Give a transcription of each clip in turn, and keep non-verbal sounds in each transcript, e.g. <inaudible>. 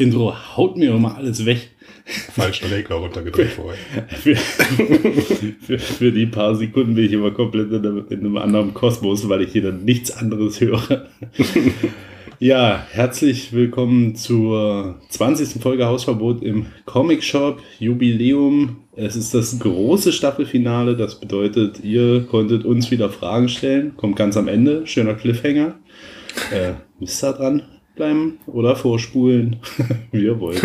Intro haut mir immer alles weg. Falschen Regler runtergedreht vorher. Für, für, für die paar Sekunden bin ich immer komplett in einem, in einem anderen Kosmos, weil ich hier dann nichts anderes höre. Ja, herzlich willkommen zur 20. Folge Hausverbot im Comic Shop Jubiläum. Es ist das große Staffelfinale, das bedeutet, ihr konntet uns wieder Fragen stellen. Kommt ganz am Ende, schöner Cliffhanger. Äh, müsst ihr dran bleiben oder vorspulen, wie ihr wollt.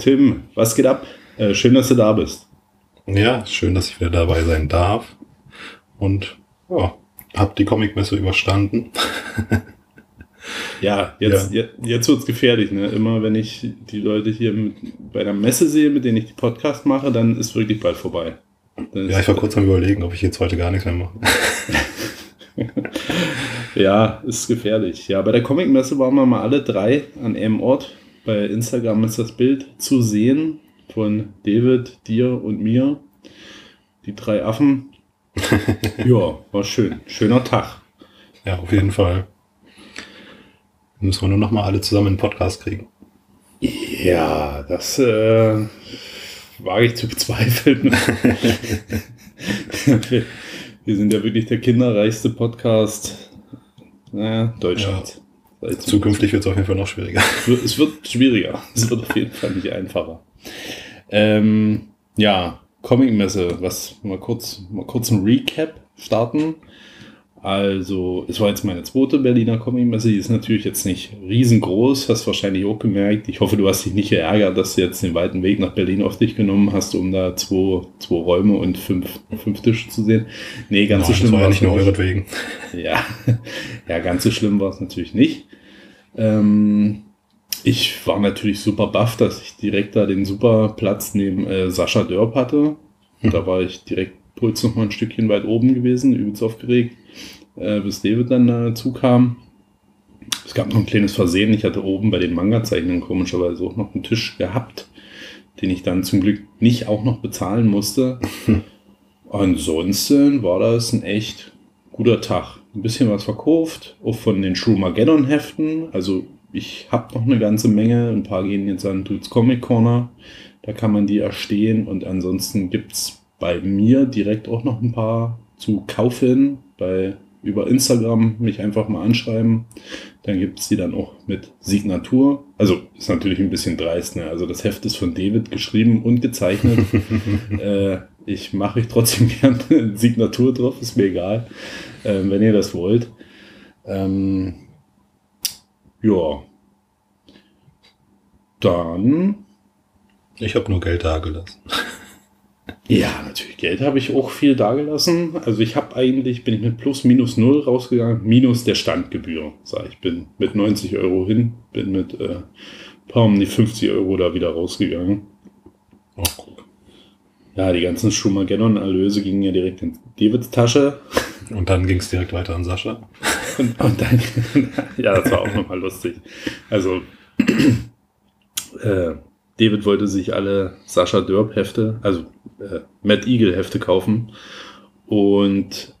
Tim, was geht ab? Äh, schön, dass du da bist. Ja, schön, dass ich wieder dabei sein darf. Und ja, hab die Comicmesse überstanden. Ja, jetzt, ja. jetzt, jetzt wird's gefährlich. Ne? Immer wenn ich die Leute hier mit, bei der Messe sehe, mit denen ich die Podcast mache, dann ist wirklich bald vorbei. Ja, ich war kurz am überlegen, ob ich jetzt heute gar nichts mehr mache. <laughs> ja, ist gefährlich. Ja, bei der Comicmesse waren wir mal alle drei an einem Ort. Bei Instagram ist das Bild zu sehen von David, dir und mir. Die drei Affen. <laughs> ja, war schön. Schöner Tag. Ja, auf jeden Fall. Müssen wir nur noch mal alle zusammen einen Podcast kriegen. Ja, das äh, wage ich zu bezweifeln. <laughs> wir sind ja wirklich der kinderreichste Podcast naja, Deutschlands. Ja. Zukünftig wird es auf jeden Fall noch schwieriger. Es wird, es wird schwieriger. Es wird auf jeden Fall nicht einfacher. Ähm, ja, Comic-Messe, was mal kurz, mal kurz ein Recap starten. Also, es war jetzt meine zweite Berliner Comic-Messe. Die ist natürlich jetzt nicht riesengroß, hast wahrscheinlich auch gemerkt. Ich hoffe, du hast dich nicht geärgert, dass du jetzt den weiten Weg nach Berlin auf dich genommen hast, um da zwei, zwei Räume und fünf, fünf Tische zu sehen. Nee, ganz Nein, so schlimm war, war nicht nur euretwegen. Ja, <laughs> ja, ganz so schlimm war es natürlich nicht. Ähm, ich war natürlich super baff, dass ich direkt da den super Platz neben äh, Sascha Dörp hatte. Hm. Da war ich direkt Puls noch mal ein Stückchen weit oben gewesen, übelst aufgeregt äh, bis David dann dazu kam. Es gab noch ein kleines Versehen. Ich hatte oben bei den Manga-Zeichnungen komischerweise auch noch einen Tisch gehabt, den ich dann zum Glück nicht auch noch bezahlen musste. <laughs> Ansonsten war das ein echt guter Tag. Ein bisschen was verkauft, auch von den Schrumageddon-Heften. Also ich habe noch eine ganze Menge. Ein paar gehen jetzt an Dudes Comic Corner. Da kann man die erstehen. Und ansonsten gibt es bei mir direkt auch noch ein paar zu kaufen bei über Instagram mich einfach mal anschreiben. Dann gibt es die dann auch mit Signatur. Also ist natürlich ein bisschen dreist. Ne? Also das Heft ist von David geschrieben und gezeichnet. <laughs> äh, ich mache euch trotzdem <laughs> gerne Signatur drauf, ist mir egal, äh, wenn ihr das wollt. Ähm, ja. Dann. Ich habe nur Geld da gelassen. Ja, natürlich. Geld habe ich auch viel dagelassen. Also ich habe eigentlich, bin ich mit plus minus null rausgegangen, minus der Standgebühr. Sag ich, bin mit 90 Euro hin, bin mit äh, paar um die 50 Euro da wieder rausgegangen. Oh, guck. Ja, die ganzen Schumageddon-Erlöse gingen ja direkt in Davids Tasche. Und dann ging es direkt weiter an Sascha. Und, und dann, <laughs> ja, das war auch nochmal lustig. Also, äh, David wollte sich alle Sascha Dörp Hefte, also äh, Matt Eagle Hefte kaufen und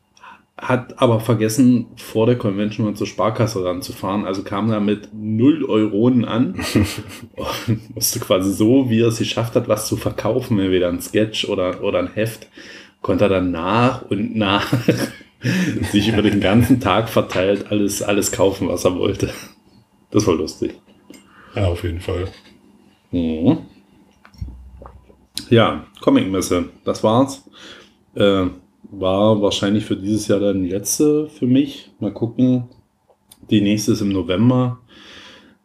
hat aber vergessen, vor der Convention mal zur Sparkasse ranzufahren. Also kam da mit 0 Euronen an <laughs> und musste quasi so, wie er es geschafft hat, was zu verkaufen, entweder ein Sketch oder, oder ein Heft, konnte er dann nach und nach <laughs> sich über den ganzen Tag verteilt alles, alles kaufen, was er wollte. Das war lustig. Ja, auf jeden Fall. Mhm. Ja, Comic-Messe, das war's. Äh, war wahrscheinlich für dieses Jahr dann die letzte für mich. Mal gucken. Die nächste ist im November.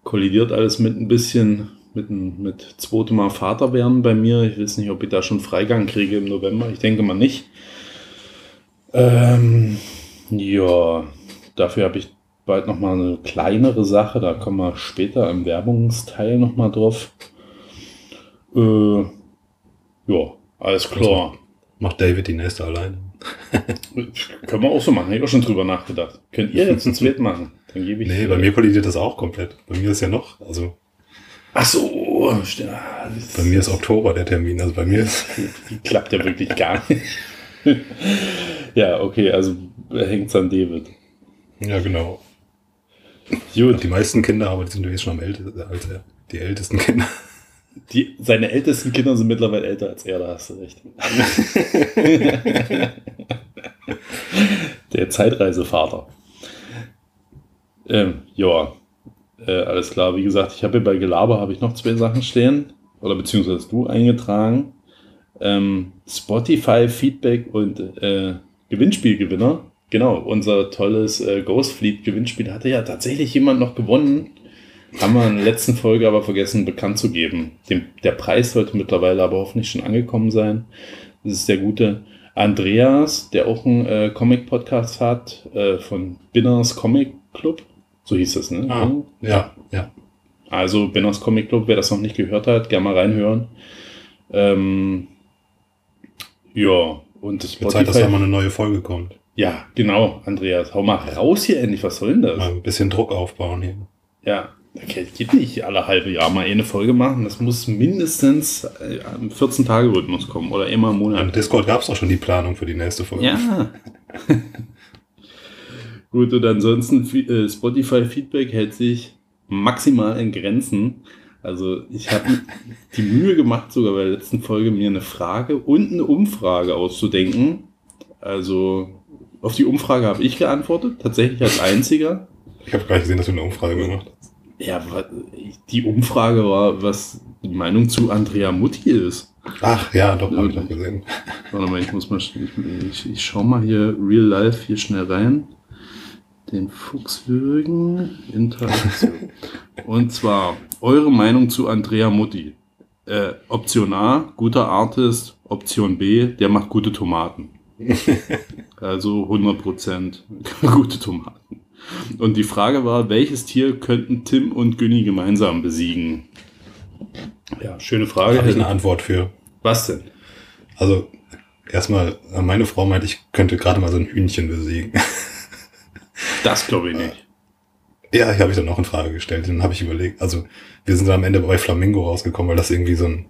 Kollidiert alles mit ein bisschen mit, mit zweitem Mal Vater werden bei mir. Ich weiß nicht, ob ich da schon Freigang kriege im November. Ich denke mal nicht. Ähm, ja, dafür habe ich bald nochmal eine kleinere Sache. Da kommen wir später im Werbungsteil nochmal drauf. Äh, ja, alles klar. Macht David die nächste alleine. <laughs> Können wir auch so machen. Habe ich auch schon drüber nachgedacht. Könnt ihr jetzt ins Zweit machen? Dann gebe ich. Nee, bei mir kollidiert das auch komplett. Bei mir ist ja noch, also Ach so. Ah, bei mir ist Oktober der Termin. Also bei mir ist, <laughs> klappt ja wirklich gar nicht. ja, okay, also hängt's an David. ja genau. Gut, Die meisten Kinder, aber die sind jetzt schon am ältesten, als er. Die ältesten Kinder. Die, seine ältesten Kinder sind mittlerweile älter als er, da hast du recht. <laughs> Der Zeitreisevater. Ähm, ja, äh, alles klar. Wie gesagt, ich habe hier bei Gelaber habe ich noch zwei Sachen stehen. Oder beziehungsweise du eingetragen. Ähm, Spotify Feedback und äh, Gewinnspielgewinner. Genau, unser tolles äh, Ghost Fleet Gewinnspiel hatte ja tatsächlich jemand noch gewonnen. Haben wir in der letzten Folge aber vergessen bekannt zu geben. Dem, der Preis sollte mittlerweile aber hoffentlich schon angekommen sein. Das ist der gute Andreas, der auch einen äh, Comic-Podcast hat äh, von Binners Comic Club. So hieß das, ne? Ah, ja, ja. Also Binners Comic Club, wer das noch nicht gehört hat, gerne mal reinhören. Ähm, ja, und das Wird Zeit, dass da mal eine neue Folge kommt. Ja, genau, Andreas. Hau mal raus hier endlich. Was soll denn das? Mal ein bisschen Druck aufbauen hier. Ja, das geht nicht alle halbe Jahr mal eine Folge machen. Das muss mindestens äh, im 14-Tage-Rhythmus kommen oder immer im Im Monat. Discord gab es auch schon die Planung für die nächste Folge. Ja. <laughs> Gut, und ansonsten äh, Spotify-Feedback hält sich maximal in Grenzen. Also ich habe <laughs> die Mühe gemacht, sogar bei der letzten Folge mir eine Frage und eine Umfrage auszudenken. Also auf die Umfrage habe ich geantwortet, tatsächlich als einziger. Ich habe gar nicht gesehen, dass du eine Umfrage gemacht hast. Ja, die Umfrage war, was die Meinung zu Andrea Mutti ist. Ach ja, doch, habe ich noch gesehen. Warte mal, ich muss mal, ich, ich, ich schau mal hier real life hier schnell rein. Den Fuchswürgen Interaktion. Und zwar eure Meinung zu Andrea Mutti. Äh, Option A, guter Artist. Option B, der macht gute Tomaten. <laughs> Also 100% gute Tomaten. Und die Frage war, welches Tier könnten Tim und Günni gemeinsam besiegen? Ja, schöne Da Frage. habe ich eine Antwort für. Was denn? Also, erstmal, äh, meine Frau meinte, ich könnte gerade mal so ein Hühnchen besiegen. <laughs> Das glaube ich nicht. ja, ich habe ich dann auch in Frage gestellt. Dann habe ich überlegt, also wir sind dann am Ende bei Flamingo rausgekommen, weil das irgendwie so ein,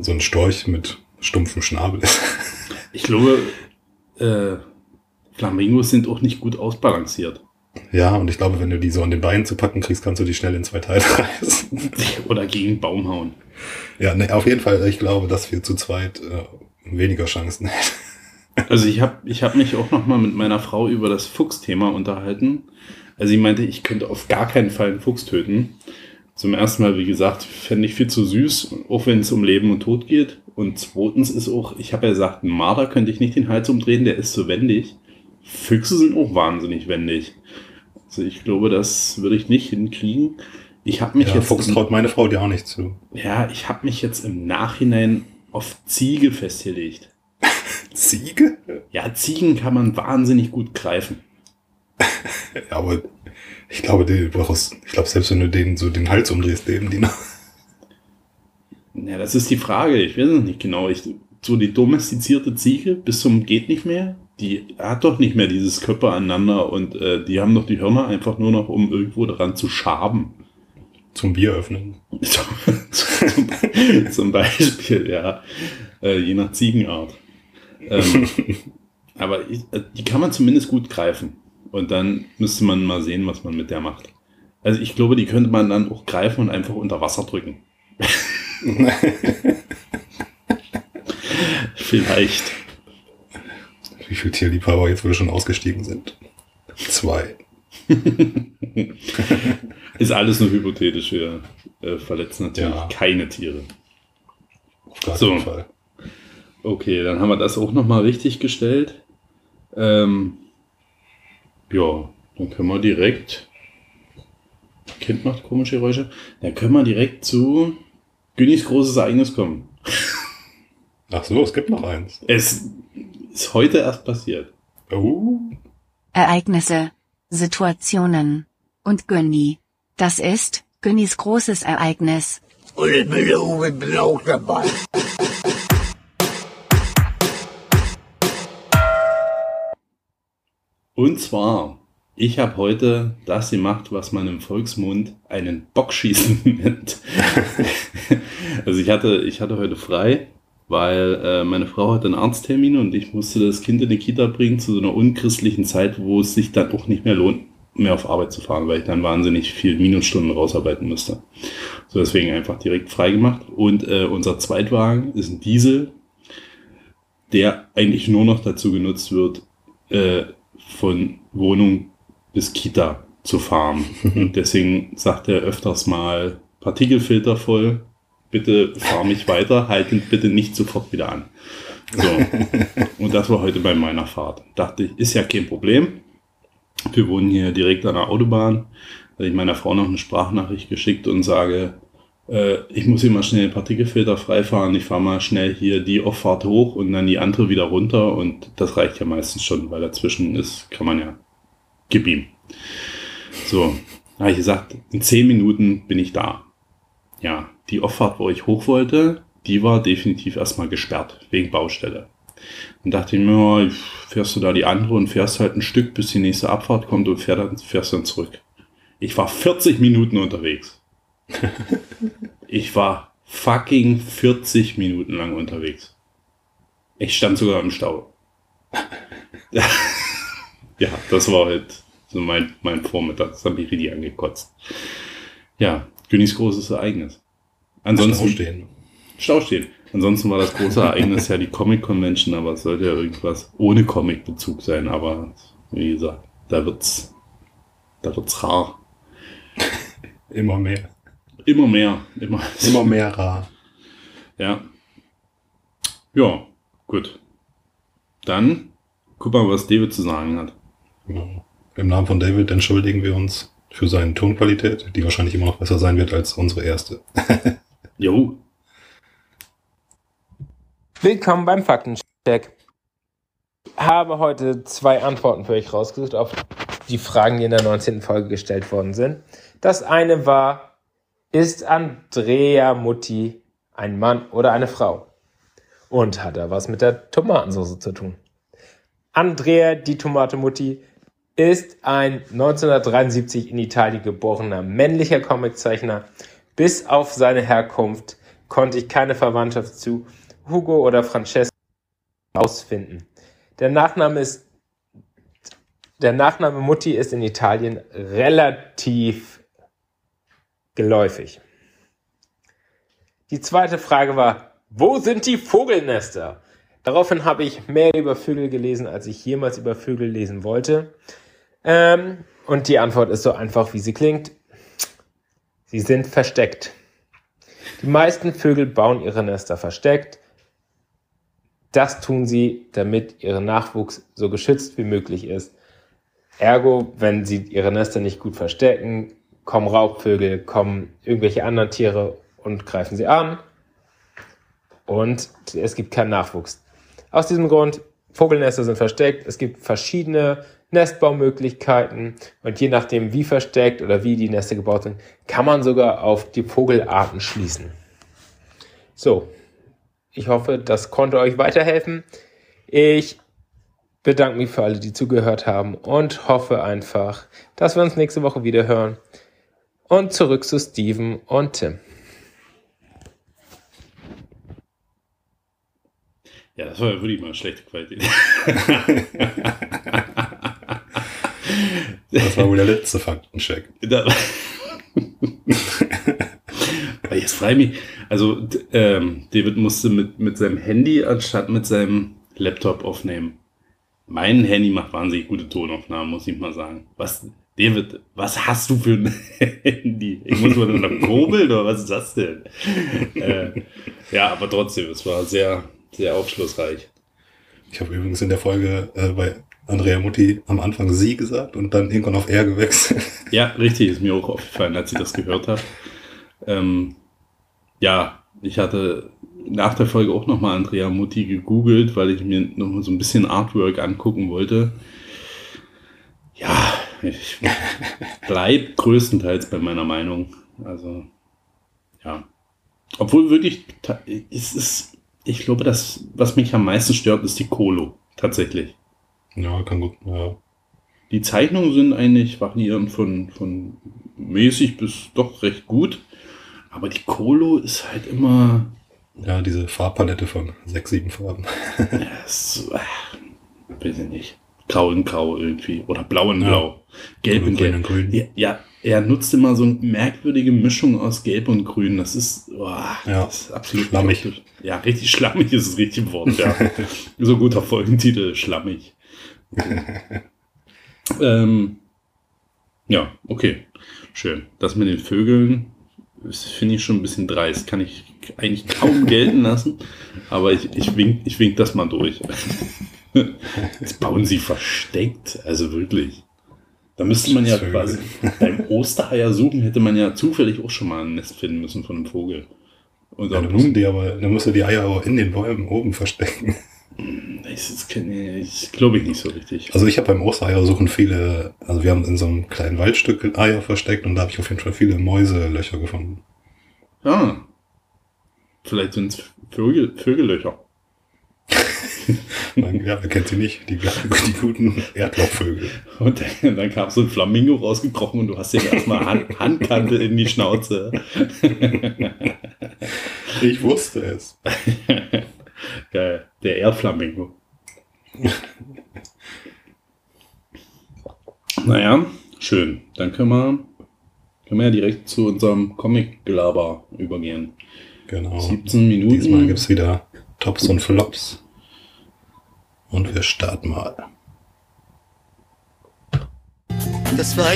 so ein Storch mit stumpfem Schnabel ist. Ich glaube, äh, Flamingos sind auch nicht gut ausbalanciert. ja, und ich glaube, wenn du die so an den Beinen zu packen kriegst, kannst du die schnell in zwei Teile <laughs> reißen. Oder gegen einen Baum hauen. ja, ne, auf jeden Fall, ich glaube, dass wir zu zweit äh, weniger Chancen hätten. Also ich habe ich hab mich auch noch mal mit meiner Frau über das Fuchsthema unterhalten. Also sie meinte, ich könnte auf gar keinen Fall einen Fuchs töten. Zum ersten Mal, wie gesagt, fände ich viel zu süß, auch wenn es um Leben und Tod geht. Und zweitens ist auch, ich habe ja gesagt, einen Marder könnte ich nicht den Hals umdrehen, der ist so wendig. Füchse sind auch wahnsinnig wendig. Also ich glaube, das würde ich nicht hinkriegen. Ich habe mich Ja, jetzt Fuchs traut meine Frau dir auch nicht zu. Ja, ich habe mich jetzt im Nachhinein auf Ziege festgelegt. <laughs> Ziege? Ja, Ziegen kann man wahnsinnig gut greifen. <laughs> Ja, aber ich glaube, die, brauchst- ich glaube, selbst wenn du denen so den Hals umdrehst, leben die noch. Ja, das ist die Frage. Ich weiß es nicht genau. Ich, so die domestizierte Ziege bis zum geht nicht mehr. Die hat doch nicht mehr dieses Körper aneinander und äh, die haben doch die Hörner einfach nur noch, um irgendwo daran zu schaben. Zum Bier öffnen. <laughs> zum, zum Beispiel, ja. Äh, je nach Ziegenart. Ähm, <laughs> aber ich, äh, die kann man zumindest gut greifen. Und dann müsste man mal sehen, was man mit der macht. Also ich glaube, die könnte man dann auch greifen und einfach unter Wasser drücken. <laughs> Vielleicht. Wie viele Tierliebhaber jetzt wohl schon ausgestiegen sind? Zwei. <laughs> Ist alles nur hypothetisch. Wir äh, verletzen natürlich Ja. keine Tiere. Auf gar So. keinen Fall. Okay, dann haben wir das auch nochmal richtig gestellt. Ähm, ja, dann können wir direkt. Kind macht komische Geräusche. Dann können wir direkt zu Günnis großes Ereignis kommen. Ach so, es gibt noch eins. Es ist heute erst passiert. Oh. Ereignisse, Situationen und Günni. Das ist Günnis großes Ereignis. Und ich bin der Uwe, bin auch dabei. Und zwar, ich habe heute das gemacht, was man im Volksmund einen Bockschießen <laughs> nennt. <laughs> also ich hatte, ich hatte heute frei, weil äh, meine Frau hatte einen Arzttermin und ich musste das Kind in die Kita bringen zu so einer unchristlichen Zeit, wo es sich dann auch nicht mehr lohnt, mehr auf Arbeit zu fahren, weil ich dann wahnsinnig viel Minusstunden rausarbeiten musste. So deswegen einfach direkt frei gemacht. Und äh, unser Zweitwagen ist ein Diesel, der eigentlich nur noch dazu genutzt wird, äh, von Wohnung bis Kita zu fahren. <laughs> Und deswegen sagt er öfters mal Partikelfilter voll. Bitte fahr mich weiter, halte bitte nicht sofort wieder an. So. Und das war heute bei meiner Fahrt. Dachte ich, ist ja kein Problem. Wir wohnen hier direkt an der Autobahn. Da ich meiner Frau noch eine Sprachnachricht geschickt und sage, äh, ich muss hier mal schnell den Partikelfilter freifahren. Ich fahre mal schnell hier die Auffahrt hoch und dann die andere wieder runter. Und das reicht ja meistens schon, weil dazwischen ist, kann man ja gib ihm. So, habe ich gesagt, in zehn Minuten bin ich da. Ja, die Auffahrt, wo ich hoch wollte, die war definitiv erstmal gesperrt, wegen Baustelle. Und dachte ich mir, fährst du da die andere und fährst halt ein Stück, bis die nächste Abfahrt kommt und fährst dann, fährst dann zurück. Ich war 40 Minuten unterwegs. <laughs> ich war fucking 40 Minuten lang unterwegs. Ich stand sogar im Stau. <laughs> ja, das war halt so mein, mein Vormittag. Das hat mich richtig angekotzt. Ja, Günnis großes Ereignis. Ansonsten. Stau stehen. Stau stehen. Ansonsten war das große <laughs> Ereignis ja die Comic Convention, aber es sollte ja irgendwas ohne Comic-Bezug sein. Aber wie gesagt, da wird's, da wird's rar. <laughs> Immer mehr. Immer mehr. Immer, Immer mehr rar. Ja. Ja, gut. Dann guck mal, was David zu sagen hat. Genau. Im Namen von David entschuldigen wir uns für seine Tonqualität, die wahrscheinlich immer noch besser sein wird als unsere erste. <laughs> Jo. Willkommen beim Faktencheck. Ich habe heute zwei Antworten für euch rausgesucht auf die Fragen, die in der 19. Folge gestellt worden sind. Das eine war, ist Andrea Mutti ein Mann oder eine Frau? Und hat er was mit der Tomatensauce zu tun? Andrea, die Tomatemutti, ist ein 1973 in Italien geborener männlicher Comiczeichner. Bis auf seine Herkunft konnte ich keine Verwandtschaft zu Hugo oder Francesco herausfinden. Der Nachname ist der Nachname Mutti ist in Italien relativ geläufig. Die zweite Frage war, wo sind die Vogelnester? Daraufhin habe ich mehr über Vögel gelesen, als ich jemals über Vögel lesen wollte. Ähm, und die Antwort ist so einfach, wie sie klingt. Sie sind versteckt. Die meisten Vögel bauen ihre Nester versteckt. Das tun sie, damit ihr Nachwuchs so geschützt wie möglich ist. Ergo, wenn sie ihre Nester nicht gut verstecken, kommen Raubvögel, kommen irgendwelche anderen Tiere und greifen sie an. Und es gibt keinen Nachwuchs. Aus diesem Grund, Vogelnester sind versteckt. Es gibt verschiedene Nestbaumöglichkeiten und je nachdem, wie versteckt oder wie die Nester gebaut sind, kann man sogar auf die Vogelarten schließen. So, ich hoffe, das konnte euch weiterhelfen. Ich bedanke mich für alle, die zugehört haben und hoffe einfach, dass wir uns nächste Woche wieder hören. Und zurück zu Steven und Tim. Ja, das war ja wirklich mal eine schlechte Qualität. <laughs> Das war wohl der letzte Faktencheck. <laughs> Jetzt frage ich mich, also ähm, David musste mit, mit seinem Handy anstatt mit seinem Laptop aufnehmen. Mein Handy macht wahnsinnig gute Tonaufnahmen, muss ich mal sagen. Was, David, was hast du für ein <laughs> Handy? Ich muss mal noch kurbeln oder was ist das denn? äh, ja, aber trotzdem, es war sehr, sehr aufschlussreich. Ich habe übrigens in der Folge äh, bei Andrea Mutti am Anfang sie gesagt und dann irgendwann auf er gewechselt. <laughs> Ja, richtig, ist mir auch aufgefallen, als ich das gehört habe. Ähm, ja, ich hatte nach der Folge auch nochmal Andrea Mutti gegoogelt, weil ich mir nochmal so ein bisschen Artwork angucken wollte. Ja, ich <laughs> bleib größtenteils bei meiner Meinung. Also, ja, Obwohl wirklich, es ist, ich glaube, das, was mich am meisten stört, ist die Kolo. Tatsächlich. Ja, kann gut. Ja. Die Zeichnungen sind eigentlich variierend von, von mäßig bis doch recht gut. Aber die Kolo ist halt immer, ja, diese Farbpalette von sechs, sieben Farben. ja, ist, äh, weiß ich nicht, grau in grau irgendwie. Oder blau in Ja. blau. Gelb in Grün gelb. grün. Ja, ja, er nutzt immer so eine merkwürdige Mischung aus Gelb und Grün. Das ist, oh, Ja, das ist absolut schlammig. Ja, richtig schlammig ist das richtige Wort, ja. <laughs> so guter Folgentitel, schlammig. <laughs> ähm, ja, okay. Schön. Das mit den Vögeln finde ich schon ein bisschen dreist. Kann ich eigentlich kaum <laughs> gelten lassen. Aber ich, ich wink, ich wink das mal durch. <laughs> Jetzt bauen sie versteckt. Also wirklich. Da müsste man ja Vögel. quasi beim Ostereier suchen, hätte man ja zufällig auch schon mal ein Nest finden müssen von einem Vogel. Und Ja, dann dann musst du die aber, dann musst du die Eier aber in den Bäumen oben verstecken. Ich, kenn ich, glaube ich nicht so richtig. Also ich habe beim Ostereiersuchen viele, also wir haben in so einem kleinen Waldstück Eier versteckt und da habe ich auf jeden Fall viele Mäuselöcher gefunden. Ah. Vielleicht sind es Vögel, Vögellöcher. <laughs> Man, ja, wer kennt sie nicht? Die, <laughs> die guten Erdlochvögel. Und dann, dann kam so ein Flamingo rausgekrochen und du hast ihm erstmal Hand, <laughs> Handkante in die Schnauze. Ich wusste es. Geil. Der Erdflamingo. naja, schön. Dann können wir, können wir ja direkt zu unserem Comic-Gelaber übergehen. Genau. 17 Minuten. Diesmal gibt's wieder Tops und Flops. Und wir starten mal. Das war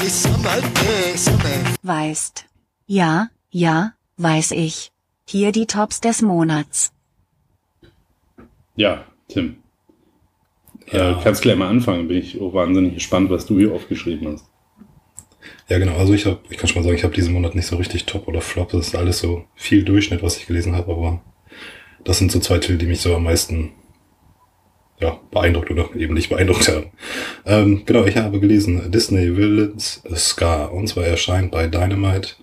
ist Hammer, äh. Weißt. Ja, ja, weiß ich. Hier die Tops des Monats. Ja, Tim. Ja. Äh, kannst gleich mal anfangen. Bin ich auch wahnsinnig gespannt, was du hier aufgeschrieben hast. Ja, genau. Also ich habe, ich kann schon mal sagen, ich habe diesen Monat nicht so richtig Top oder Flop. Das ist alles so viel Durchschnitt, was ich gelesen habe, aber das sind so zwei Titel, die mich so am meisten ja, beeindruckt oder eben nicht beeindruckt haben. Ähm, genau, ich habe gelesen Disney Villains Scar und zwar erscheint bei Dynamite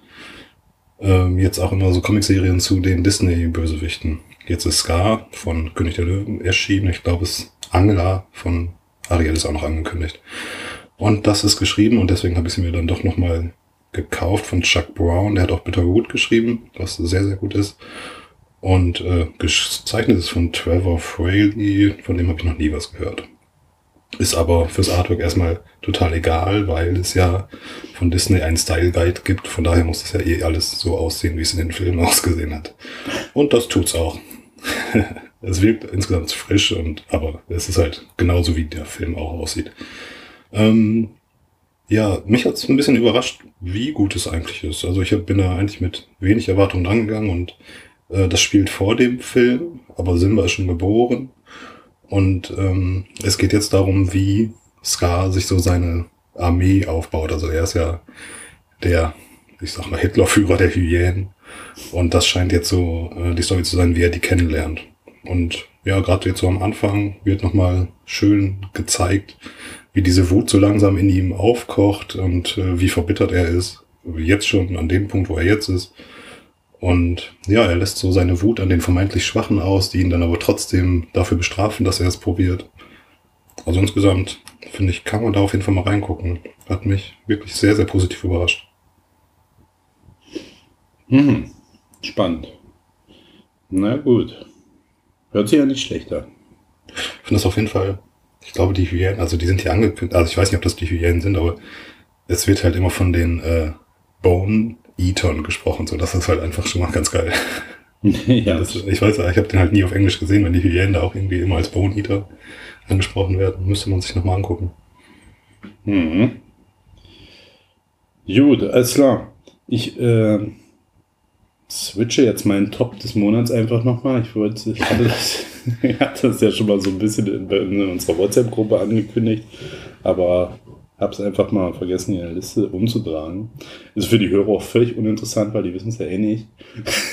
ähm, jetzt auch immer so Comicserien zu den Disney-Bösewichten. Jetzt ist Scar von König der Löwen erschienen. Ich glaube, es Angela von Ariel ist auch noch angekündigt. Und das ist geschrieben und deswegen habe ich sie mir dann doch nochmal gekauft von Chuck Brown. Der hat auch Bitterroot geschrieben, was sehr, sehr gut ist. Und äh, gezeichnet ist von Trevor Fraley, von dem habe ich noch nie was gehört. Ist aber fürs Artwork erstmal total egal, weil es ja von Disney einen Style Guide gibt. Von daher muss das ja eh alles so aussehen, wie es in den Filmen <laughs> ausgesehen hat. Und das tut's auch. <laughs> es wirkt insgesamt frisch und aber es ist halt genauso wie der Film auch aussieht. Ähm, ja, mich hat's ein bisschen überrascht, wie gut es eigentlich ist. Also ich bin da eigentlich mit wenig Erwartungen rangegangen und äh, das spielt vor dem Film, aber Simba ist schon geboren. Und ähm, es geht jetzt darum, wie Scar sich so seine Armee aufbaut. Also er ist ja der, ich sag mal, Hitlerführer der Hyänen. Und das scheint jetzt so äh, die Story zu sein, wie er die kennenlernt. Und ja, gerade jetzt so am Anfang wird nochmal schön gezeigt, wie diese Wut so langsam in ihm aufkocht und äh, wie verbittert er ist. Jetzt schon an dem Punkt, wo er jetzt ist. Und ja, er lässt so seine Wut an den vermeintlich Schwachen aus, die ihn dann aber trotzdem dafür bestrafen, dass er es probiert. Also insgesamt, finde ich, kann man da auf jeden Fall mal reingucken. Hat mich wirklich sehr, sehr positiv überrascht. Mhm. Spannend. Na gut. Hört sich ja nicht schlecht an. Ich finde das auf jeden Fall, ich glaube, die Hyänen, also die sind hier angekündigt, also ich weiß nicht, ob das die Hyänen sind, aber es wird halt immer von den äh, Bone Eatern gesprochen, so das ist halt einfach schon mal ganz geil. <laughs> ja, Das, ich weiß, ich habe den halt nie auf Englisch gesehen, wenn die Hyänen da auch irgendwie immer als Bone Eater angesprochen werden, müsste man sich nochmal angucken. Mhm. Gut, alles klar. Ich äh, switche jetzt meinen Top des Monats einfach nochmal. Ich wollte, ich hatte das, <laughs> ich hatte das ja schon mal so ein bisschen in, in unserer WhatsApp-Gruppe angekündigt, aber habe es einfach mal vergessen, in der Liste umzutragen. Ist für die Hörer auch völlig uninteressant, weil die wissen es ja eh nicht.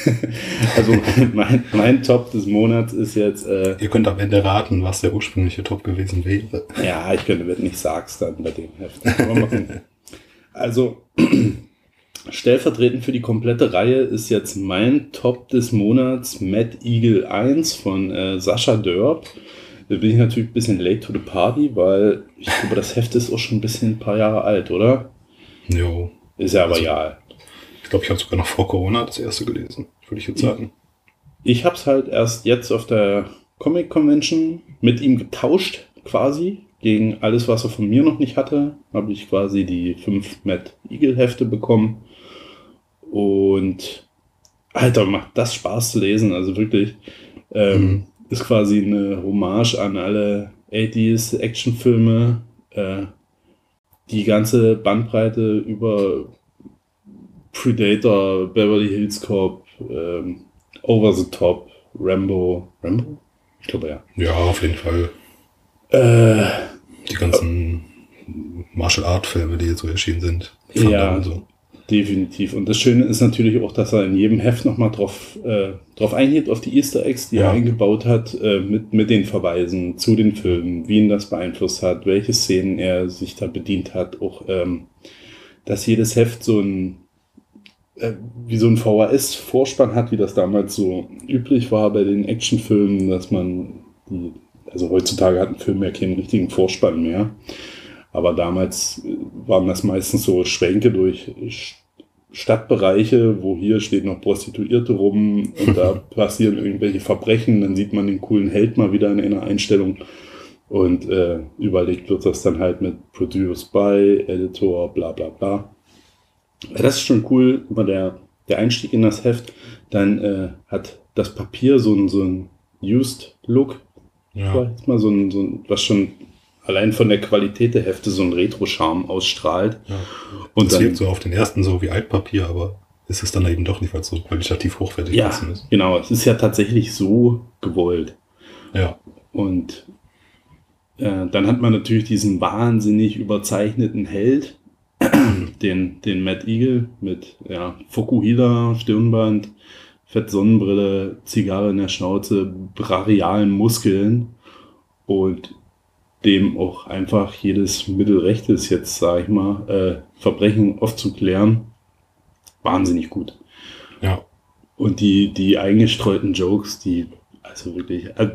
<laughs> also mein, mein Top des Monats ist jetzt äh, Ihr könnt am Ende raten, was der ursprüngliche Top gewesen wäre. ja, ich könnte, wenn nicht sagst, dann bei dem Heft. <laughs> Also, <clears throat> stellvertretend für die komplette Reihe ist jetzt mein Top des Monats Mad Eagle 1 von äh, Sascha Dörp. Da bin ich natürlich ein bisschen late to the party, weil ich glaube, das Heft ist auch schon ein bisschen ein paar Jahre alt, oder? Jo. Ist ja aber Also- ja. Ich glaube, ich habe sogar noch vor Corona das erste gelesen, würde ich jetzt sagen. Ich habe es halt erst jetzt auf der Comic Convention mit ihm getauscht, quasi. Gegen alles, was er von mir noch nicht hatte, habe ich quasi die fünf Mad Eagle Hefte bekommen. Und Alter, macht das Spaß zu lesen, also wirklich. Ähm, Mhm. Ist quasi eine Hommage an alle 80s Actionfilme. Äh, die ganze Bandbreite über Predator, Beverly Hills Cop, ähm, Over the Top, Rambo. Rambo? Ich glaube ja. Ja, auf jeden Fall. Äh, Die ganzen Martial Art Filme, die jetzt so erschienen sind. Van Ja. So. Definitiv. Und das Schöne ist natürlich auch, dass er in jedem Heft nochmal drauf, äh, drauf eingeht, auf die Easter Eggs, die Ja. er eingebaut hat, äh, mit, mit den Verweisen zu den Filmen, wie ihn das beeinflusst hat, welche Szenen er sich da bedient hat. Auch, ähm, dass jedes Heft so ein äh, wie so ein VHS-Vorspann hat, wie das damals so üblich war bei den Actionfilmen, dass man die, also heutzutage hat ein Film ja keinen richtigen Vorspann mehr. Aber damals äh, waren das meistens so Schwenke durch Stadtbereiche, wo hier steht noch Prostituierte rum und da <laughs> passieren irgendwelche Verbrechen, dann sieht man den coolen Held mal wieder in einer Einstellung und äh, überlegt wird das dann halt mit Produced by, Editor, bla bla bla. Das ist schon cool, immer der, der Einstieg in das Heft. Dann äh, hat das Papier so ein, so ein Used Look, Ja. mal, so ein, so ein, was schon allein von der Qualität der Hefte so ein Retro-Charme ausstrahlt. ja. Und es dann- wirkt so auf den ersten so wie Altpapier, aber ist es dann eben doch nicht, weil es so qualitativ hochwertig Ja, ist. genau. Es ist ja tatsächlich so gewollt. Ja. Und äh, dann hat man natürlich diesen wahnsinnig überzeichneten Held, <clears throat> den, den Matt Eagle mit ja, Fokuhila, Stirnband, Fett Sonnenbrille, Zigarre in der Schnauze, brachialen Muskeln und dem auch einfach jedes Mittel recht ist, jetzt sage ich mal, äh, Verbrechen aufzuklären. Wahnsinnig gut. Ja. Und die, die eingestreuten Jokes, die, also wirklich, äh,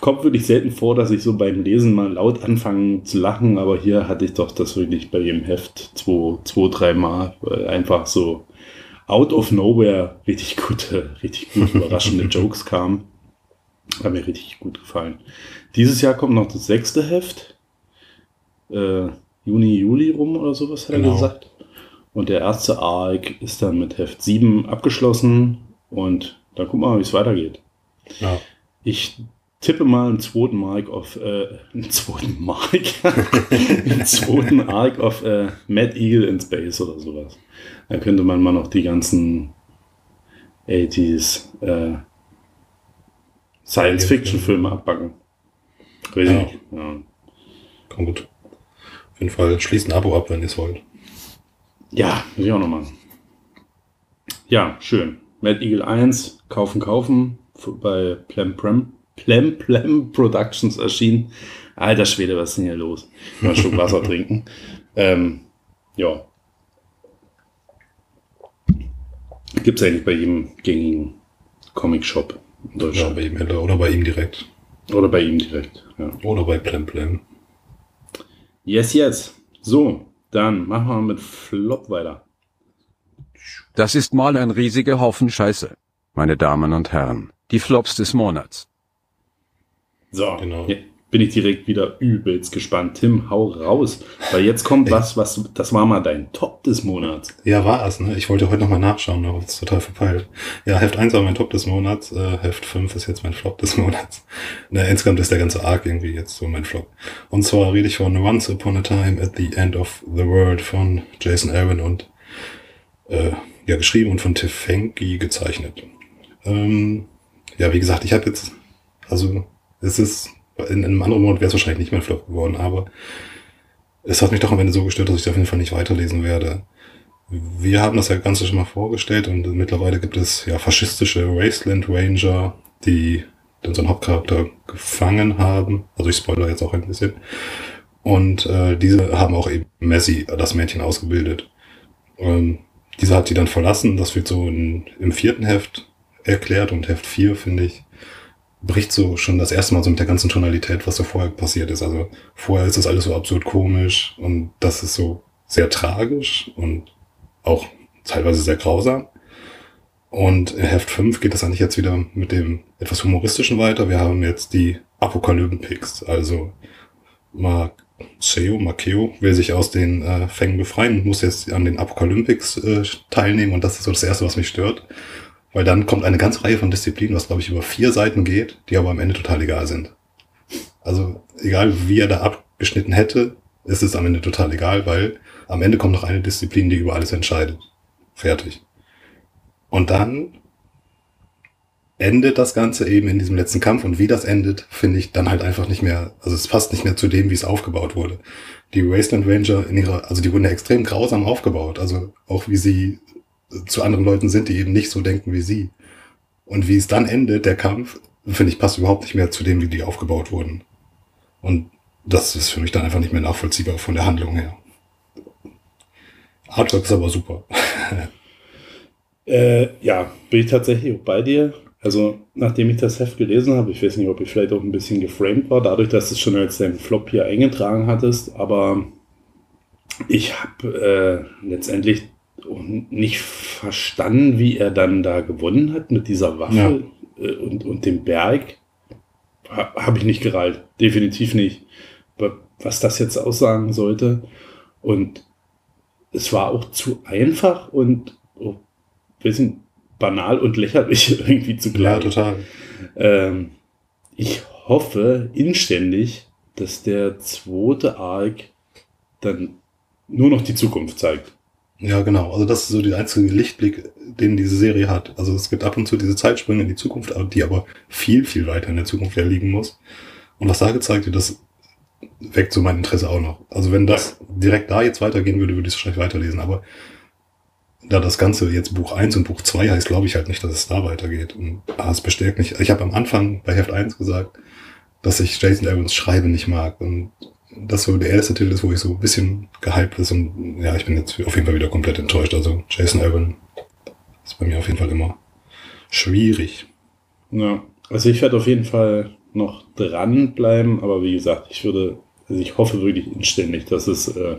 kommt wirklich selten vor, dass ich so beim Lesen mal laut anfange zu lachen, aber hier hatte ich doch das wirklich bei jedem Heft zwei, zwei drei Mal, weil einfach so out of nowhere richtig gute, richtig gut <laughs> überraschende Jokes kamen. Hat mir richtig gut gefallen. Dieses Jahr kommt noch das sechste Heft. Äh, Juni, Juli rum oder sowas hat er Genau. gesagt. Und der erste Arc ist dann mit Heft 7 abgeschlossen und dann gucken wir mal, wie es weitergeht. Ja. Ich tippe mal einen zweiten Mark auf, äh, <laughs> einen zweiten Mark, <laughs> einen zweiten Arc auf äh, Mad Eagle in Space oder sowas. Da könnte man mal noch die ganzen 80s äh, Science-Fiction-Filme abbacken. Weiß ich Ja. nicht. Ja. Komm gut. Auf jeden Fall schließt ein Abo ab, wenn ihr es wollt. Ja, muss ich auch noch machen. Ja, schön. Mad Eagle 1, kaufen, kaufen, bei Plem Plem, Plem <laughs> Plem Productions erschienen. Alter Schwede, was ist denn hier los? Mal Schluck Wasser <laughs> trinken. Ähm, ja. Gibt's eigentlich bei jedem gängigen Comic-Shop in Ja, Deutschland. bei ihm Händler oder bei ihm direkt. Oder bei ihm direkt. Ja. Oder bei Plem Plem. Yes, yes. So, dann machen wir mit Flop weiter. Das ist mal ein riesiger Haufen Scheiße. Meine Damen und Herren, die Flops des Monats. So, Genau. ja, bin ich direkt wieder übelst gespannt. Tim, hau raus. Weil jetzt kommt was, was, das war mal dein Top des Monats. Ja, war es, ne? Ich wollte heute nochmal nachschauen, aber das ist total verpeilt. Ja, Heft 1 war mein Top des Monats, äh, Heft 5 ist jetzt mein Flop des Monats. Na, insgesamt ist der ganze Arc irgendwie jetzt so mein Flop. Und zwar rede ich von Once Upon a Time at the End of the World von Jason Aaron und äh, ja, geschrieben und von Tiff Fenke gezeichnet. Ähm, ja, wie gesagt, ich habe jetzt, also es ist, in, in einem anderen Monat wäre es wahrscheinlich nicht mein Flop geworden, aber es hat mich doch am Ende so gestört, dass ich auf jeden Fall nicht weiterlesen werde. Wir haben das ja Ganze schon mal vorgestellt und mittlerweile gibt es ja faschistische Wasteland Ranger, die unseren Hauptcharakter gefangen haben. Also ich spoilere jetzt auch ein bisschen. Und äh, diese haben auch eben Messi, das Mädchen, ausgebildet. Ähm, dieser hat die dann verlassen. Das wird so in, im vierten Heft erklärt und Heft 4, finde ich, bricht so schon das erste Mal so mit der ganzen Tonalität, was so vorher passiert ist. Also vorher ist das alles so absurd komisch und das ist so sehr tragisch und auch teilweise sehr grausam. Und in Heft 5 geht es eigentlich jetzt wieder mit dem etwas humoristischen weiter. Wir haben jetzt die Apokalypsen-Picks. Also Maceo, Makeo will sich aus den äh, Fängen befreien und muss jetzt an den Apokalyptics äh, teilnehmen. Und das ist so das Erste, was mich stört. Weil dann kommt eine ganze Reihe von Disziplinen, was glaube ich über vier Seiten geht, die aber am Ende total egal sind. Also egal wie er da abgeschnitten hätte, ist es am Ende total egal, weil am Ende kommt noch eine Disziplin, die über alles entscheidet. Fertig. Und dann endet das Ganze eben in diesem letzten Kampf und wie das endet, finde ich dann halt einfach nicht mehr, also es passt nicht mehr zu dem, wie es aufgebaut wurde. Die Wasteland Ranger in ihrer, also die wurden ja extrem grausam aufgebaut, also auch wie sie zu anderen Leuten sind, die eben nicht so denken wie sie. Und wie es dann endet, der Kampf, finde ich, passt überhaupt nicht mehr zu dem, wie die aufgebaut wurden. Und das ist für mich dann einfach nicht mehr nachvollziehbar von der Handlung her. Artwork ist aber super. <laughs> Äh, ja, bin ich tatsächlich auch bei dir. Also, nachdem ich das Heft gelesen habe, ich weiß nicht, ob ich vielleicht auch ein bisschen geframed war, dadurch, dass es schon als dein Flop hier eingetragen hattest, aber ich habe äh, letztendlich nicht verstanden, wie er dann da gewonnen hat mit dieser Waffe ja. äh, und, und dem Berg. Ha, habe ich nicht gereilt. Definitiv nicht. Was das jetzt aussagen sollte. Und es war auch zu einfach und oh, bisschen banal und lächerlich <laughs> irgendwie zugleich. Ja, total. Ähm, ich hoffe inständig, dass der zweite Arc dann nur noch die Zukunft zeigt. Ja, genau. Also das ist so der einzige Lichtblick, den diese Serie hat. Also es gibt ab und zu diese Zeitsprünge in die Zukunft, die aber viel, viel weiter in der Zukunft ja liegen muss. Und was da gezeigt wird, das weckt so mein Interesse auch noch. Also wenn das direkt da jetzt weitergehen würde, würde ich es wahrscheinlich weiterlesen. Aber da das Ganze jetzt Buch 1 und Buch 2 heißt, glaube ich halt nicht, dass es da weitergeht. Und ah, es bestärkt mich. Ich habe am Anfang bei Heft 1 gesagt, dass ich Jason Evans Schreiben nicht mag. Und das so der erste Titel ist, wo ich so ein bisschen gehypt ist. Und ja, ich bin jetzt auf jeden Fall wieder komplett enttäuscht. Also Jason Evans ist bei mir auf jeden Fall immer schwierig. Ja, also ich werde auf jeden Fall noch dranbleiben, aber wie gesagt, ich würde, also ich hoffe wirklich inständig, dass es äh,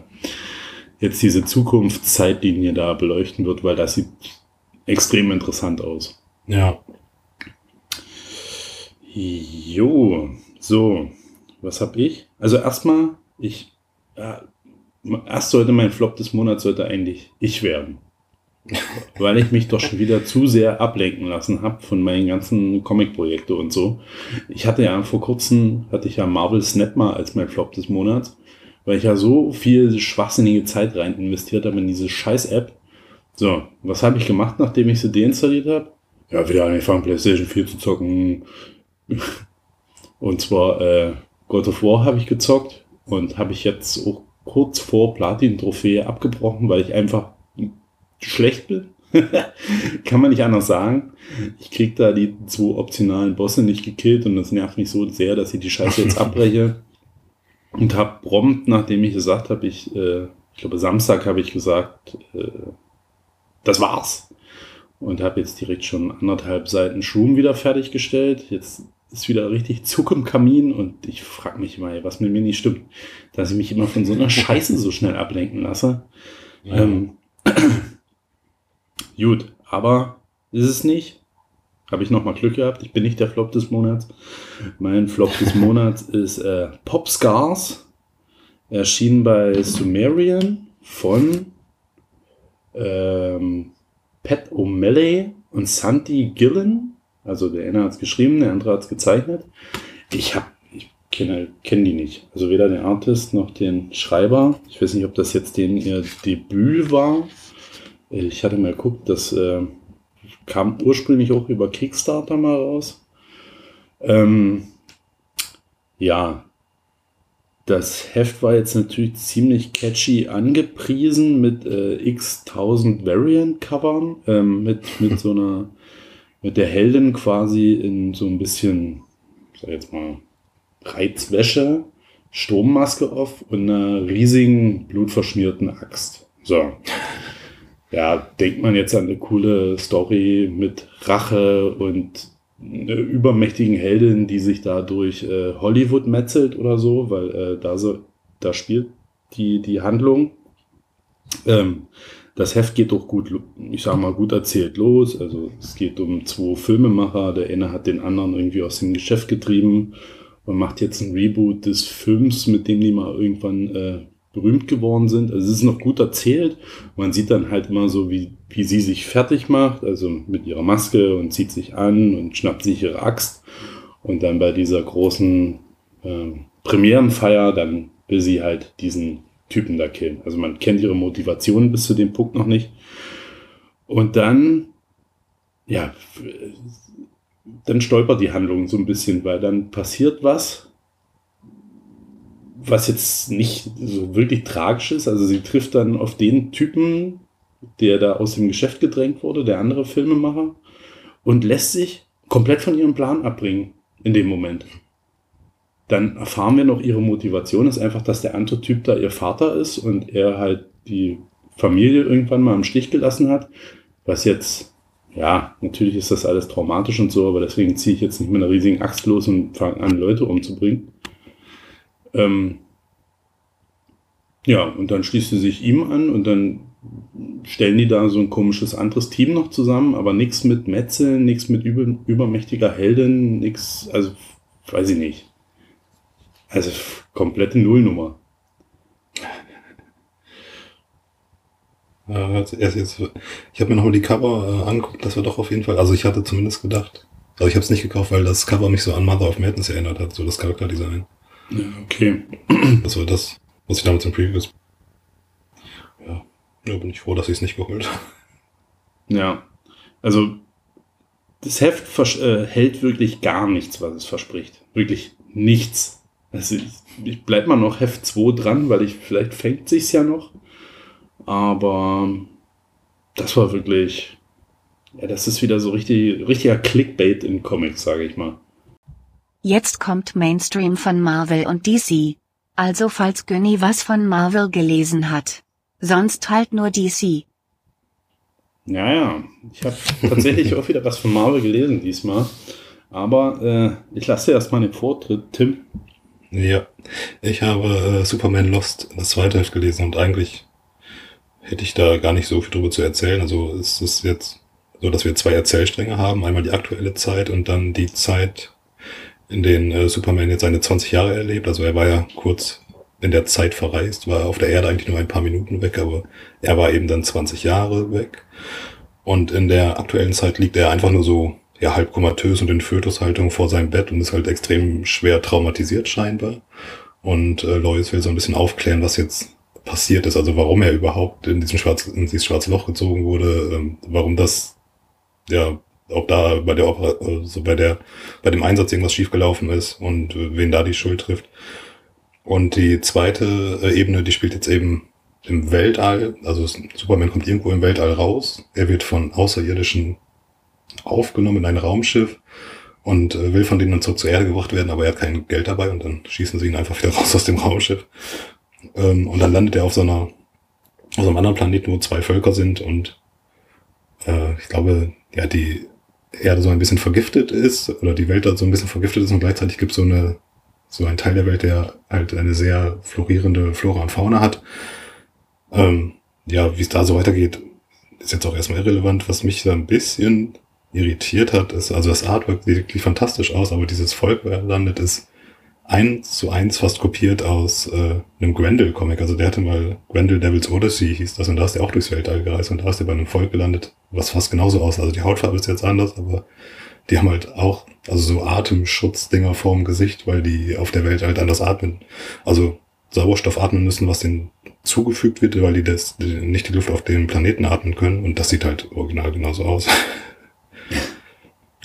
jetzt diese Zukunftszeitlinie da beleuchten wird, weil das sieht extrem interessant aus. Ja. Jo, so, was habe ich? Also erstmal, ich, ja, erst sollte mein Flop des Monats sollte eigentlich ich werden. <laughs> weil ich mich doch schon wieder zu sehr ablenken lassen habe von meinen ganzen Comic-Projekten und so. Ich hatte ja vor kurzem, hatte ich ja Marvel Snap mal als mein Flop des Monats weil ich ja so viel schwachsinnige Zeit rein investiert habe in diese scheiß App. So, was habe ich gemacht, nachdem ich sie deinstalliert habe? Ja, wieder angefangen, PlayStation 4 zu zocken. <laughs> Und zwar äh, God of War habe ich gezockt und habe ich jetzt auch kurz vor Platin-Trophäe abgebrochen, weil ich einfach schlecht bin. <laughs> Kann man nicht anders sagen. Ich krieg da die zwei optionalen Bosse nicht gekillt und das nervt mich so sehr, dass ich die Scheiße jetzt <laughs> abbreche. Und habe prompt, nachdem ich gesagt habe, ich, äh, ich glaube Samstag habe ich gesagt, äh, das war's. Und habe jetzt direkt schon anderthalb Seiten Schum wieder fertiggestellt. Jetzt ist wieder richtig Zug im Kamin und ich frage mich mal, was mit mir nicht stimmt, dass ich mich immer von so einer <laughs> Scheiße so schnell ablenken lasse. Ja. Ähm, <clears throat> gut, aber ist es nicht. Habe ich nochmal Glück gehabt. Ich bin nicht der Flop des Monats. Mein Flop des <laughs> Monats ist äh, Pop Scars. Erschienen bei Sumerian von ähm, Pat O'Malley und Santi Gillen. Also der eine hat es geschrieben, der andere hat es gezeichnet. Ich habe kenne kenn die nicht. Also weder den Artist noch den Schreiber. Ich weiß nicht, ob das jetzt den ihr Debüt war. Ich hatte mal geguckt, dass äh, kam ursprünglich auch über Kickstarter mal raus. Ähm, ja, das Heft war jetzt natürlich ziemlich catchy angepriesen mit äh, x tausend Variant-Covern, ähm, mit, mit so einer, der Heldin quasi in so ein bisschen, ich sag jetzt mal, Reizwäsche, Strommaske auf und einer riesigen blutverschmierten Axt. So. ja, denkt man jetzt an eine coole Story mit Rache und einer übermächtigen Heldin, die sich da durch äh, Hollywood metzelt oder so, weil äh, da so, da spielt die, die Handlung. Ähm, das Heft geht doch gut, ich sag mal, gut erzählt los. Also es geht um zwei Filmemacher. Der eine hat den anderen irgendwie aus dem Geschäft getrieben und macht jetzt ein Reboot des Films, mit dem die mal irgendwann äh, berühmt geworden sind. Also es ist noch gut erzählt. Man sieht dann halt immer so, wie, wie sie sich fertig macht, also mit ihrer Maske und zieht sich an und schnappt sich ihre Axt. Und dann bei dieser großen äh, Premierenfeier, dann will sie halt diesen Typen da killen. Also man kennt ihre Motivation bis zu dem Punkt noch nicht. Und dann, ja, dann stolpert die Handlung so ein bisschen, weil dann passiert was, was jetzt nicht so wirklich tragisch ist. Also sie trifft dann auf den Typen, der da aus dem Geschäft gedrängt wurde, der andere Filmemacher, und lässt sich komplett von ihrem Plan abbringen in dem Moment. Dann erfahren wir noch ihre Motivation, ist einfach, dass der andere Typ da ihr Vater ist und er halt die Familie irgendwann mal im Stich gelassen hat, was jetzt, ja, natürlich ist das alles traumatisch und so, aber deswegen ziehe ich jetzt nicht mit einer riesigen Axt los und fange an, Leute umzubringen. Ähm, ja, und dann schließt sie sich ihm an und dann stellen die da so ein komisches anderes Team noch zusammen, aber nichts mit Metzeln, nichts mit über, übermächtiger Heldin, nichts, also weiß ich nicht. Also komplette Nullnummer. Ja, jetzt, jetzt, ich habe mir nochmal die Cover äh, angeguckt, das war doch auf jeden Fall, also ich hatte zumindest gedacht, also ich habe es nicht gekauft, weil das Cover mich so an Mother of Madness erinnert hat, so das Charakterdesign. Ja, okay. Das war das, was ich damals im Previews. Ja, ja bin ich froh, dass ich es nicht geholt habe. Ja, also das Heft äh, hält wirklich gar nichts, was es verspricht. Wirklich nichts. Also ich, ich bleib mal noch Heft 2 dran, weil ich vielleicht fängt sich's ja noch. Aber das war wirklich, ja, das ist wieder so richtig, richtiger Clickbait in Comics, sage ich mal. Jetzt kommt Mainstream von Marvel und DC. Also falls Günni was von Marvel gelesen hat. Sonst halt nur DC. Ja, ja. Ich habe tatsächlich auch wieder was von Marvel gelesen diesmal. Aber äh, ich lasse dir erstmal den Vortritt, Tim. Ja, ich habe äh, Superman Lost das zweite Heft gelesen und eigentlich hätte ich da gar nicht so viel drüber zu erzählen. Also es ist jetzt so, dass wir zwei Erzählstränge haben. Einmal die aktuelle Zeit und dann die Zeit, in denen äh, Superman jetzt seine 20 Jahre erlebt. Also er war ja kurz in der Zeit verreist, war auf der Erde eigentlich nur ein paar Minuten weg, aber er war eben dann 20 Jahre weg. Und in der aktuellen Zeit liegt er einfach nur so ja, halb komatös und in Fötushaltung vor seinem Bett und ist halt extrem schwer traumatisiert scheinbar. Und äh, Lois will so ein bisschen aufklären, was jetzt passiert ist, also warum er überhaupt in diesem Schwarz, in dieses schwarze Loch gezogen wurde, ähm, warum das, ja, ob da bei der, Opera, äh, so bei der, bei dem Einsatz irgendwas schiefgelaufen ist und äh, wen da die Schuld trifft. Und die zweite äh, Ebene, die spielt jetzt eben im Weltall, also Superman kommt irgendwo im Weltall raus, er wird von Außerirdischen aufgenommen in ein Raumschiff und äh, will von denen dann zurück zur Erde gebracht werden, aber er hat kein Geld dabei und dann schießen sie ihn einfach wieder <laughs> raus aus dem Raumschiff. Ähm, und dann landet er auf so einer, auf so einem anderen Planeten, wo zwei Völker sind und äh, ich glaube, ja, die Erde so ein bisschen vergiftet ist oder die Welt da so ein bisschen vergiftet ist und gleichzeitig gibt es so eine, so ein Teil der Welt, der halt eine sehr florierende Flora und Fauna hat. Ähm, ja, wie es da so weitergeht, ist jetzt auch erstmal irrelevant. Was mich da ein bisschen irritiert hat, ist, also das Artwork sieht wirklich fantastisch aus, aber dieses Volk, landet, ist eins zu eins fast kopiert aus äh, einem Grendel-Comic. Also der hatte mal Grendel Devil's Odyssey hieß das und da ist er auch durchs Weltall gereist und da ist er bei einem Volk gelandet, was fast genauso aussah. Also die Hautfarbe ist jetzt anders, aber die haben halt auch, also so Atemschutzdinger vorm Gesicht, weil die auf der Welt halt anders atmen. Also Sauerstoff atmen müssen, was denen zugefügt wird, weil die das die nicht die Luft auf dem Planeten atmen können und das sieht halt original genauso aus. <laughs>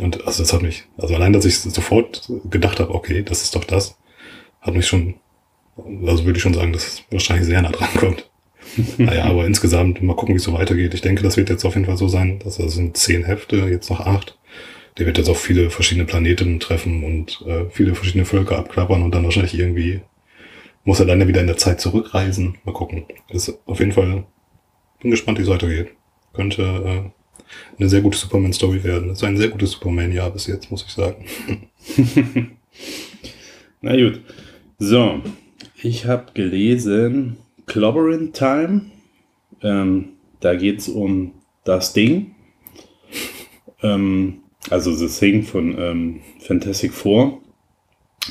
Und also das hat mich, also allein, dass ich sofort gedacht habe, okay, das ist doch das, hat mich schon, also würde ich schon sagen, dass es wahrscheinlich sehr nah dran kommt. <laughs> naja, aber insgesamt mal gucken, wie es so weitergeht. Ich denke, das wird jetzt auf jeden Fall so sein, dass das sind zehn Hefte, jetzt noch acht. Der wird jetzt auf viele verschiedene Planeten treffen und äh, viele verschiedene Völker abklappern und dann wahrscheinlich irgendwie muss er dann wieder in der Zeit zurückreisen. Mal gucken. Ist auf jeden Fall, bin gespannt, wie es weitergeht. könnte äh, eine sehr gute Superman-Story werden. Das ist ein sehr gutes Superman-Jahr bis jetzt, muss ich sagen. <laughs> Na gut. So, ich habe gelesen Clobbering Time. Ähm, da geht es um das Ding. Ähm, also The Thing von ähm, Fantastic Four.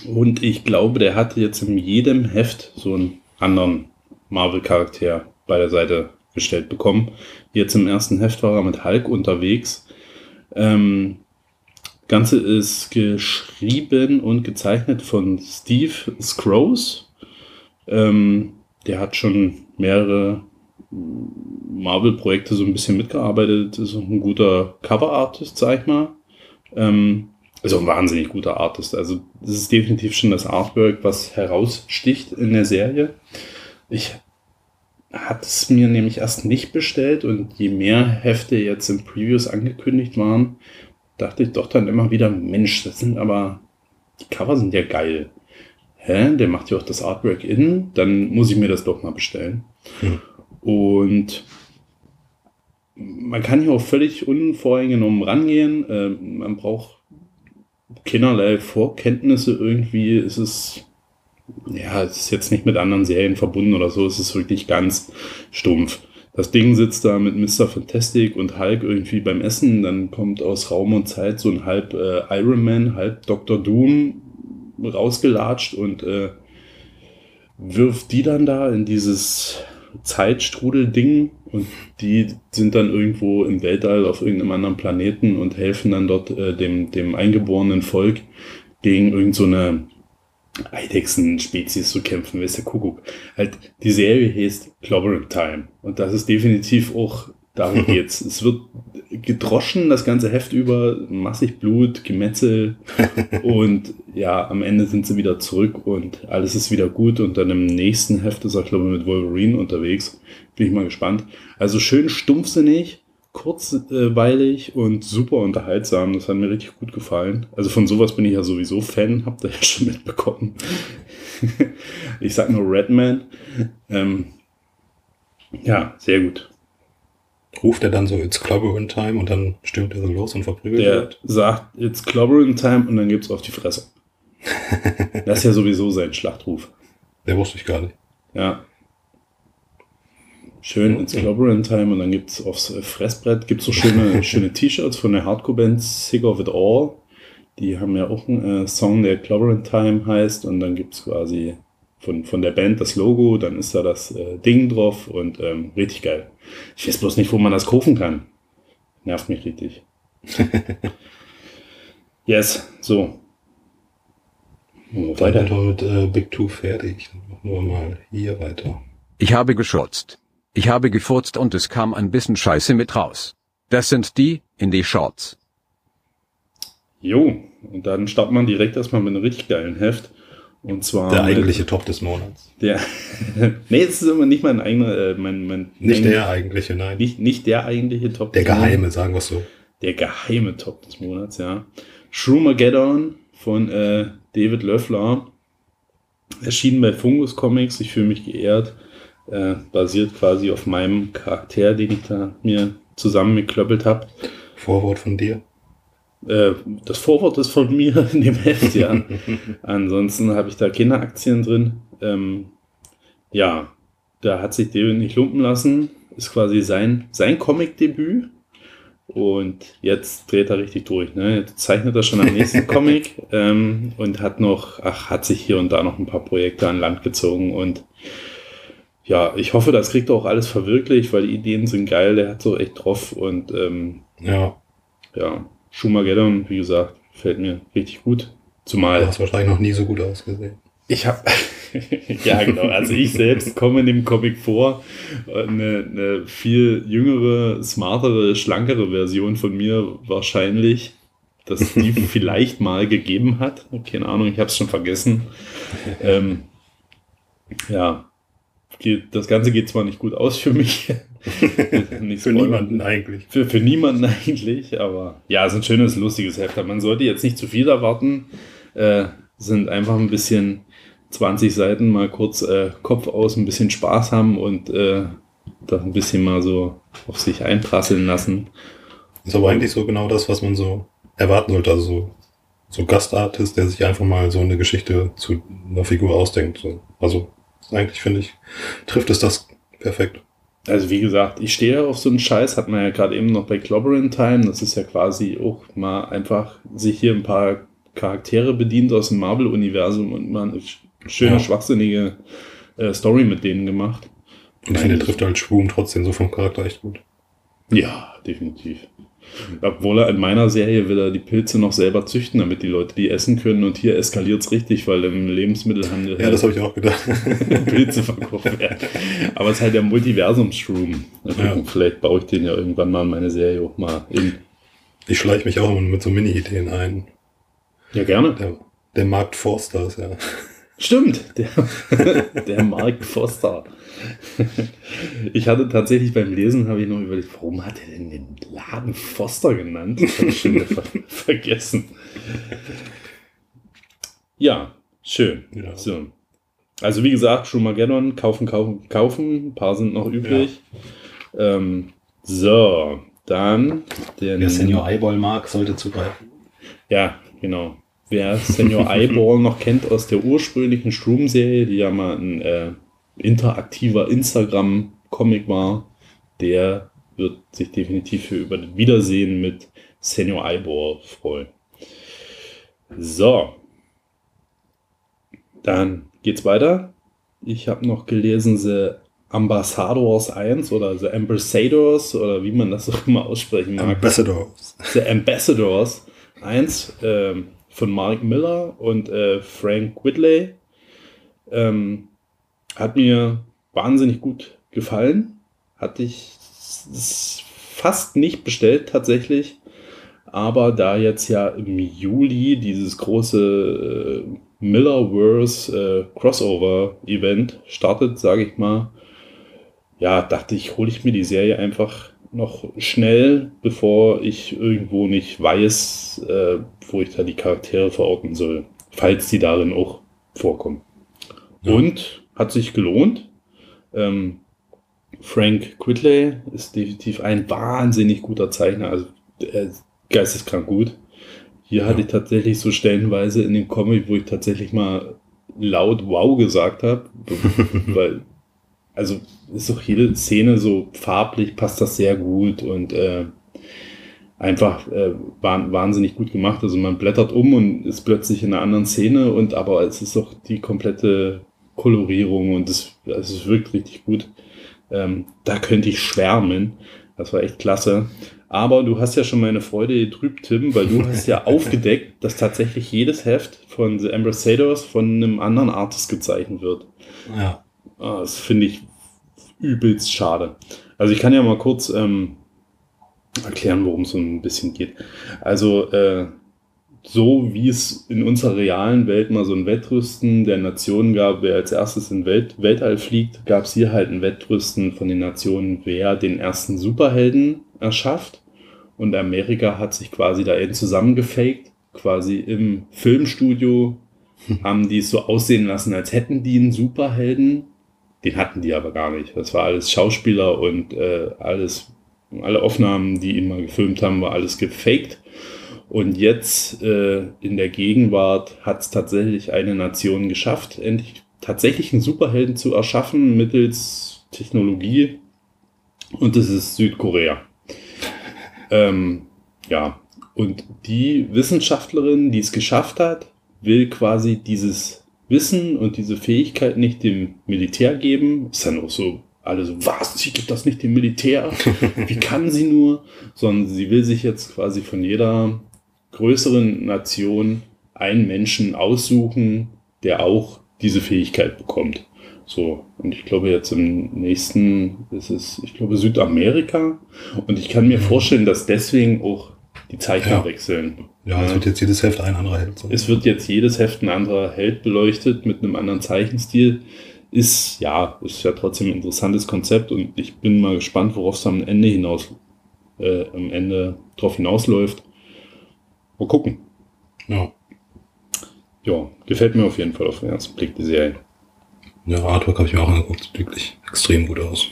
Und ich glaube, der hat jetzt in jedem Heft so einen anderen Marvel-Charakter bei der Seite gestellt bekommen. Jetzt im ersten Heft war er mit Hulk unterwegs. Ähm, Ganze ist geschrieben und gezeichnet von Steve Scrooge. Ähm, der hat schon mehrere Marvel-Projekte so ein bisschen mitgearbeitet. Ist auch ein guter Cover-Artist, sag ich mal. Ähm, also ein wahnsinnig guter Artist. Also das ist definitiv schon das Artwork, was heraussticht in der Serie. Ich hatte es mir nämlich erst nicht bestellt und je mehr Hefte jetzt im Previews angekündigt waren, dachte ich doch dann immer wieder, Mensch, das sind aber, die Cover sind ja geil. Hä? Der macht ja auch das Artwork in, dann muss ich mir das doch mal bestellen. Hm. Und man kann hier auch völlig unvoreingenommen rangehen. Ähm, man braucht keinerlei Vorkenntnisse irgendwie. Es ist, ja, es ist jetzt nicht mit anderen Serien verbunden oder so. Es ist wirklich ganz stumpf. Das Ding sitzt da mit Mr. Fantastic und Hulk irgendwie beim Essen. Dann kommt aus Raum und Zeit so ein halb äh, Iron Man, halb Dr. Doom rausgelatscht und äh, wirft die dann da in dieses Zeitstrudel-Ding und die sind dann irgendwo im Weltall auf irgendeinem anderen Planeten und helfen dann dort äh, dem, dem eingeborenen Volk gegen irgend so Eidechsen-Spezies zu kämpfen, weißt du, Kuckuck. Halt, die Serie heißt Clobbering Time und das ist definitiv auch, darum <laughs> geht's. es wird gedroschen, das ganze Heft über, massig Blut, Gemetzel <laughs> und ja, am Ende sind sie wieder zurück und alles ist wieder gut und dann im nächsten Heft ist er, glaube ich, mit Wolverine unterwegs. Bin ich mal gespannt. Also schön stumpfsinnig, kurzweilig und super unterhaltsam. Das hat mir richtig gut gefallen. Also von sowas bin ich ja sowieso Fan, habt ihr ja schon mitbekommen. <laughs> ich sag nur Redman. Ähm, ja, sehr gut. Ruft er dann so, it's clobbering time und dann stürmt er so los und verprügelt Der wird? sagt, it's clobbering time und dann gibt's auf die Fresse. <laughs> Das ist ja sowieso sein Schlachtruf. Der wusste ich gar nicht. Ja. Schön ins Clobbering Time und dann gibt's aufs Fressbrett gibt's so schöne, <laughs> schöne T-Shirts von der Hardcore-Band Sick of It All. Die haben ja auch einen äh, Song, der Clobbering Time heißt und dann gibt's quasi von, von der Band das Logo, dann ist da das äh, Ding drauf und ähm, richtig geil. Ich weiß bloß nicht, wo man das kaufen kann. Nervt mich richtig. <laughs> yes, so. Weiter. mit äh, Big Two fertig. Machen wir mal hier weiter. Ich habe geschurzt. Ich habe gefurzt und es kam ein bisschen Scheiße mit raus. Das sind die, in die Shorts. Jo, und dann startet man direkt erstmal mit einem richtig geilen Heft. Und zwar. Der mit- eigentliche Top des Monats. Der, <laughs> nee, es ist immer nicht mein eigener, äh, mein, mein, Nicht der eigentliche, nein. nicht, nicht der eigentliche Top. Der des Monats. geheime, sagen wir es so. Der geheime Top des Monats, ja. Shroomageddon von äh, David Löffler. Erschienen bei Fungus Comics. Ich fühle mich geehrt. Äh, basiert quasi auf meinem Charakter, den ich da mir zusammengeklöppelt habe. Vorwort von dir. Äh, das Vorwort ist von mir <laughs> in dem Heft, ja. Ansonsten habe ich da Kinderaktien drin. Ähm, ja, da hat sich David nicht lumpen lassen. Ist quasi sein, sein Comic-Debüt. Und jetzt dreht er richtig durch. Ne? Jetzt zeichnet er schon am nächsten <laughs> Comic ähm, und hat noch, ach, hat sich hier und da noch ein paar Projekte an Land gezogen. Und ja, ich hoffe, das kriegt er auch alles verwirklicht, weil die Ideen sind geil. Der hat so echt drauf. Und ähm, Ja, ja, Schumageddon, wie gesagt, gefällt mir richtig gut. Zumal du hast wahrscheinlich noch nie so gut ausgesehen. ich habe, <laughs> ja genau, also ich selbst komme in dem Comic vor, eine, eine viel jüngere, smartere, schlankere Version von mir wahrscheinlich, dass die <laughs> vielleicht mal gegeben hat. Keine Ahnung, ich habe es schon vergessen. Ähm, ja, geht, das Ganze geht zwar nicht gut aus für mich. <laughs> Für niemanden eigentlich. Für, für niemanden <laughs> eigentlich, aber ja, es ist ein schönes, lustiges Heft. Man sollte jetzt nicht zu viel erwarten. Äh, sind einfach ein bisschen 20 Seiten mal kurz äh, Kopf aus, ein bisschen Spaß haben und äh, da ein bisschen mal so auf sich einprasseln lassen. Ist aber eigentlich so genau das, was man so erwarten sollte. Also so, so Gastartist, der sich einfach mal so eine Geschichte zu einer Figur ausdenkt. So. Also eigentlich finde ich, trifft es das perfekt. Also wie gesagt, ich stehe auf so einen Scheiß, hat man ja gerade eben noch bei Clobbering Time. Das ist ja quasi auch mal einfach sich hier ein paar Charaktere bedient aus dem Marvel-Universum und mal eine sch- schöne, Ja. schwachsinnige äh, Story mit denen gemacht. Und ich finde, der trifft halt Schwum trotzdem so vom Charakter echt gut. Ja, definitiv. Obwohl er in meiner Serie will er die Pilze noch selber züchten, damit die Leute die essen können. Und hier eskaliert es richtig, weil im Lebensmittelhandel Ja, das habe ich auch gedacht. <laughs> Pilze verkauft werden. Aber es ist halt der gucken, Ja. Vielleicht baue ich den ja irgendwann mal in meine Serie auch mal in. Ich schleiche mich auch immer mit so Mini-Ideen ein. Ja, gerne. Der, der Markt Forster ist ja. Stimmt, der, <laughs> der Mark Foster. <laughs> Ich hatte tatsächlich beim Lesen, habe ich noch überlegt, warum hat er denn den Laden Foster genannt? Das habe ich schon ver <laughs> vergessen. Ja, schön. Ja. So. Also wie gesagt, Schumageddon, kaufen, kaufen, kaufen. Ein paar sind noch übrig. Ähm, so, dann der Wer Senior Eyeball mag, sollte zugreifen. ja, genau. Wer Senior Eyeball noch kennt aus der ursprünglichen Shroom-Serie, die ja mal ein äh, interaktiver Instagram-Comic war, der wird sich definitiv für über das Wiedersehen mit Senior Eyeball freuen. So. Dann geht's weiter. Ich habe noch gelesen The Ambassadors 1 oder The Ambassadors oder wie man das <laughs> auch immer aussprechen mag. Ambassadors. The Ambassadors 1 ähm, von Mark Miller und äh, Frank Whitley. Ähm, hat mir wahnsinnig gut gefallen. Hatte ich fast nicht bestellt tatsächlich. Aber da jetzt ja im Juli dieses große äh, Millerverse äh, Crossover-Event startet, sage ich mal, ja, dachte ich, hole ich mir die Serie einfach noch schnell, bevor ich irgendwo nicht weiß, äh, wo ich da die Charaktere verorten soll, falls die darin auch vorkommen. Ja. Und hat sich gelohnt. Ähm, Frank Quidley ist definitiv ein wahnsinnig guter Zeichner, also ist geisteskrank gut. Hier hatte ich tatsächlich so stellenweise in dem Comic, wo ich tatsächlich mal laut Wow gesagt habe, <laughs> weil also ist doch jede Szene so farblich, passt das sehr gut und äh, einfach äh, wahn- wahnsinnig gut gemacht. Also man blättert um und ist plötzlich in einer anderen Szene und aber es ist doch die komplette Kolorierung und es, es ist wirklich richtig gut. Ähm, da könnte ich schwärmen. Das war echt klasse. Aber du hast ja schon meine Freude getrübt, Tim, weil du hast ja <laughs> aufgedeckt, dass tatsächlich jedes Heft von The Ambassadors von einem anderen Artist gezeichnet wird. Ja. Ah, Das finde ich übelst schade. Also ich kann ja mal kurz ähm, erklären, worum es so ein bisschen geht. Also äh, so wie es in unserer realen Welt mal so ein Wettrüsten der Nationen gab, wer als erstes in Welt Weltall fliegt, gab es hier halt ein Wettrüsten von den Nationen, wer den ersten Superhelden erschafft. Und Amerika hat sich quasi da eben zusammengefaked, quasi im Filmstudio <laughs> haben die es so aussehen lassen, als hätten die einen Superhelden. Den hatten die aber gar nicht. Das war alles Schauspieler und äh, alles, alle Aufnahmen, die ihn mal gefilmt haben, war alles gefaked. Und jetzt äh, in der Gegenwart hat es tatsächlich eine Nation geschafft, endlich tatsächlich einen Superhelden zu erschaffen mittels Technologie. Und das ist Südkorea. <laughs> Ähm, ja, und die Wissenschaftlerin, die es geschafft hat, will quasi dieses Wissen und diese Fähigkeit nicht dem Militär geben. Ist dann auch so, alle so, was, sie gibt das nicht dem Militär? <laughs> Wie kann sie nur? Sondern sie will sich jetzt quasi von jeder größeren Nation einen Menschen aussuchen, der auch diese Fähigkeit bekommt. So, und ich glaube jetzt im nächsten ist es, ich glaube Südamerika. Und ich kann mir vorstellen, dass deswegen auch die Zeichner Ja. wechseln. Ja, es wird jetzt jedes Heft ein anderer Held. So. Es wird jetzt jedes Heft ein anderer Held beleuchtet mit einem anderen Zeichenstil. Ist, ja, ist ja trotzdem ein interessantes Konzept und ich bin mal gespannt, worauf es am Ende hinaus, äh, am Ende drauf hinausläuft. Mal gucken. ja. Ja, gefällt mir auf jeden Fall auf den ersten Blick die Serie. ja, Artwork habe ich mir auch angeguckt. Sieht wirklich extrem gut aus.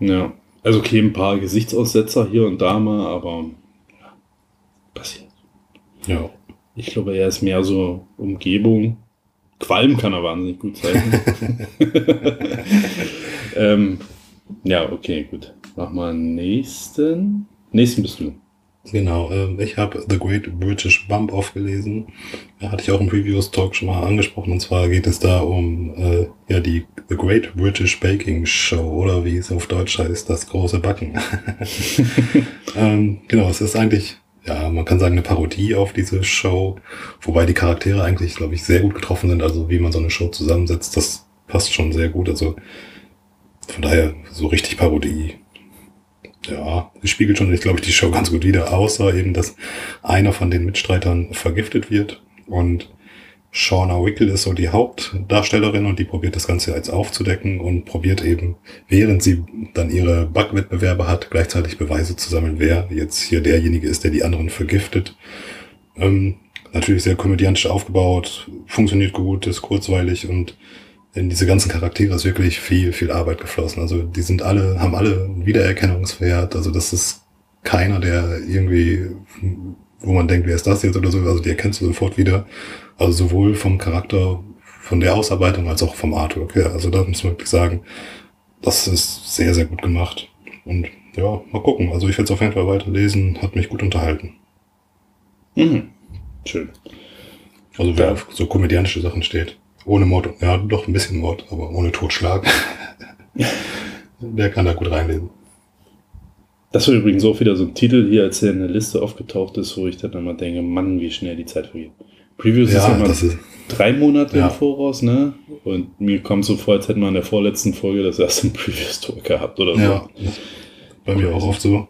Ja. Also okay, ein paar Gesichtsaussetzer hier und da mal, aber ja, passiert. Ja. Ich glaube, er ist mehr so Umgebung. Qualm kann er wahnsinnig gut zeichnen. <laughs> <laughs> ähm, ja, okay, gut. Mach mal nächsten. Nächsten bist du. Genau, äh, ich habe The Great British Bump aufgelesen. Da hatte ich auch im Previews Talk schon mal angesprochen. Und zwar geht es da um äh, ja die The Great British Baking Show oder wie es auf Deutsch heißt, das große Backen. <laughs> <laughs> ähm, genau, es ist eigentlich, ja, man kann sagen, eine Parodie auf diese Show, wobei die Charaktere eigentlich, glaube ich, sehr gut getroffen sind. Also wie man so eine Show zusammensetzt, das passt schon sehr gut. Also von daher so richtig Parodie ja, spiegelt schon, ich glaube, die Show ganz gut wieder, außer eben, dass einer von den Mitstreitern vergiftet wird und Shauna Wickel ist so die Hauptdarstellerin und die probiert das Ganze jetzt aufzudecken und probiert eben, während sie dann ihre Backwettbewerbe hat, gleichzeitig Beweise zu sammeln, wer jetzt hier derjenige ist, der die anderen vergiftet. Ähm, natürlich sehr komödiantisch aufgebaut, funktioniert gut, ist kurzweilig und in diese ganzen Charaktere ist wirklich viel, viel Arbeit geflossen. Also die sind alle, haben alle einen Wiedererkennungswert. Also das ist keiner, der irgendwie, wo man denkt, wer ist das jetzt oder so. Also die erkennst du sofort wieder. Also sowohl vom Charakter, von der Ausarbeitung als auch vom Artwork. Ja, also da muss man wirklich sagen, das ist sehr, sehr gut gemacht. Und ja, mal gucken. Also ich werde es auf jeden Fall weiterlesen. Hat mich gut unterhalten. Mhm. Schön. Also wer Ja. auf so komödiantische Sachen steht. Ohne Mord, ja, doch ein bisschen Mord, aber ohne Totschlag. <laughs> Der kann da gut reinlesen. Das war übrigens auch wieder so ein Titel hier, als der in der Liste aufgetaucht ist, wo ich dann immer denke, Mann, wie schnell die Zeit vergeht. Previews ist Ja, immer das ist, drei Monate Ja. im Voraus, ne? Und mir kommt so vor, als hätten wir in der vorletzten Folge das erste <laughs> Previews-Talk gehabt oder so. ja, bei mir auch oft so.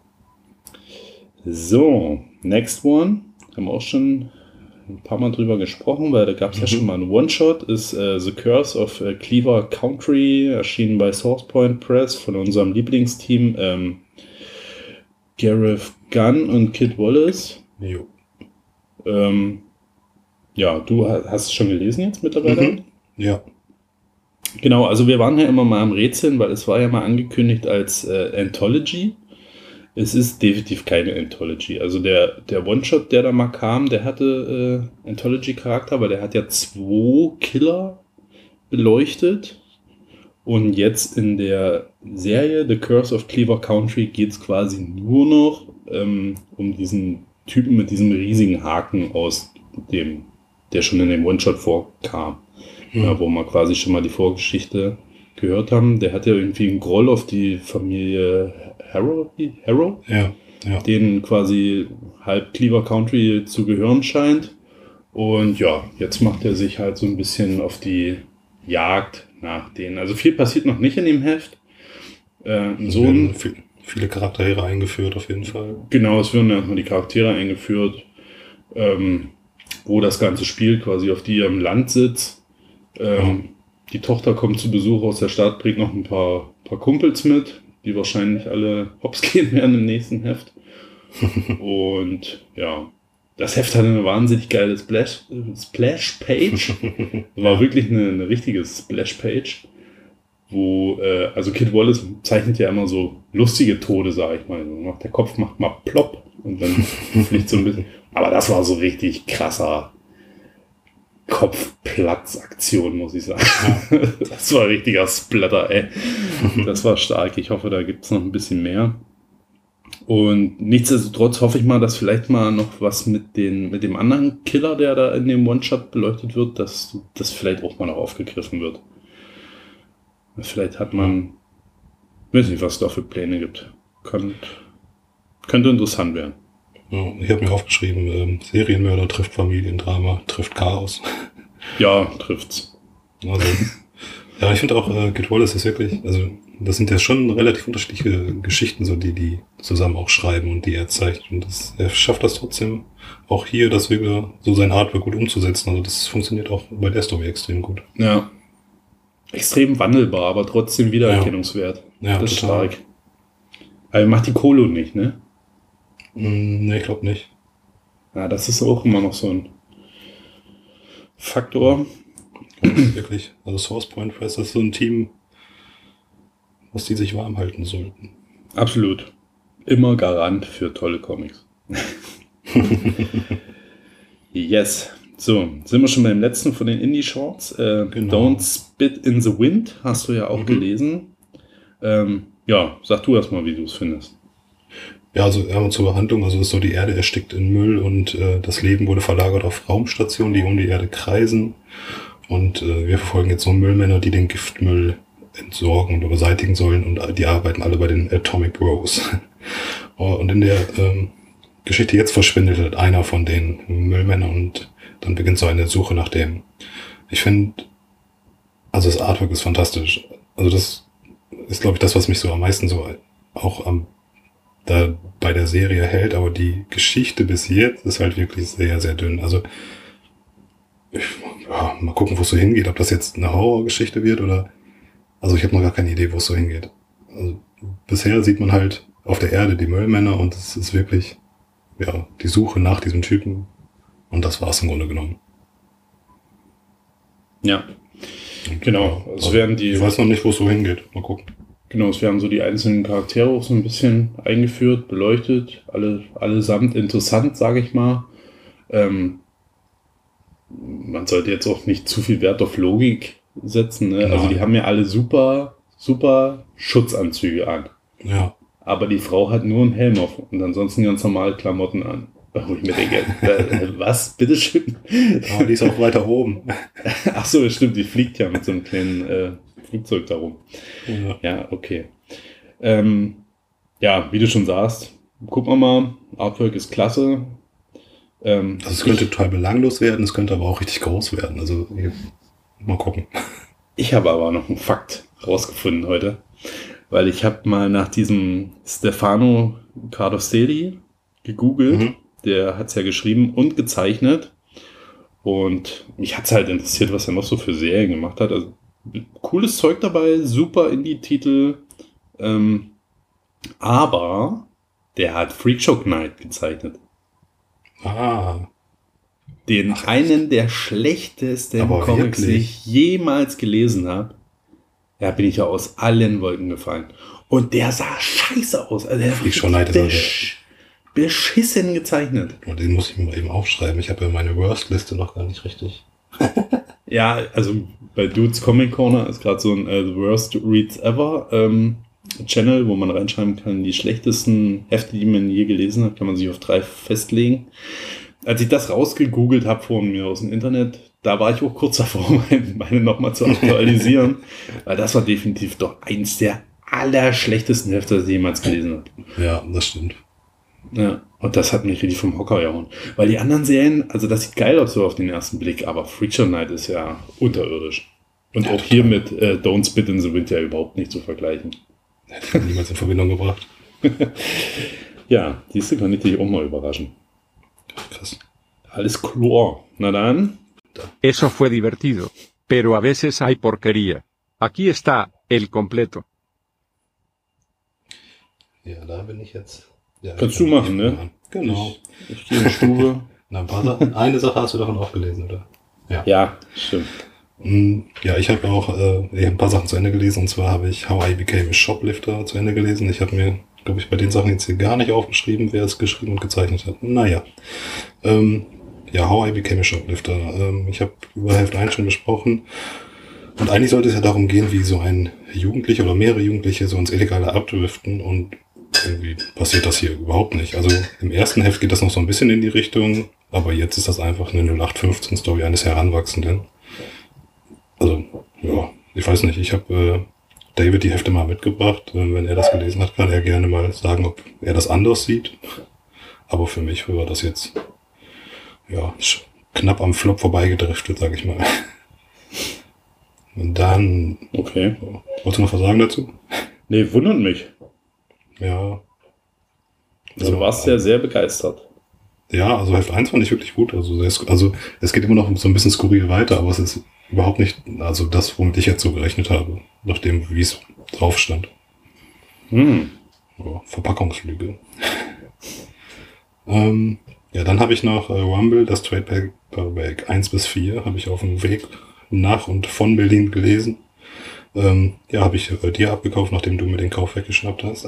So, next one. Haben wir auch schon ein paar Mal drüber gesprochen, weil da gab es ja schon mal einen One-Shot, ist äh, The Curse of äh, Cleaver Country, erschienen bei SourcePoint Press von unserem Lieblingsteam ähm, Gareth Gunn und Kid Wallace. Jo. Ähm, ja, du ha- hast es schon gelesen jetzt mittlerweile? Mhm. Ja, Genau, also wir waren ja immer mal am Rätseln, weil es war ja mal angekündigt als äh, Anthology. Es ist definitiv keine Anthology. Also der, der One-Shot, der da mal kam, der hatte äh, Anthology-Charakter, weil der hat ja zwei Killer beleuchtet. Und jetzt in der Serie The Curse of Cleaver Country geht es quasi nur noch ähm, um diesen Typen mit diesem riesigen Haken aus dem, der schon in dem One-Shot vorkam ja, wo wir quasi schon mal die Vorgeschichte gehört haben. Der hat ja irgendwie einen Groll auf die Familie Harrow, Harrow ja, ja. denen quasi halb Cleaver Country zu gehören scheint. Und ja, jetzt macht er sich halt so ein bisschen auf die Jagd nach denen. Also viel passiert noch nicht in dem Heft. Äh, ein So werden Sohn, viel, viele Charaktere eingeführt auf jeden Fall. Genau, es werden erstmal die Charaktere eingeführt, ähm, wo das Ganze spielt, quasi auf die ihrem Landsitz. Ähm, Die Tochter kommt zu Besuch aus der Stadt, bringt noch ein paar, paar Kumpels mit, die wahrscheinlich alle hops <laughs> gehen werden im nächsten Heft. <laughs> Und ja, das Heft hatte eine wahnsinnig geile Splash, Splash Page. <laughs> War wirklich eine, eine richtige Splash Page wo, äh, also Kid Wallace zeichnet ja immer so lustige Tode, sag ich mal. Der Kopf macht mal plopp und dann fliegt so ein bisschen. Aber das war so richtig krasser Kopfplatzaktion, muss ich sagen. <laughs> das war richtiger Splatter, ey. Das war stark. Ich hoffe, da gibt's noch ein bisschen mehr. Und nichtsdestotrotz hoffe ich mal, dass vielleicht mal noch was mit, den, mit dem anderen Killer, der da in dem One-Shot beleuchtet wird, dass das vielleicht auch mal noch aufgegriffen wird. Vielleicht hat man, weiß nicht, was es da für Pläne gibt. Könnt, könnte interessant werden. Ja, ich habe mir aufgeschrieben, ähm, Serienmörder trifft Familiendrama, trifft Chaos. <laughs> Ja, trifft's. Also, ja, ich finde auch, äh, Kid Wallace ist wirklich, also das sind ja schon relativ unterschiedliche Geschichten, so die die zusammen auch schreiben und die er zeigt. Und das, er schafft das trotzdem auch hier, das wieder so sein Artwork gut umzusetzen. Also das funktioniert auch bei der Story extrem gut. Ja. Extrem wandelbar, aber trotzdem wiedererkennungswert. Ja, das ist total. stark. Aber macht die Kolo nicht, ne? Mm, nee, ich glaube nicht. Ja, das ist auch immer noch so ein Faktor. Wirklich. Also Source Point Press ist so ein Team, was die sich warm halten sollten. Absolut. Immer Garant für tolle Comics. <laughs> yes. So, sind wir schon beim letzten von den Indie-Shorts. Äh, Genau. Don't Spit in the Wind hast du ja auch Mhm. gelesen. Ähm, ja, sag du erst mal, wie du es findest. Ja, also ja, zur Behandlung, also ist so, die Erde erstickt in Müll und äh, das Leben wurde verlagert auf Raumstationen, die um die Erde kreisen. Und äh, wir verfolgen jetzt so Müllmänner, die den Giftmüll entsorgen oder beseitigen sollen und die arbeiten alle bei den Atomic Bros. <laughs> Oh, und in der ähm, Geschichte jetzt verschwindet halt einer von den Müllmännern und dann beginnt so eine Suche nach dem. Ich finde, also das Artwork ist fantastisch. Also das ist, glaube ich, das, was mich so am meisten so auch am da bei der Serie hält, aber die Geschichte bis jetzt ist halt wirklich sehr, sehr dünn. Also ich, ja, mal gucken, wo es so hingeht, ob das jetzt eine Horrorgeschichte wird oder also ich habe noch gar keine Idee, wo es so hingeht. Also, bisher sieht man halt auf der Erde die Müllmänner und es ist wirklich ja die Suche nach diesem Typen und das war's im Grunde genommen. Ja, genau. Es Also, werden die, ich weiß noch nicht, wo es so hingeht. Mal gucken. Genau, es werden so die einzelnen Charaktere auch so ein bisschen eingeführt, beleuchtet, alle, allesamt interessant, sage ich mal. Ähm, man sollte jetzt auch nicht zu viel Wert auf Logik setzen. Ne? Also die haben ja alle super, super Schutzanzüge an. Ja, Aber die Frau hat nur einen Helm auf und ansonsten ganz normale Klamotten an. <laughs> Wo ich mir denke, äh, was, bitteschön? aber die ist auch weiter oben. <laughs> Ach so, stimmt, die fliegt ja mit so einem kleinen äh, Flugzeug darum. Ja. Ja, okay. Ähm, ja, wie du schon sagst, gucken wir mal. Artwork ist klasse. Ähm, Also es könnte total belanglos werden, es könnte aber auch richtig groß werden. Also hier, mal gucken. Ich habe aber noch einen Fakt rausgefunden heute, weil ich habe mal nach diesem Stefano Cardostelli gegoogelt. Mhm. Der hat es ja geschrieben und gezeichnet. Und mich hat es halt interessiert, was er noch so für Serien gemacht hat. Also cooles Zeug dabei, super Indie-Titel. Ähm, aber der hat Freakshow Knight gezeichnet. Ah, Den einen der schlechtesten Comics, die ich jemals gelesen habe. Da bin ich ja aus allen Wolken gefallen. Und der sah scheiße aus. Also der war Freak Show Knight ist besch beschissen gezeichnet. und den muss ich mir mal eben aufschreiben. Ich habe ja meine Worst-Liste noch gar nicht richtig. Ja, also bei Dudes Comic Corner ist gerade so ein äh, The Worst Reads Ever ähm, Channel, wo man reinschreiben kann, die schlechtesten Hefte, die man je gelesen hat, kann man sich auf drei festlegen. Als ich das rausgegoogelt habe von mir aus dem Internet, da war ich auch kurz davor, <laughs> meine, nochmal zu aktualisieren, <laughs> weil das war definitiv doch eins der allerschlechtesten Hefte, das ich jemals gelesen habe. Ja, das stimmt. Ja, und das hat mich richtig vom Hocker gehauen. Weil die anderen Serien, also das sieht geil aus so auf den ersten Blick, aber Freakshow Night ist ja unterirdisch. Und auch hier mit äh, Don't Spit in the Wind ja überhaupt nicht zu vergleichen. Hätte ich niemals in Verbindung gebracht. <laughs> Ja, siehst kann ich dich auch mal überraschen. Krass. Alles klar. Na dann, Eso fue divertido. Pero a veces hay porquería. Aquí está, el completo. Ja, da bin ich jetzt. Ja, Kannst ich- du machen, ich- ne? Genau. ich gehe in die Stube. <laughs> Eine Sache hast du davon auch gelesen, oder? ja, stimmt. Mm, Ja, ich habe auch äh, ich hab ein paar Sachen zu Ende gelesen. Und zwar habe ich How I Became a Shoplifter zu Ende gelesen. Ich habe mir, glaube ich, bei den Sachen jetzt hier gar nicht aufgeschrieben, wer es geschrieben und gezeichnet hat. Naja. Ähm, ja, How I Became a Shoplifter. Ähm, ich habe über Hälfte 1 schon besprochen. Und eigentlich sollte es ja darum gehen, wie so ein Jugendlicher oder mehrere Jugendliche so ins Illegale abdriften und irgendwie passiert das hier überhaupt nicht. Also im ersten Heft geht das noch so ein bisschen in die Richtung, aber jetzt ist das einfach eine 0815-Story eines Heranwachsenden. Also, ja, ich weiß nicht, ich habe äh, David die Hefte mal mitgebracht. Äh, wenn er das gelesen hat, kann er gerne mal sagen, ob er das anders sieht. Aber für mich war das jetzt ja knapp am Flop vorbeigedriftet, sag ich mal. Und dann, Okay. wolltest du noch was sagen dazu? Nee, wundert mich. Ja. Also, du warst ja sehr begeistert. Ja, also Heft 1 fand ich wirklich gut. Also, sehr, also es geht immer noch so ein bisschen skurril weiter, aber es ist überhaupt nicht, also das, womit ich jetzt so gerechnet habe, nachdem, wie es drauf stand. Hm. Ja, Verpackungslüge. <laughs> ähm, ja, dann habe ich noch äh, Rumble, das Trade Paperback 1 bis 4, habe ich auf dem Weg nach und von Berlin gelesen. Ähm, ja, habe ich äh, dir abgekauft, nachdem du mir den Kauf weggeschnappt hast.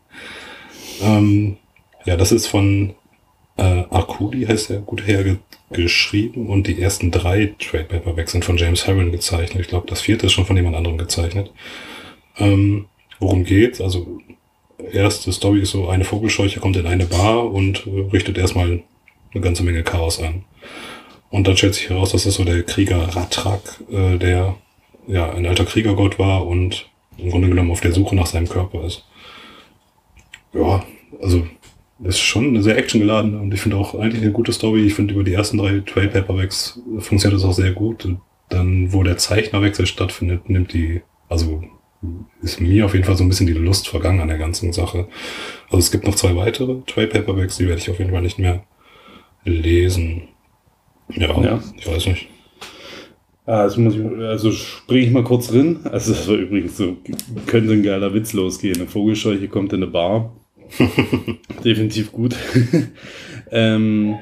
<laughs> ähm, ja, das ist von äh, Arkudi, heißt der gut hergeschrieben und die ersten drei Trade Paperbacks sind von James Herron gezeichnet. Ich glaube, das vierte ist schon von jemand anderem gezeichnet. Ähm, worum geht's? Also erste Story ist so, eine Vogelscheuche kommt in eine Bar und äh, richtet erstmal eine ganze Menge Chaos an. Und dann stellt sich heraus, dass das so der Krieger Ratrak, äh, der ja ein alter Kriegergott war und im Grunde genommen auf der Suche nach seinem Körper ist. Ja, also ist schon eine sehr actiongeladen und ich finde auch eigentlich eine gute Story. Ich finde über die ersten drei Trade Paperbacks funktioniert das auch sehr gut. Und dann, wo der Zeichnerwechsel stattfindet, nimmt die, also ist mir auf jeden Fall so ein bisschen die Lust vergangen an der ganzen Sache. Also es gibt noch zwei weitere Trade Paperbacks, die werde ich auf jeden Fall nicht mehr lesen. Ja, Ja. ich weiß nicht. Also, muss ich, also springe ich mal kurz drin. <laughs> Also das war übrigens so, könnte ein geiler Witz losgehen. Eine Vogelscheuche kommt in eine Bar. <laughs> Definitiv gut. <laughs> ähm,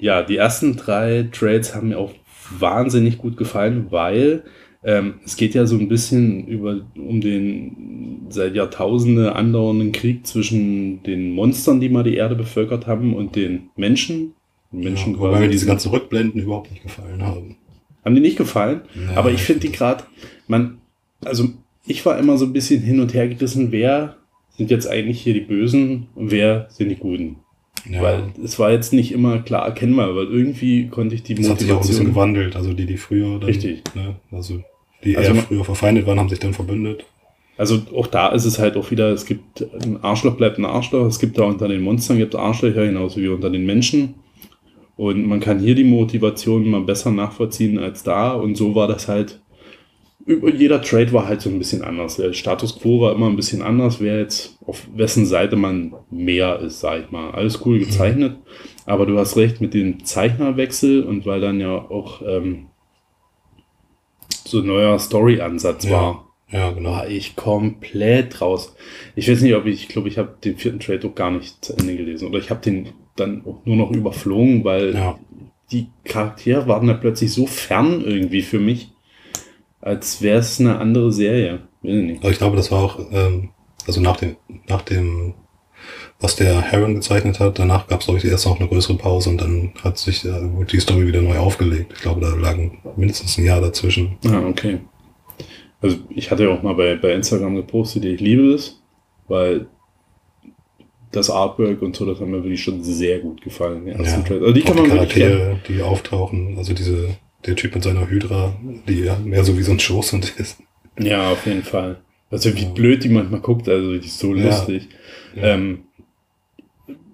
ja, die ersten drei Trades haben mir auch wahnsinnig gut gefallen, weil ähm, es geht ja so ein bisschen über um den seit Jahrtausende andauernden Krieg zwischen den Monstern, die mal die Erde bevölkert haben, und den Menschen. Menschen ja, wobei mir diese ganzen Rückblenden überhaupt nicht gefallen haben. Haben die nicht gefallen? Ja, aber ich finde die gerade, man, also ich war immer so ein bisschen hin und her gerissen, wer sind jetzt eigentlich hier die Bösen und wer sind die Guten? Ja, Weil es war jetzt nicht immer klar erkennbar, weil irgendwie konnte ich die das hat sich auch ein bisschen Motivation. gewandelt. Also die, die früher dann, Richtig. Ne, also die Also eher früher verfeindet waren, haben sich dann verbündet. Also auch da ist es halt auch wieder, es gibt ein Arschloch bleibt ein Arschloch, es gibt da unter den Monstern gibt es Arschlöcher genauso wie unter den Menschen. Und man kann hier die Motivation mal besser nachvollziehen als da. Und so war das halt. Über jeder Trade war halt so ein bisschen anders. Der Status quo war immer ein bisschen anders, wer jetzt auf wessen Seite man mehr ist, sag ich mal. Alles cool gezeichnet. Aber du hast recht mit dem Zeichnerwechsel und weil dann ja auch ähm, so ein neuer Story-Ansatz Ja. war Ja, genau. war ich komplett raus. Ich weiß nicht, ob ich, ich glaube, ich habe den vierten Trade auch gar nicht zu Ende gelesen. Oder ich habe den dann auch nur noch überflogen, weil Ja. die Charaktere waren da plötzlich so fern irgendwie für mich, als wäre es eine andere Serie. Ich ich glaube, das war auch, ähm, also nach dem, nach dem, was der Heron gezeichnet hat, danach gab es, glaube ich, erst noch eine größere Pause und dann hat sich äh, die Story wieder neu aufgelegt. Ich glaube, da lagen mindestens ein Jahr dazwischen. Ah, okay. Also ich hatte ja auch mal bei, bei Instagram gepostet, ich liebe es, weil das Artwork und so, das hat mir wirklich schon sehr gut gefallen. Die ersten Ja. Trades. Also die kann man gerne- Charaktere, die auftauchen, also diese, der Typ mit seiner Hydra, die ja mehr so wie so ein Schoßhund <laughs> ist. Ja, auf jeden Fall. Also wie blöd die manchmal guckt, also die ist so Ja. lustig. Ja. Ähm,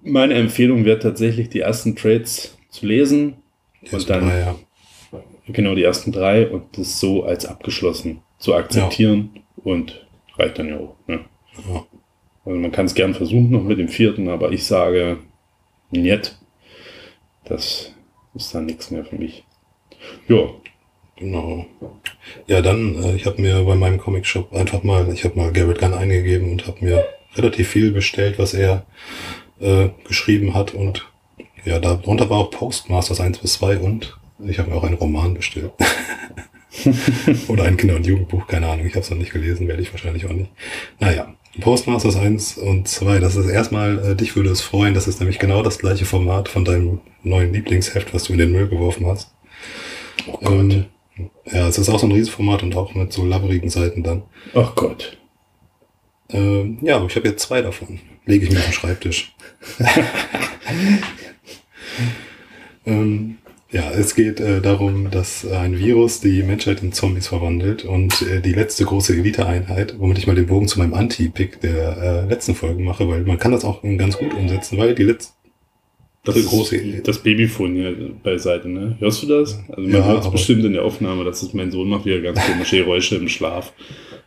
meine Empfehlung wäre tatsächlich, die ersten Trades zu lesen Die und dann ja. genau die ersten drei und das so als abgeschlossen zu akzeptieren und reicht dann ja auch. Ne? Ja. Also man kann es gern versuchen noch mit dem vierten, aber ich sage, nicht. Das ist dann nichts mehr für mich. Ja, Genau. Ja, dann, äh, ich habe mir bei meinem Comic-Shop einfach mal, ich habe mal Garrett Gunn eingegeben und habe mir relativ viel bestellt, was er äh, geschrieben hat. Und ja, darunter war auch Postmasters 1 bis 2 und ich habe mir auch einen Roman bestellt. <laughs> <laughs> Oder ein Kinder- und Jugendbuch, keine Ahnung, ich habe es noch nicht gelesen, werde ich wahrscheinlich auch nicht. Naja, Postmasters 1 und 2, das ist erstmal, äh, dich würde es freuen, das ist nämlich genau das gleiche Format von deinem neuen Lieblingsheft, was du in den Müll geworfen hast. oh Gott. Ähm, ja, es ist auch so ein Riesenformat und auch mit so labberigen Seiten dann. oh Gott. Ähm, ja, ich habe jetzt zwei davon. Lege ich mir auf den Schreibtisch. <laughs> <laughs> ähm, ja, es geht äh, darum, dass ein Virus die Menschheit in Zombies verwandelt und äh, die letzte große Elite-Einheit, womit ich mal den Bogen zu meinem Anti-Pick der äh, letzten Folge mache, weil man kann das auch ganz gut umsetzen, weil die letzte Das große- das Babyphone hier beiseite, ne? Hörst du das? Also man Ja, hört es bestimmt in der Aufnahme, dass es mein Sohn macht wieder ganz komische Geräusche im Schlaf.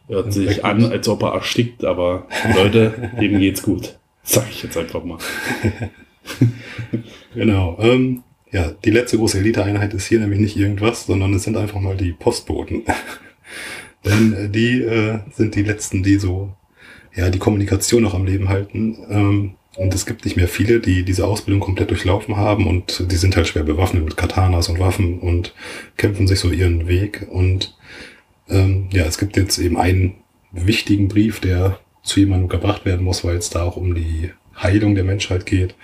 Hört sich an, als ob er erstickt, aber Leute, <laughs> dem geht's gut. Sag ich jetzt einfach mal. Genau. Ähm, ja, die letzte große Elite-Einheit ist hier nämlich nicht irgendwas, sondern es sind einfach mal die Postboten. <laughs> Denn äh, die äh, sind die letzten, die so ja die Kommunikation noch am Leben halten. Ähm, und es gibt nicht mehr viele, die diese Ausbildung komplett durchlaufen haben und die sind halt schwer bewaffnet mit Katanas und Waffen und kämpfen sich so ihren Weg. Und Ähm, ja, es gibt jetzt eben einen wichtigen Brief, der zu jemandem gebracht werden muss, weil es da auch um die Heilung der Menschheit geht.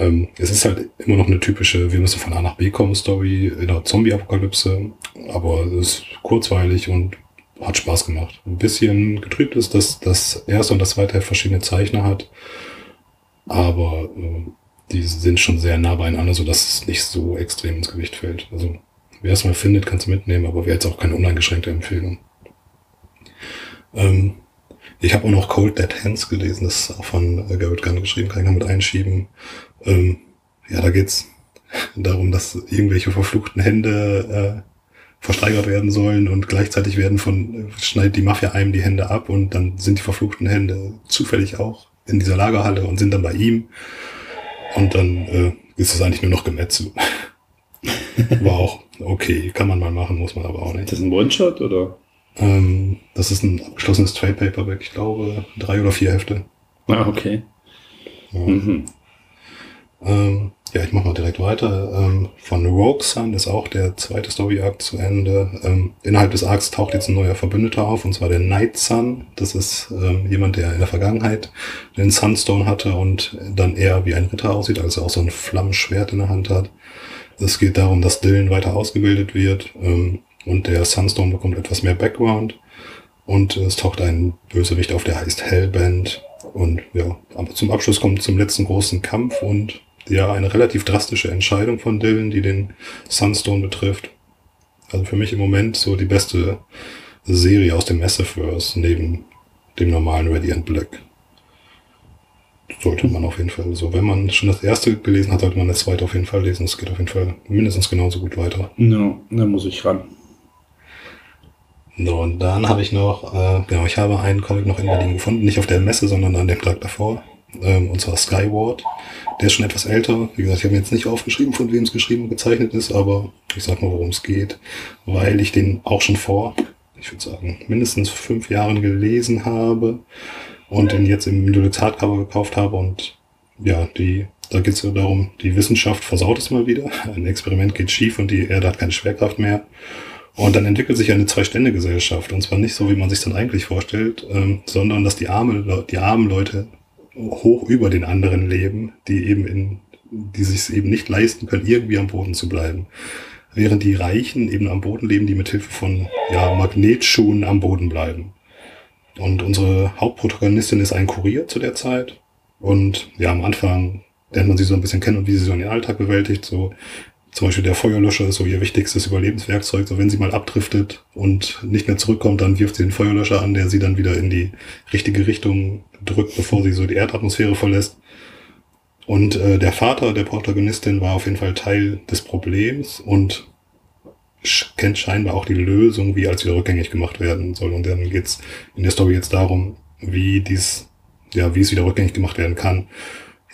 Ähm, es ist halt immer noch eine typische, wir müssen von A nach B kommen Story in der Zombie-Apokalypse, aber es ist kurzweilig und hat Spaß gemacht. Ein bisschen getrübt ist, dass das erste und das zweite verschiedene Zeichner hat, aber äh, die sind schon sehr nah beieinander, so dass es nicht so extrem ins Gewicht fällt. Also wer es mal findet, kann es mitnehmen, aber wäre jetzt auch keine uneingeschränkte Empfehlung. Ähm, ich habe auch noch Cold Dead Hands gelesen, das ist auch von äh, Garrett Gunn geschrieben, kann ich noch mit einschieben. Ähm, ja, da geht's darum, dass irgendwelche verfluchten Hände äh, versteigert werden sollen und gleichzeitig werden von, schneidet die Mafia einem die Hände ab und dann sind die verfluchten Hände zufällig auch in dieser Lagerhalle und sind dann bei ihm. Und dann äh, ist es eigentlich nur noch Gemetzel. <laughs> War auch okay, kann man mal machen, muss man aber auch nicht. Ist das ein One-Shot oder? Ähm, das ist ein abgeschlossenes Trade Paperback, ich glaube, drei oder vier Hefte. Ah, okay. Ja. Mhm. Ähm, ja, ich mache mal direkt weiter. Ähm, von Rogue Sun ist auch der zweite Story-Arc zu Ende. Ähm, innerhalb des Arcs taucht jetzt ein neuer Verbündeter auf, und zwar der Night Sun. Das ist ähm, jemand, der in der Vergangenheit den Sunstone hatte und dann eher wie ein Ritter aussieht, also auch so ein Flammenschwert in der Hand hat. Es geht darum, dass Dylan weiter ausgebildet wird ähm, und der Sunstone bekommt etwas mehr Background. Und es taucht ein Bösewicht auf, der heißt Hellband. Und ja, aber zum Abschluss kommt zum letzten großen Kampf und ja, eine relativ drastische Entscheidung von Dylan, die den Sunstone betrifft. Also für mich im Moment so die beste Serie aus dem Massiverse neben dem normalen Ready and Black. Sollte man auf jeden Fall so. Wenn man schon das erste gelesen hat, sollte man das zweite auf jeden Fall lesen. Es geht auf jeden Fall mindestens genauso gut weiter. Ja, da muss ich ran. So, und dann habe ich noch, äh, genau, ich habe einen Comic noch in Berlin gefunden, nicht auf der Messe, sondern an dem Tag davor. Ähm, und zwar Skyward. Der ist schon etwas älter. Wie gesagt, ich habe mir jetzt nicht aufgeschrieben, von wem es geschrieben und gezeichnet ist, aber ich sag mal, worum es geht, weil ich den auch schon vor, ich würde sagen, mindestens fünf Jahren gelesen habe und den jetzt im Deluxe Hardcover gekauft habe und ja, die, da geht es ja darum, die Wissenschaft versaut es mal wieder. <laughs> Ein Experiment geht schief und die Erde hat keine Schwerkraft mehr. Und dann entwickelt sich eine Zwei-Stände-Gesellschaft. Und zwar nicht so, wie man sich dann eigentlich vorstellt, ähm, sondern dass die, arme, die armen Leute hoch über den anderen leben, die eben in, die sich eben nicht leisten können, irgendwie am Boden zu bleiben. Während die Reichen eben am Boden leben, die mit Hilfe von ja, Magnetschuhen am Boden bleiben. Und unsere Hauptprotagonistin ist ein Kurier zu der Zeit. Und ja, am Anfang lernt man sie so ein bisschen kennen und wie sie so ihren Alltag bewältigt. So zum Beispiel der Feuerlöscher ist so ihr wichtigstes Überlebenswerkzeug. So wenn sie mal abdriftet und nicht mehr zurückkommt, dann wirft sie den Feuerlöscher an, der sie dann wieder in die richtige Richtung drückt, bevor sie so die Erdatmosphäre verlässt. Und äh, der Vater der Protagonistin war auf jeden Fall Teil des Problems und kennt scheinbar auch die Lösung, wie alles wieder rückgängig gemacht werden soll. Und dann geht's in der Story jetzt darum, wie dies, ja, wie es wieder rückgängig gemacht werden kann.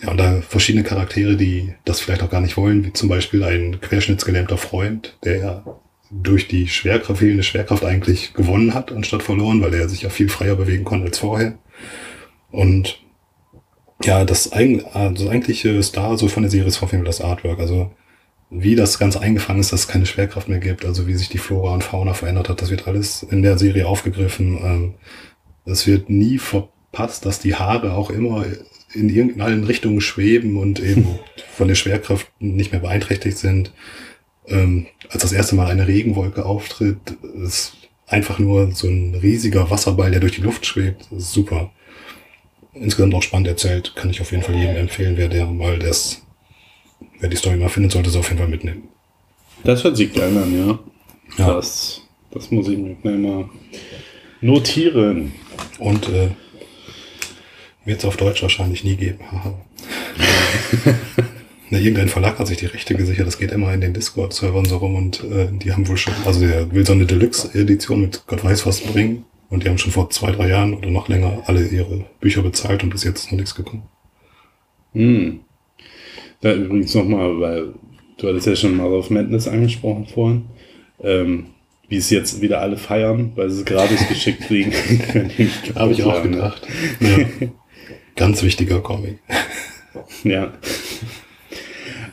Ja, und da verschiedene Charaktere, die das vielleicht auch gar nicht wollen, wie zum Beispiel ein querschnittsgelähmter Freund, der durch die Schwerkraft, fehlende Schwerkraft eigentlich gewonnen hat, anstatt verloren, weil er sich ja viel freier bewegen konnte als vorher. Und ja, das, eig also eigentliche Star so von der Serie ist jeden Fall das Artwork. Also wie das Ganze eingefangen ist, dass es keine Schwerkraft mehr gibt, also wie sich die Flora und Fauna verändert hat, das wird alles in der Serie aufgegriffen. Ähm, Es wird nie verpasst, dass die Haare auch immer in irgendeinen Richtungen schweben und eben <laughs> von der Schwerkraft nicht mehr beeinträchtigt sind. Ähm, als das erste Mal eine Regenwolke auftritt, ist einfach nur so ein riesiger Wasserball, der durch die Luft schwebt. Super. Insgesamt auch spannend erzählt, kann ich auf jeden Fall jedem empfehlen, wer der mal das, wer die Story mal findet, sollte es auf jeden Fall mitnehmen. Das hört sich geil an, ja. Ja. Das, das muss ich mir mal notieren. Und äh, wird es auf Deutsch wahrscheinlich nie geben. <laughs> Na, irgendein Verlag hat sich die Rechte gesichert. Das geht immer in den Discord-Servern so rum und äh, die haben wohl schon, also der will so eine Deluxe-Edition mit Gott weiß was bringen. Und die haben schon vor zwei, drei Jahren oder noch länger alle ihre Bücher bezahlt und bis jetzt ist noch nichts gekommen. Hm. Da übrigens nochmal, weil du hattest ja schon mal auf Madness angesprochen vorhin, ähm, wie es jetzt wieder alle feiern, weil sie es gratis <laughs> geschickt kriegen. <laughs> Habe ich auch sagen. gedacht. Ja. Ganz wichtiger Comic. <laughs> Ja.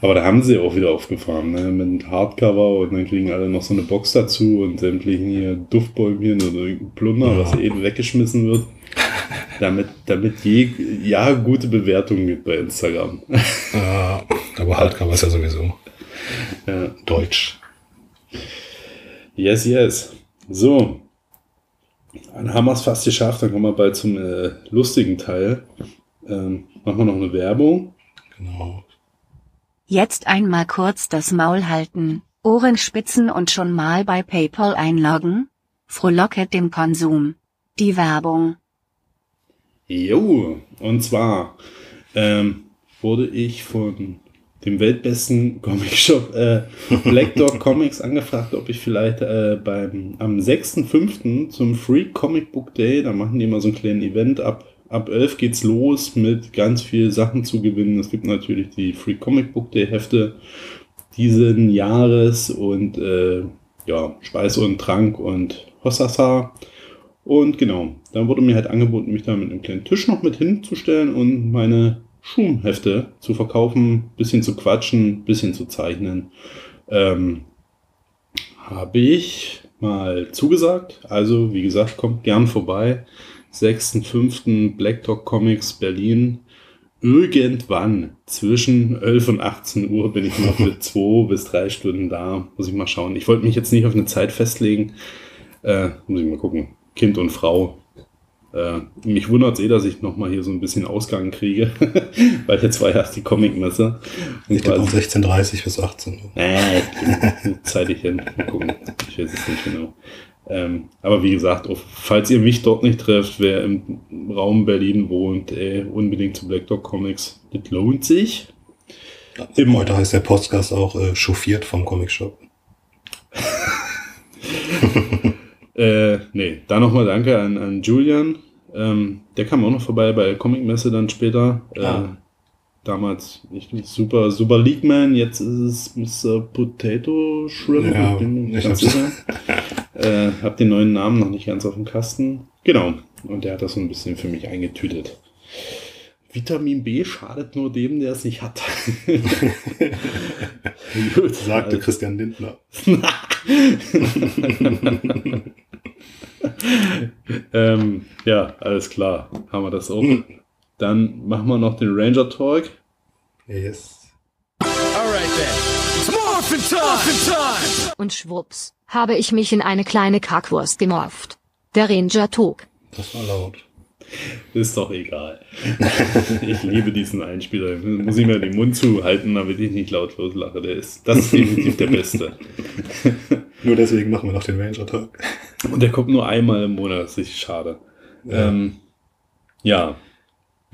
Aber da haben sie auch wieder aufgefahren, ne? Mit Hardcover und dann kriegen alle noch so eine Box dazu und sämtlichen hier Duftbäumchen oder irgendein Plunder, Ja. was eben weggeschmissen wird. damit, damit je, ja, gute Bewertungen gibt bei Instagram. Äh, aber Hardcover ist ja sowieso ja. deutsch. Yes, yes. So. Dann haben wir es fast geschafft. Dann kommen wir bald zum äh, lustigen Teil. Ähm, machen wir noch eine Werbung. Genau. Jetzt einmal kurz das Maul halten, Ohren spitzen und schon mal bei PayPal einloggen? Frohlocket dem Konsum. Die Werbung. Jo, und zwar ähm, wurde ich von dem weltbesten Comicshop äh, <laughs> Black Dog Comics angefragt, ob ich vielleicht äh, beim am 6.5. zum Free Comic Book Day, da machen die immer so ein kleines Event ab. Ab 11 geht's los mit ganz viel Sachen zu gewinnen. Es gibt natürlich die Free Comic Book Day Hefte diesen Jahres und äh, ja, Speise und Trank und Hossasa. Und genau, dann wurde mir halt angeboten, mich da mit einem kleinen Tisch noch mit hinzustellen und meine Schumhefte zu verkaufen, bisschen zu quatschen, bisschen zu zeichnen. Ähm, Habe ich mal zugesagt. Also, wie gesagt, kommt gern vorbei. 6.5. Black Dog Comics Berlin. Irgendwann zwischen 11 und 18 Uhr bin ich noch für <laughs> zwei bis drei Stunden da. Muss ich mal schauen. Ich wollte mich jetzt nicht auf eine Zeit festlegen. Äh, muss ich mal gucken. Kind und Frau. Äh, mich wundert es eh, dass ich nochmal hier so ein bisschen Ausgang kriege, <laughs> weil jetzt war ja die Comicmesse. Ich glaube auch 16.30 bis 18 Uhr. äh, <laughs> zeitig hin. Mal gucken. Ich weiß es nicht genau. Ähm, aber wie gesagt, falls ihr mich dort nicht trefft, wer im Raum Berlin wohnt, äh, unbedingt zu Black Dog Comics. Das lohnt sich. Im- Heute heißt der Podcast auch äh, chauffiert vom Comicshop. <laughs> Äh, nee, da nochmal danke an, an Julian. Ähm, der kam auch noch vorbei bei der Comicmesse dann später. Äh, Ah. Damals ich, super, super League Man, jetzt ist es Mr. Potato Shrimp. Ja, ich bin nicht ich ganz sicher. äh, hab den neuen Namen noch nicht ganz auf dem Kasten. Genau. Und der hat das so ein bisschen für mich eingetütet. Vitamin B schadet nur dem, der es nicht hat. <laughs> Gut, Sagte also- Christian Lindner. <laughs> ähm, ja, alles klar. Haben wir das auch. <laughs> Dann machen wir noch den Ranger Talk. Yes. Und schwupps, habe ich mich in eine kleine Kackwurst gemorft. Der Ranger Tog. Das war laut. Ist doch egal. <laughs> ich liebe diesen Einspieler. Muss ich mir den Mund zuhalten, damit ich nicht laut loslache. Der ist, das ist definitiv der Beste. <laughs> Nur deswegen machen wir noch den Ranger Talk. Und der kommt nur einmal im Monat. Das ist richtig schade. Ja. Ähm, ja.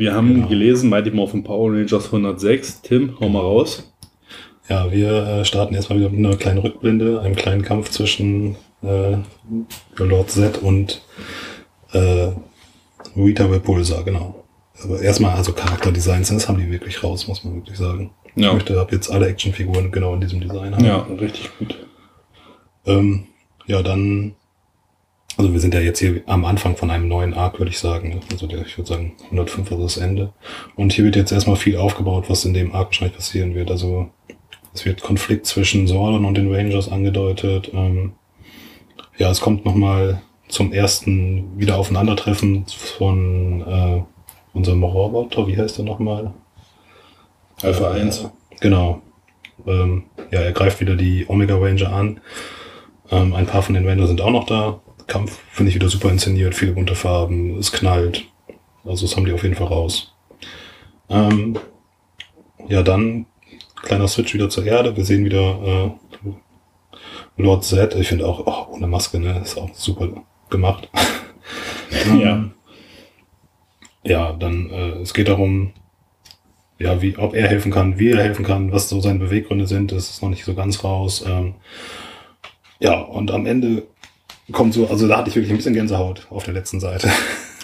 Wir haben Genau. gelesen, Mighty Morphin Power Rangers 106. Tim, hau mal raus. Ja, wir äh, starten erstmal wieder mit einer kleinen Rückblende, einem kleinen Kampf zwischen äh, Lord Z und äh, Rita Repulsa, genau. Aber erstmal, also Charakterdesigns, das haben die wirklich raus, muss man wirklich sagen. Ja. Ich möchte ab jetzt alle Actionfiguren genau in diesem Design haben. Ja, richtig gut. Ähm, ja, dann, also wir sind ja jetzt hier am Anfang von einem neuen Arc, würde ich sagen. Also der, ich würde sagen, 105 ist das Ende. Und hier wird jetzt erstmal viel aufgebaut, was in dem Arc wahrscheinlich passieren wird. Also es wird Konflikt zwischen Zordon und den Rangers angedeutet. Ähm, ja, es kommt nochmal zum ersten Wiederaufeinandertreffen von äh, unserem Roboter, wie heißt er nochmal? Alpha Äh, 1. Genau. Ähm, ja, er greift wieder die Omega Ranger an. Ähm, ein paar von den Rangers sind auch noch da. Kampf finde ich wieder super inszeniert, viele bunte Farben, es knallt. Also das haben die auf jeden Fall raus. Ähm, ja, dann kleiner Switch wieder zur Erde. Wir sehen wieder äh, Lord Z. Ich finde auch, oh, ohne Maske, ne, ist auch super gemacht. <laughs> Ja. Ja, dann äh, es geht darum, ja, wie, ob er helfen kann, wie er helfen kann, was so seine Beweggründe sind, das ist noch nicht so ganz raus. Ähm, ja, und am Ende kommt so, also da hatte ich wirklich ein bisschen Gänsehaut auf der letzten Seite. <laughs>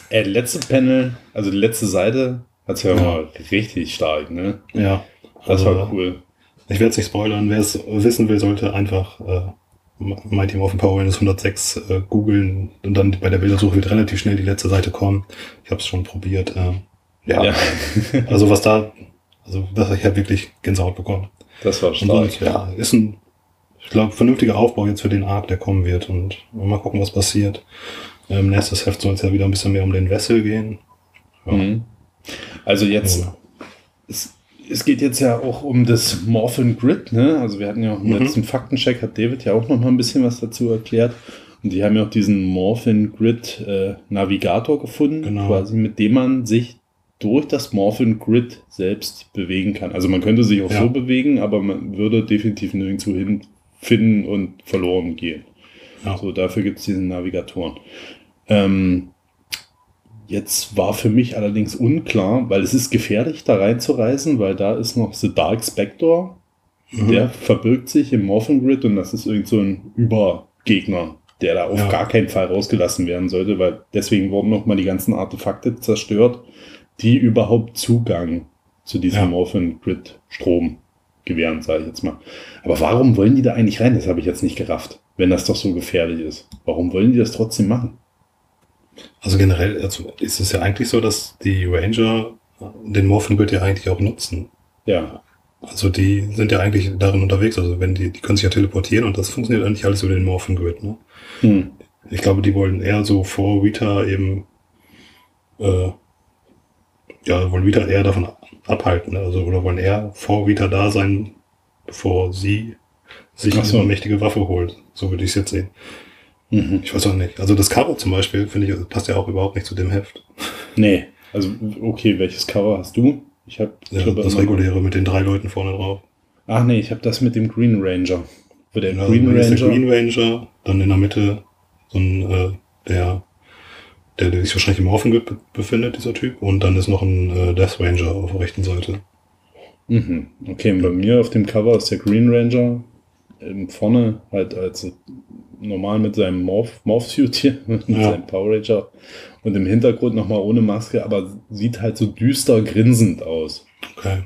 Äh, letzte Panel, also die letzte Seite, hat's ja, Ja. mal richtig stark, ne? ja. Das also, war cool. Ich werde es nicht spoilern, wer es wissen will, sollte einfach äh, Mighty Morphin Power Rangers 106 äh, googeln und dann bei der Bildersuche wird relativ schnell die letzte Seite kommen. Ich habe es schon probiert. Äh, ja, Ja. also was da, also das ich habe wirklich Gänsehaut bekommen. Das war Und stark. sonst, ja, ist ein, ich glaube, vernünftiger Aufbau jetzt für den Arc, der kommen wird. Und mal gucken, was passiert. Ähm, nächstes Heft soll es ja wieder ein bisschen mehr um den Wessel gehen. Ja. Mhm. Also jetzt, Ja. es, es geht jetzt ja auch um das Morphin Grid, ne? Also wir hatten ja auch im Mhm. letzten Faktencheck, hat David ja auch noch mal ein bisschen was dazu erklärt. Und die haben ja auch diesen Morphin Grid äh, Navigator gefunden, Genau. quasi mit dem man sich durch das Morphin Grid selbst bewegen kann. Also man könnte sich auch Ja. so bewegen, aber man würde definitiv nirgendwo hinfinden und verloren gehen. Ja. So, dafür gibt es diesen Navigatoren. Ähm, jetzt war für mich allerdings unklar, weil es ist gefährlich, da reinzureisen, weil da ist noch The Dark Spectre. Mhm. Der verbirgt sich im Morphin Grid und das ist irgend so ein Übergegner, der da auf Ja. gar keinen Fall rausgelassen werden sollte, weil deswegen wurden nochmal die ganzen Artefakte zerstört, die überhaupt Zugang zu diesem Ja. Morphin Grid Strom gewähren, sage ich jetzt mal. Aber warum wollen die da eigentlich rein? Das habe ich jetzt nicht gerafft, wenn das doch so gefährlich ist. Warum wollen die das trotzdem machen? Also generell also ist es ja eigentlich so, dass die Ranger den Morphin Grid ja eigentlich auch nutzen. Ja, Also die sind ja eigentlich darin unterwegs. Also wenn die, die können sich ja teleportieren und das funktioniert eigentlich alles über den Morphin Grid. Ne? hm. Ich glaube, die wollen eher so vor Rita eben, äh, ja, wollen Rita eher davon abhalten. Also, oder wollen eher vor Rita da sein, bevor sie sich so. eine mächtige Waffe holt. So würde ich es jetzt sehen. Mhm. Ich weiß auch nicht. Also das Cover zum Beispiel, finde ich, passt ja auch überhaupt nicht zu dem Heft. Nee, also okay, welches Cover hast du? Ich habe Ja, das reguläre mit den drei Leuten vorne drauf. Ach nee, ich habe das mit dem Green Ranger. Wo der Ja, Green ist Ranger. der Green Ranger, dann in der Mitte so ein, äh, der, der, der sich wahrscheinlich im be- befindet, dieser Typ. Und dann ist noch ein äh, Death Ranger auf der rechten Seite. Mhm. Okay, und bei mir auf dem Cover ist der Green Ranger ähm, vorne halt als normal mit seinem Morph, Morph-Suit hier, <laughs> mit Ja. seinem Power Ranger und im Hintergrund nochmal ohne Maske, aber sieht halt so düster grinsend aus. Okay.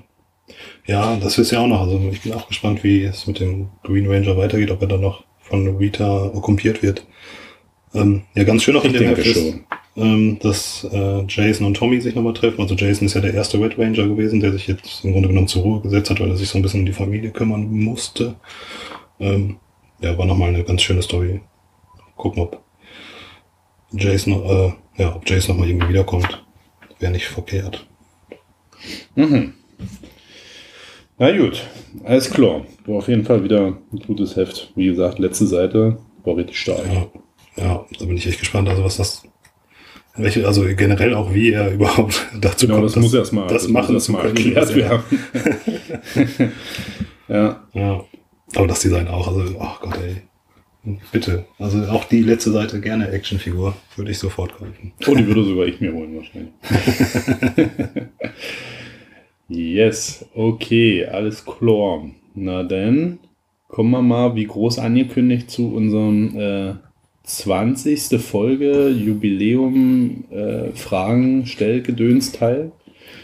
Ja, das ist ja auch noch. Also ich bin auch gespannt, wie es mit dem Green Ranger weitergeht, ob er dann noch von Rita okkupiert wird. Ähm, ja, ganz schön auch in Ich dem Heft ist, ähm, dass äh, Jason und Tommy sich nochmal treffen. Also Jason ist ja der erste Red Ranger gewesen, der sich jetzt im Grunde genommen zur Ruhe gesetzt hat, weil er sich so ein bisschen um die Familie kümmern musste. Ähm, ja, war nochmal eine ganz schöne Story. Gucken, ob Jason, äh, ja, ob Jason nochmal irgendwie wiederkommt. Wäre nicht verkehrt. Mhm. Na gut, alles klar. War auf jeden Fall wieder ein gutes Heft. Wie gesagt, letzte Seite war richtig stark. Ja, ja, da bin ich echt gespannt. Also was das, welche, also generell auch wie er <laughs> überhaupt dazu Genau, kommt, das, muss erstmal das machen das mal erklärt <laughs> er- werden. <laughs> ja, Ja, aber das Design auch. Also, ach Gott, ey. Bitte. Also auch die letzte Seite gerne Actionfigur. Würde ich sofort kaufen. Oh, die würde sogar ich mir holen wahrscheinlich. yes, okay, alles klar. Na dann kommen wir mal, wie groß angekündigt, zu unserem äh, 20. Folge Jubiläum äh, Fragen Stellgedöns-Teil.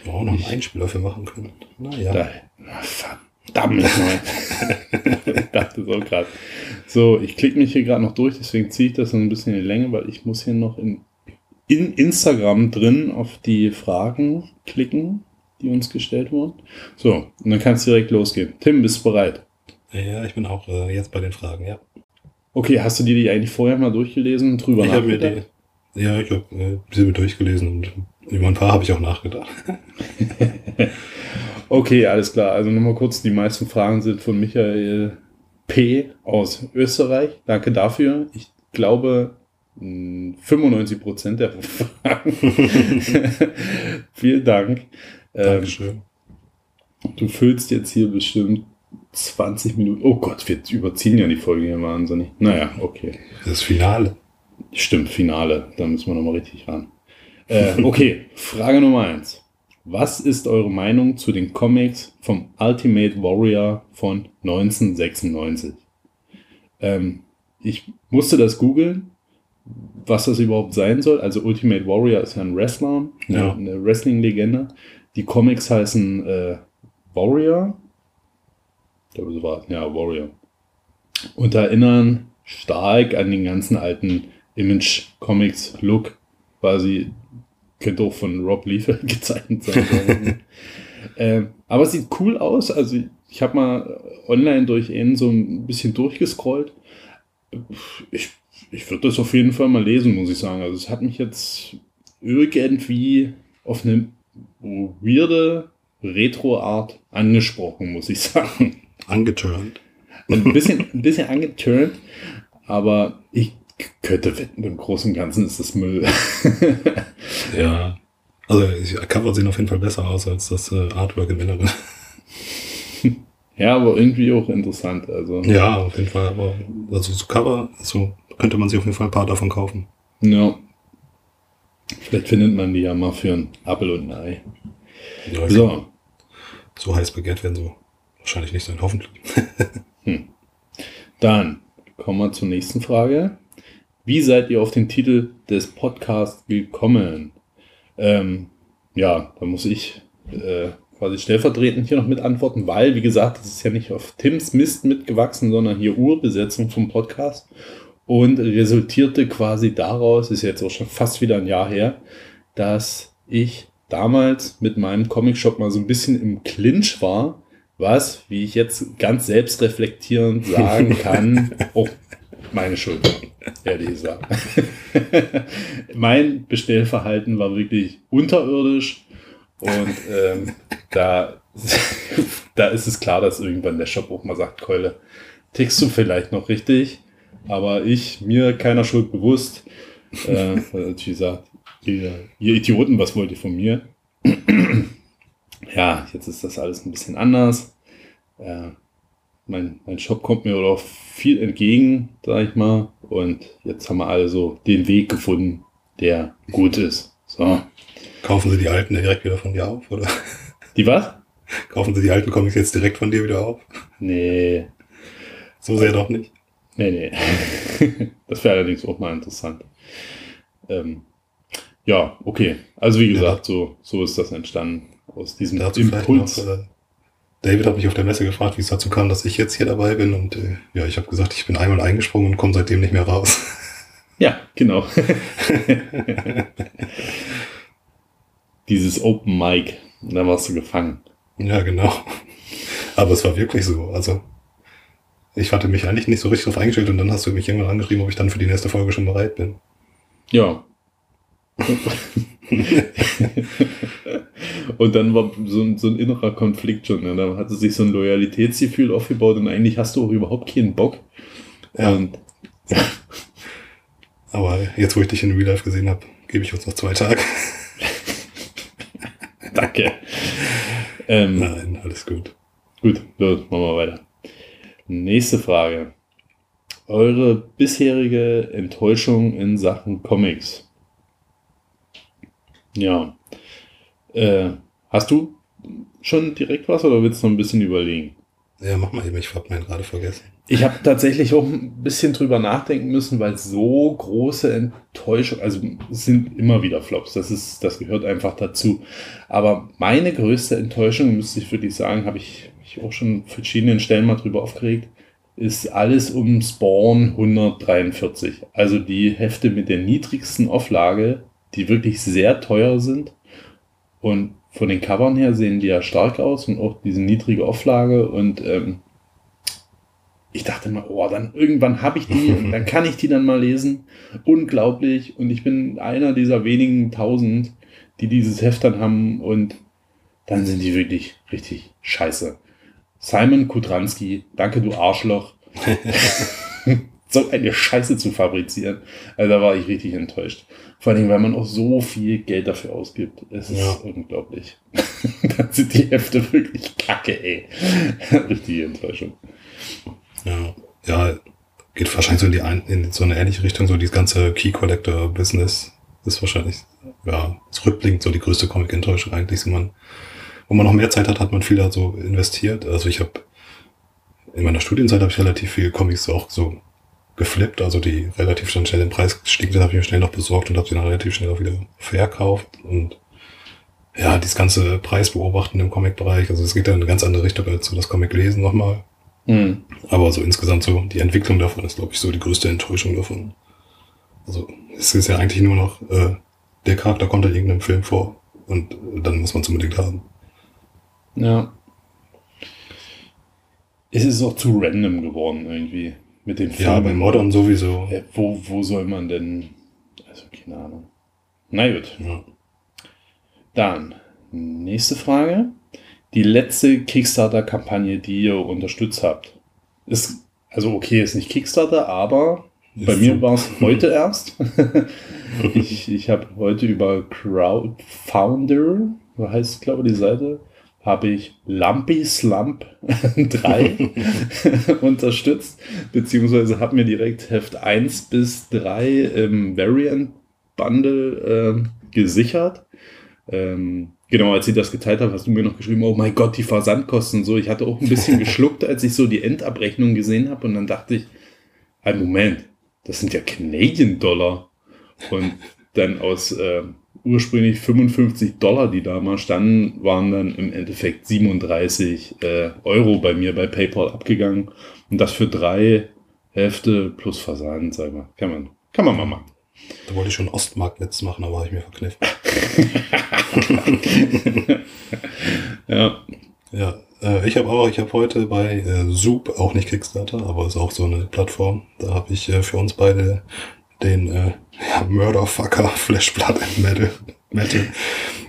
Wir auch noch einen Einspieler für machen können. Naja. Da, na, verdammt mal. ich dachte so gerade. So, ich klicke mich hier gerade noch durch, deswegen ziehe ich das so ein bisschen in die Länge, weil ich muss hier noch in, in Instagram drin auf die Fragen klicken, die uns gestellt wurden. So, und dann kann es direkt losgehen. Tim, bist du bereit? Ja, ich bin auch äh, jetzt bei den Fragen, ja. Okay, hast du dir die eigentlich vorher mal durchgelesen und drüber ich habe mir nachgedacht? die, ja, ich habe äh, sie mir durchgelesen und über ein paar habe ich auch nachgedacht. <laughs> Okay, alles klar. Also nochmal kurz, die meisten Fragen sind von Michael P. aus Österreich. Danke dafür. Ich glaube, mh, 95% der Fragen. <laughs> Vielen Dank. Ähm, Dankeschön. du füllst jetzt hier bestimmt 20 Minuten. Oh Gott, wir überziehen ja die Folge hier wahnsinnig. Naja, okay. Das Finale. Stimmt, Finale. Da müssen wir nochmal richtig ran. Äh, okay, <laughs> Frage Nummer eins. Was ist eure Meinung zu den Comics vom Ultimate Warrior von 1996? Ähm, ich musste das googeln, was das überhaupt sein soll. Also Ultimate Warrior ist ja ein Wrestler, eine, Ja. eine Wrestling-Legende. Die Comics heißen äh, Warrior. Glaube, so war. Ja, Warrior. Und erinnern stark an den ganzen alten Image-Comics-Look. Quasi könnte auch von Rob Liefeld <laughs> gezeichnet sein. Ähm, aber es sieht cool aus. Also ich habe mal online durch ihn so ein bisschen durchgescrollt. Ich, ich würde das auf jeden Fall mal lesen, muss ich sagen. Also es hat mich jetzt irgendwie auf eine weirde Retro-Art angesprochen, muss ich <laughs> sagen. Angeturnt. Ein bisschen, ein bisschen angeturnt, aber ich könnte wetten, im Großen und Ganzen ist das Müll. <laughs> Ja. Also die Cover sehen auf jeden Fall besser aus als das äh, Artwork im Inneren. <laughs> ja, aber irgendwie auch interessant. Also, Ja, auf jeden Fall. Aber also so Cover, so könnte man sich auf jeden Fall ein paar davon kaufen. ja. Vielleicht findet man die ja mal für ein Apfel und ein Ei. Ja, So, so heiß begehrt werden so wahrscheinlich nicht sein, hoffentlich. <laughs> dann kommen wir zur nächsten Frage. Wie seid ihr auf den Titel des Podcasts gekommen? Ähm, ja, da muss ich äh, quasi stellvertretend hier noch mit antworten, weil, wie gesagt, das ist ja nicht auf Tims Mist mitgewachsen, sondern hier Urbesetzung vom Podcast und resultierte quasi daraus, ist jetzt auch schon fast wieder ein Jahr her, dass ich damals mit meinem Comicshop mal so ein bisschen im Clinch war, was, wie ich jetzt ganz selbstreflektierend sagen kann, auch <laughs> meine Schuld war, ehrlich gesagt. <laughs> mein Bestellverhalten war wirklich unterirdisch und ähm, da, <laughs> da ist es klar, dass irgendwann der Shop auch mal sagt, Keule, tickst du vielleicht noch richtig, aber ich, mir keiner Schuld bewusst, äh, natürlich sagt, ihr, ihr Idioten, was wollt ihr von mir? Ja, jetzt ist das alles ein bisschen anders. Äh, mein, mein Shop kommt mir auch viel entgegen, sag ich mal. Und jetzt haben wir alle so den Weg gefunden, der gut ist. So. Kaufen sie die alten direkt wieder von dir auf, oder? Die was? Kaufen sie die alten Comics jetzt direkt von dir wieder auf? Nee. So sehr doch nicht. Nee, nee. <laughs> das wäre allerdings auch mal interessant. Ähm, ja, okay. Also wie gesagt, so, so ist das entstanden. Aus diesem Dazu vielleicht noch, Impuls. äh, David hat mich auf der Messe gefragt, wie es dazu kam, dass ich jetzt hier dabei bin. Und äh, ja, ich habe gesagt, ich bin einmal eingesprungen und komme seitdem nicht mehr raus. <laughs> Ja, genau. <laughs> Dieses Open Mic. Und da warst du gefangen. ja, genau. Aber es war wirklich so. Also ich hatte mich eigentlich nicht so richtig drauf eingestellt und dann hast du mich irgendwann angeschrieben, ob ich dann für die nächste Folge schon bereit bin. Ja. <laughs> und dann war so ein, so ein innerer Konflikt schon. Ne? Da hatte sich so ein Loyalitätsgefühl aufgebaut und eigentlich hast du auch überhaupt keinen Bock. Ja. Und Aber jetzt, wo ich dich in Real Life gesehen habe, gebe ich uns noch zwei Tage. <laughs> danke. Ähm, Nein, alles gut. Gut, los, machen wir weiter. Nächste Frage. Eure bisherige Enttäuschung in Sachen Comics. Ja. Äh, hast du schon direkt was oder willst du noch ein bisschen überlegen? Ja, mach mal eben, ich hab meinen gerade vergessen. Ich habe tatsächlich auch ein bisschen drüber nachdenken müssen, weil so große Enttäuschung, also sind immer wieder Flops, das ist, das gehört einfach dazu. Aber meine größte Enttäuschung, müsste ich wirklich sagen, habe ich mich auch schon verschiedenen Stellen mal drüber aufgeregt, ist alles um Spawn 143. Also die Hefte mit der niedrigsten Auflage, die wirklich sehr teuer sind. Und von den Covern her sehen die ja stark aus und auch diese niedrige Auflage und ähm, ich dachte mal, oh, dann irgendwann habe ich die und dann kann ich die dann mal lesen. Unglaublich. Und ich bin einer dieser wenigen tausend, die dieses Heft dann haben und dann sind die wirklich richtig scheiße. Simon Kudranski, danke du Arschloch. <laughs> <laughs> so eine Scheiße zu fabrizieren. Also da war ich richtig enttäuscht. Vor allem, weil man auch so viel Geld dafür ausgibt. Es ist Ja. unglaublich. <laughs> dann sind die Hefte wirklich kacke, ey. <laughs> Richtige Enttäuschung. Ja, ja, geht wahrscheinlich so in, die ein, in so eine ähnliche Richtung, so dieses ganze Key Collector Business ist wahrscheinlich, ja, zurückblickend so die größte Comic-Enttäuschung eigentlich, so man, wo man noch mehr Zeit hat, hat man viel da so investiert. Also ich habe in meiner Studienzeit habe ich relativ viel Comics auch so geflippt, also die relativ schnell im Preis gestiegen sind, habe ich mir schnell noch besorgt und habe sie dann relativ schnell auch wieder verkauft und ja, dieses ganze Preisbeobachten im Comic-Bereich, also es geht da in eine ganz andere Richtung als so das Comic-Lesen nochmal. Hm. Aber so insgesamt so, die Entwicklung davon ist, glaube ich, so die größte Enttäuschung davon. Also es ist ja eigentlich nur noch, äh, der Charakter kommt in irgendeinem Film vor und äh, dann muss man es unbedingt haben. Ja. Es ist auch zu random geworden irgendwie mit den Ja, bei Modern sowieso. Ja, wo, wo soll man denn. Also, keine Ahnung. Na gut. Ja. Dann, nächste Frage. Die letzte Kickstarter-Kampagne, die ihr unterstützt habt. Ist, also okay, ist nicht Kickstarter, aber bei Ist mir so. war es <laughs> heute erst. ich ich habe heute über Crowdfounder, so heißt glaube ich die Seite, habe ich Lumpy Slump <laughs> 3 <laughs> unterstützt, beziehungsweise habe mir direkt Heft 1 bis 3 im Variant Bundle ähm, gesichert. Ähm, genau, als ich das geteilt habe, hast du mir noch geschrieben, oh mein Gott, die Versandkosten und so. Ich hatte auch ein bisschen <laughs> geschluckt, als ich so die Endabrechnung gesehen habe und dann dachte ich, ein Moment, das sind ja Canadian Dollar. Und dann aus äh, ursprünglich 55 Dollar, die da mal standen, waren dann im Endeffekt 37 äh, Euro bei mir bei PayPal abgegangen. Und das für drei Hälfte plus Versand, sag mal. Kann man, kann man mal machen. Da wollte ich schon Ostmarktnetz machen, aber habe ich mir verkniffen. <laughs> Ja, Ja, äh, ich habe auch, ich habe heute bei äh, Zoop, auch nicht Kickstarter, aber ist auch so eine Plattform, da habe ich äh, für uns beide den äh, ja, Murderfucker <laughs> Flash Blood and Metal, Metal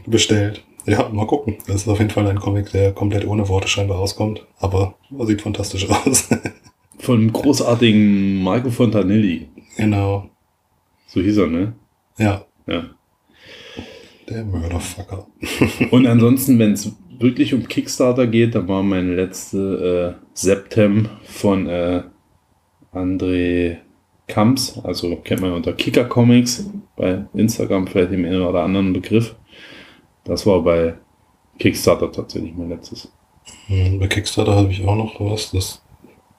bestellt. Ja, mal gucken. Das ist auf jeden Fall ein Comic, der komplett ohne Worte scheinbar auskommt, aber sieht fantastisch <laughs> aus. von dem großartigen Marco Fontanelli. genau. So hieß er, ne? Ja, Ja. der Murderfucker. <laughs> Und ansonsten, wenn es wirklich um Kickstarter geht, dann war meine letzte äh, Septem von äh, André Kamps, also kennt man unter Kicker Comics bei Instagram, vielleicht im einen oder anderen Begriff. Das war bei Kickstarter tatsächlich mein letztes. Hm, Bei Kickstarter habe ich auch noch was. Das,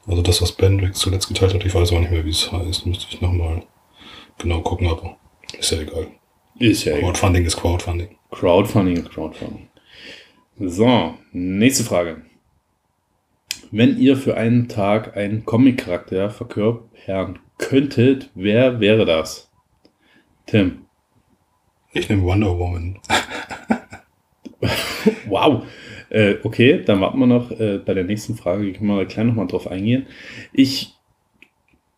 also das, was Ben zuletzt geteilt hat, ich weiß auch nicht mehr, wie es heißt. Müsste ich nochmal genau gucken, aber ist ja egal. Ist ja egal. Crowdfunding ist Crowdfunding. Crowdfunding ist Crowdfunding. So, nächste Frage. Wenn ihr für einen Tag einen Comic-Charakter verkörpern könntet, wer wäre das? Tim. Ich nehme Wonder Woman. <laughs> Wow. Äh, okay, dann warten wir noch äh, bei der nächsten Frage. Können wir gleich nochmal drauf eingehen. Ich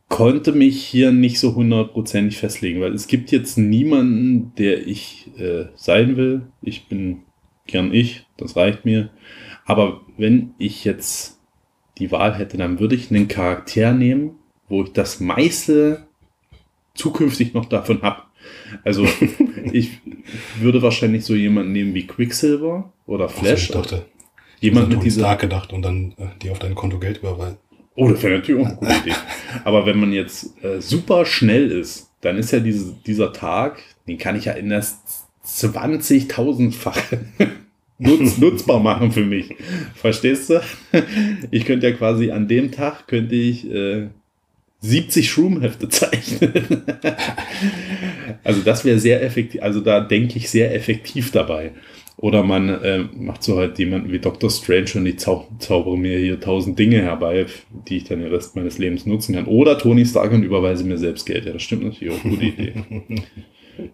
konnte mich hier nicht so hundertprozentig festlegen, weil es gibt jetzt niemanden, der ich äh, sein will. Ich bin gern ich, das reicht mir. Aber wenn ich jetzt die Wahl hätte, dann würde ich einen Charakter nehmen, wo ich das meiste zukünftig noch davon habe. Also <laughs> ich würde wahrscheinlich so jemanden nehmen wie Quicksilver oder Flash. Also, ich dachte, jemand mit dieser. Stark gedacht und dann äh, die auf dein Konto Geld überweisen. Oh, das wäre natürlich auch eine gute Idee. <laughs> Aber wenn man jetzt äh, super schnell ist, dann ist ja diese, dieser Tag, den kann ich ja in das 20.000-fache <laughs> nutz, nutzbar machen für mich. Verstehst du? Ich könnte ja quasi an dem Tag könnte ich äh, 70 Shroom-Hefte zeichnen. <laughs> also das wäre sehr effektiv. Also da denke ich sehr effektiv dabei. Oder man äh, macht so halt jemanden wie Dr. Strange und die zau zaubere mir hier tausend Dinge herbei, die ich dann den Rest meines Lebens nutzen kann. Oder Tony Stark und überweise mir selbst Geld. Ja, das stimmt natürlich auch. Gute Idee. <laughs>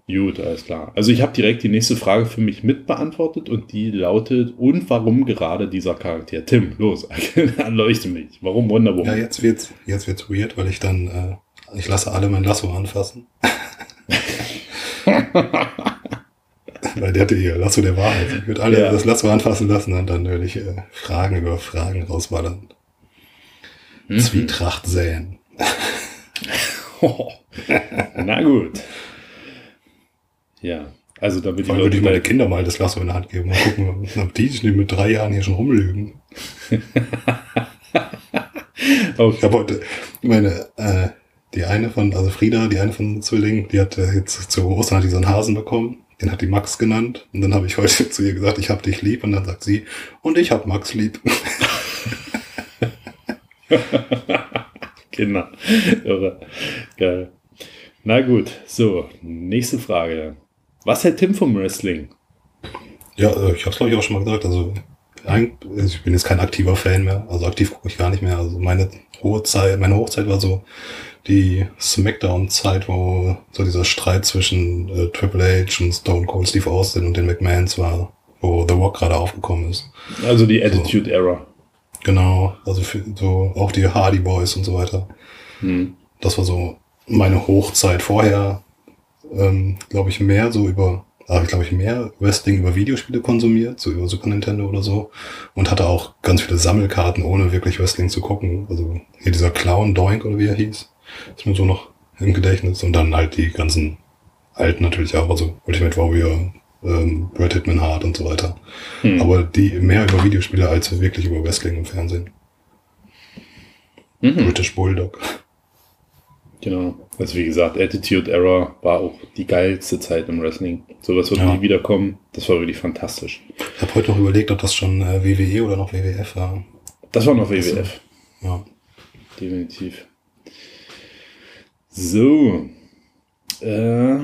Gut, alles klar. Also ich habe direkt die nächste Frage für mich mitbeantwortet und die lautet, und warum gerade dieser Charakter? Tim, los, <laughs> erleuchte mich. Warum Wonder Ja, Woman? jetzt wird's, jetzt wird's weird, weil ich dann, äh, ich lasse alle mein Lasso anfassen. <laughs> weil der hatte hier Lasso der Wahrheit. Ich würde alle Ja. das Lasso anfassen lassen und dann würde ich äh, Fragen über Fragen rausballern. Mhm. Zwietracht säen. <laughs> Na gut. Ja, also damit die allem würde Leute ich meine Kinder mal das Lasso in der Hand geben. Mal gucken, <laughs> ob die sich mit drei Jahren hier schon rumlügen. <laughs> Oh, Ich habe heute meine, äh, die eine von, also Frieda, die eine von den Zwillingen, die hat äh, jetzt zu Ostern hat die so einen Hasen bekommen. Den hat die Max genannt. Und dann habe ich heute <laughs> zu ihr gesagt, ich hab dich lieb. Und dann sagt sie, und ich hab Max lieb. Kinder. Irre. Geil. Na gut, so, nächste Frage. Was hält Tim vom Wrestling? Ja, äh, ich habe es glaube ich auch schon mal gesagt. Also also ich bin jetzt kein aktiver Fan mehr. Also aktiv gucke ich gar nicht mehr. Also meine hohe Zeit, meine Hochzeit war so die Smackdown-Zeit, wo so dieser Streit zwischen äh, Triple H und Stone Cold Steve Austin und den McMahons war. wo The Rock gerade aufgekommen ist. Also die Attitude Era. Genau, also für, so auch die Hardy Boys und so weiter. Hm. Das war so meine Hochzeit. Vorher, ähm, glaube ich, mehr so über, habe ich glaube ich mehr Wrestling über Videospiele konsumiert, so über Super Nintendo oder so. Und hatte auch ganz viele Sammelkarten, ohne wirklich Wrestling zu gucken. Also hier dieser Clown Doink oder wie er hieß, ist mir so noch im Gedächtnis. Und dann halt die ganzen alten natürlich auch, also Ultimate Warrior, ähm, Brad Hitman Hart und so weiter. Hm. Aber die mehr über Videospiele als wirklich über Wrestling im Fernsehen. Mhm. British Bulldog. Genau. Also wie gesagt, Attitude Era war auch die geilste Zeit im Wrestling. Sowas wird Ja. nie wiederkommen. Das war wirklich fantastisch. Ich habe heute noch überlegt, ob das schon äh, WWE oder noch WWF war. Das war noch WWF. Ja. Definitiv. So. Äh,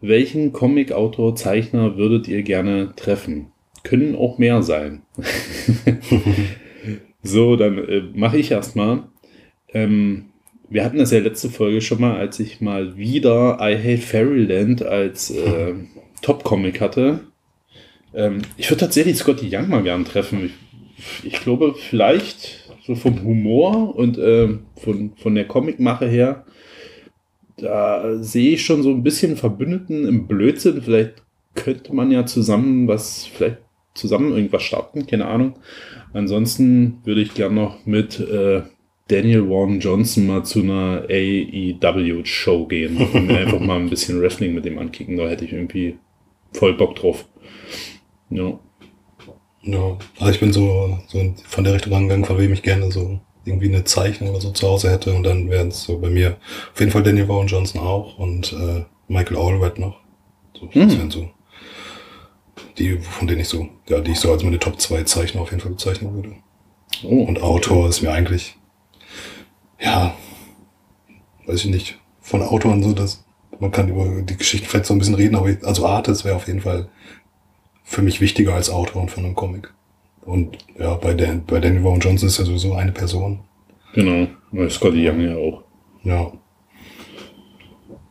welchen Comic-Autor, Zeichner würdet ihr gerne treffen? Können auch mehr sein. <laughs> <laughs> so, dann äh, mache ich erstmal. Ähm, wir hatten das ja letzte Folge schon mal, als ich mal wieder I Hate Fairyland als äh, Top-Comic hatte. Ähm, ich würde tatsächlich Scotty Young mal gern treffen. Ich, ich glaube, vielleicht so vom Humor und ähm, von, von der Comicmache her, da sehe ich schon so ein bisschen Verbündeten im Blödsinn. Vielleicht könnte man ja zusammen was, vielleicht zusammen irgendwas starten, keine Ahnung. Ansonsten würde ich gern noch mit äh, Daniel Warren Johnson mal zu einer AEW-Show gehen und mir einfach mal ein bisschen Wrestling mit dem ankicken. Da hätte ich irgendwie voll Bock drauf. Ja. ja. Also ich bin so, so von der Richtung angegangen, von wem ich gerne so irgendwie eine Zeichnung oder so zu Hause hätte. Und dann wären es so bei mir auf jeden Fall Daniel Warren Johnson auch und äh, Michael Allred noch. So, das Hm. wären so die, von denen ich so, ja, die ich so als meine Top 2 Zeichner auf jeden Fall bezeichnen würde. Oh, Und Autor ist mir eigentlich, ja, weiß ich nicht, von Autoren so, dass man kann über die Geschichten vielleicht so ein bisschen reden, aber ich, also Artist wäre auf jeden Fall für mich wichtiger als Autor von einem Comic. Und ja, bei, Dan, bei Daniel Warren Johnson ist ja sowieso eine Person. Genau. Weil Scotty Young ja auch. Ja.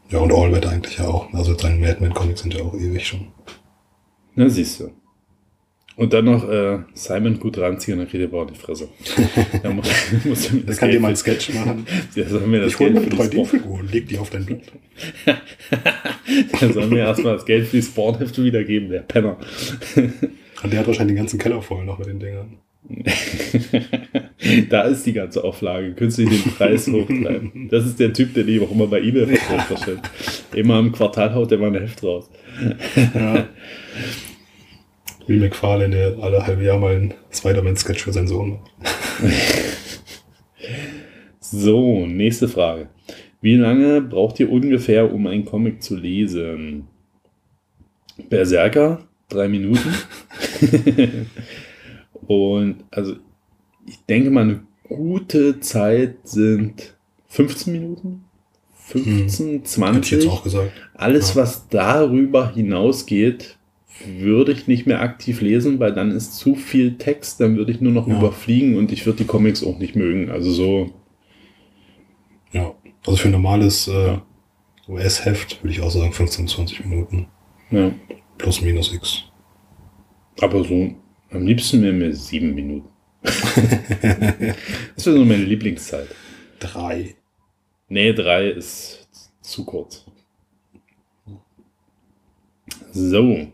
Ja, und Allred eigentlich ja auch. Also seine Madman-Comics sind ja auch ewig schon. Na, siehst du. Und dann noch äh, Simon Gudranzi und dann kriegt er auch die Fresse. <laughs> Da muss, muss Der kann dir mal einen Sketch machen. <laughs> Der soll mir das Ich hol Geld mir eine Spawn. 3D-Figur und leg die auf dein Blatt. <laughs> Der soll mir erstmal das Geld für die Spawnhefte wiedergeben, der Penner. Und der hat wahrscheinlich den ganzen Keller voll noch mit den Dingern. da ist die ganze Auflage. Künstlich den Preis hochtreiben. Das ist der Typ, der die auch immer bei eBay verkauft wahrscheinlich. Immer im Quartal haut der mal eine Heft raus. Ja. Wie McFarlane, der alle halbe Jahr mal einen Spider-Man-Sketch für seinen Sohn macht. <laughs> So, nächste Frage. Wie lange braucht ihr ungefähr, um einen Comic zu lesen? Berserker, drei Minuten. <laughs> Und also, ich denke mal, eine gute Zeit sind 15 Minuten. 15, Hätte ich 20. jetzt auch gesagt. Alles, Ja. was darüber hinausgeht, würde ich nicht mehr aktiv lesen, weil dann ist zu viel Text, dann würde ich nur noch Ja. überfliegen und ich würde die Comics auch nicht mögen. Also so, Ja. Also für ein normales äh. US-Heft würde ich auch sagen 15 bis 20 Minuten. ja. Plus minus X. Aber so, am liebsten wären mir sieben Minuten. das wäre so meine Lieblingszeit. Drei. Nee, drei ist zu kurz. So.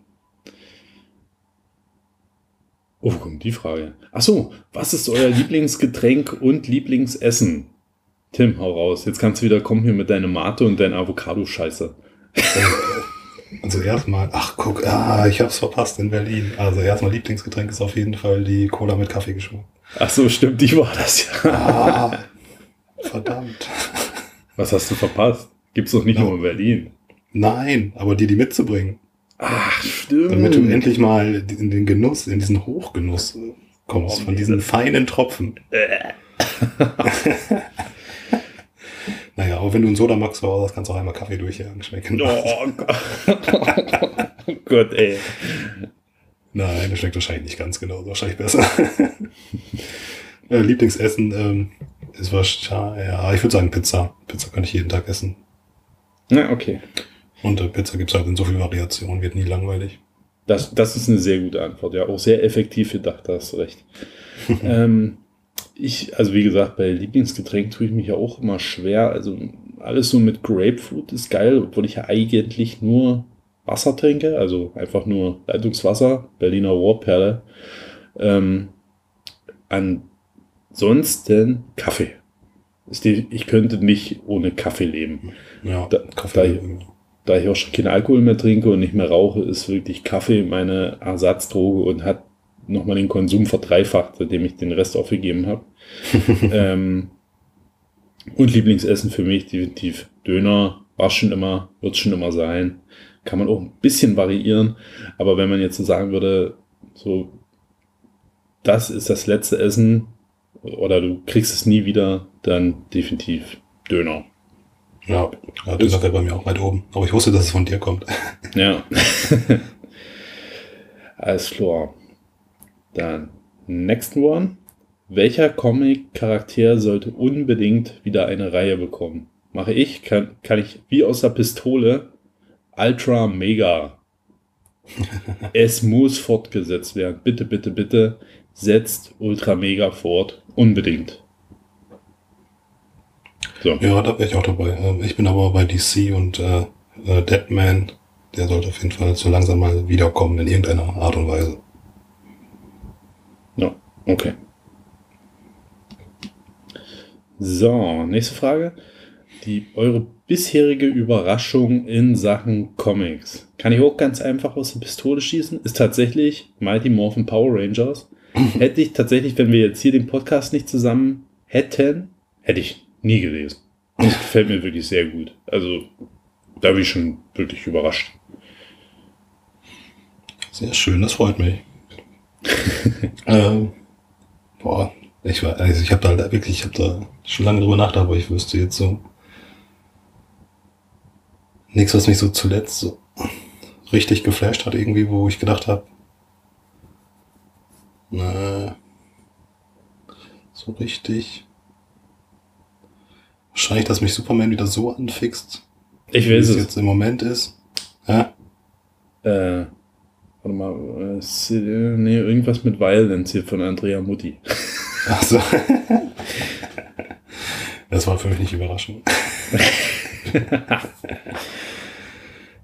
Oh, wo kommt die Frage? Ach so, was ist euer Lieblingsgetränk und Lieblingsessen? Tim, hau raus. Jetzt kannst du wieder kommen hier mit deiner Mate und deiner Avocado-Scheiße. Also erstmal, ach guck, ah, ich hab's verpasst in Berlin. Also erstmal Lieblingsgetränk ist auf jeden Fall die Cola mit Kaffeegeschmack. Ach so, stimmt, die war das ja. Ah, verdammt. Was hast du verpasst? Gibt's doch nicht Ja. nur in Berlin. Nein, aber die, die mitzubringen. Ach, stimmt. Damit du endlich mal in den Genuss, in diesen Hochgenuss äh, kommst, Oh, von nee, diesen feinen Tropfen. <laughs> naja, aber wenn du einen Soda magst, kannst du auch einmal Kaffee durchjagen, schmecken. Oh Gott. <laughs> oh Gott, <laughs> ey. Nein, das schmeckt wahrscheinlich nicht ganz genau, wahrscheinlich besser. äh, Lieblingsessen ähm, ist wahrscheinlich, ja, ich würde sagen Pizza. Pizza kann ich jeden Tag essen. Na, okay. Und äh, Pizza gibt's halt in so viel Variationen, wird nie langweilig. Das, das ist eine sehr gute Antwort, ja. Auch sehr effektiv gedacht, da hast du recht. <laughs> ähm, ich, also wie gesagt, bei Lieblingsgetränk tue ich mich ja auch immer schwer. Also alles so mit Grapefruit ist geil, obwohl ich ja eigentlich nur Wasser trinke, also einfach nur Leitungswasser, Berliner Rohrperle. Ähm, ansonsten Kaffee. Ich könnte nicht ohne Kaffee leben. Ja, Da- Kaffee. Da ich auch schon keinen Alkohol mehr trinke und nicht mehr rauche, ist wirklich Kaffee meine Ersatzdroge und hat nochmal den Konsum verdreifacht, seitdem ich den Rest aufgegeben habe. <laughs> ähm, und Lieblingsessen für mich definitiv Döner, war schon immer, wird schon immer sein. Kann man auch ein bisschen variieren, aber wenn man jetzt so sagen würde, so, das ist das letzte Essen oder du kriegst es nie wieder, dann definitiv Döner. Ja, ja Döner wäre bei mir auch weit oben. Aber ich wusste, dass es von dir kommt. <laughs> Ja. <laughs> Alles klar. Dann, next one. Welcher Comic-Charakter sollte unbedingt wieder eine Reihe bekommen? Mache ich, kann, kann ich wie aus der Pistole Ultra Mega. <laughs> es muss fortgesetzt werden. Bitte, bitte, bitte setzt Ultra Mega fort. Unbedingt. So. Ja, da wäre ich auch dabei. Ähm, Ich bin aber bei DC und äh, äh, Deadman. Der sollte auf jeden Fall so langsam mal wiederkommen in irgendeiner Art und Weise. Ja, okay. So, nächste Frage. Die eure bisherige Überraschung in Sachen Comics. Kann ich auch ganz einfach aus der Pistole schießen? Ist tatsächlich Mighty Morphin Power Rangers. Hätte ich tatsächlich, wenn wir jetzt hier den Podcast nicht zusammen hätten, hätte ich nie gelesen. Und es gefällt mir wirklich sehr gut. Also, da bin ich schon wirklich überrascht. Sehr schön, das freut mich. <laughs> ähm, boah, ich war, also ich habe da halt wirklich, ich habe da schon lange drüber nachgedacht, aber ich wüsste jetzt so nichts, was mich so zuletzt so richtig geflasht hat irgendwie, wo ich gedacht habe, na, so richtig. Wahrscheinlich, dass mich Superman wieder so anfixt, Ich wie weiß es es. jetzt im Moment ist. Ja, Äh, warte mal, äh, äh, nee, irgendwas mit Violence hier von Andrea Mutti. Also. Das war für mich nicht überraschend. <laughs>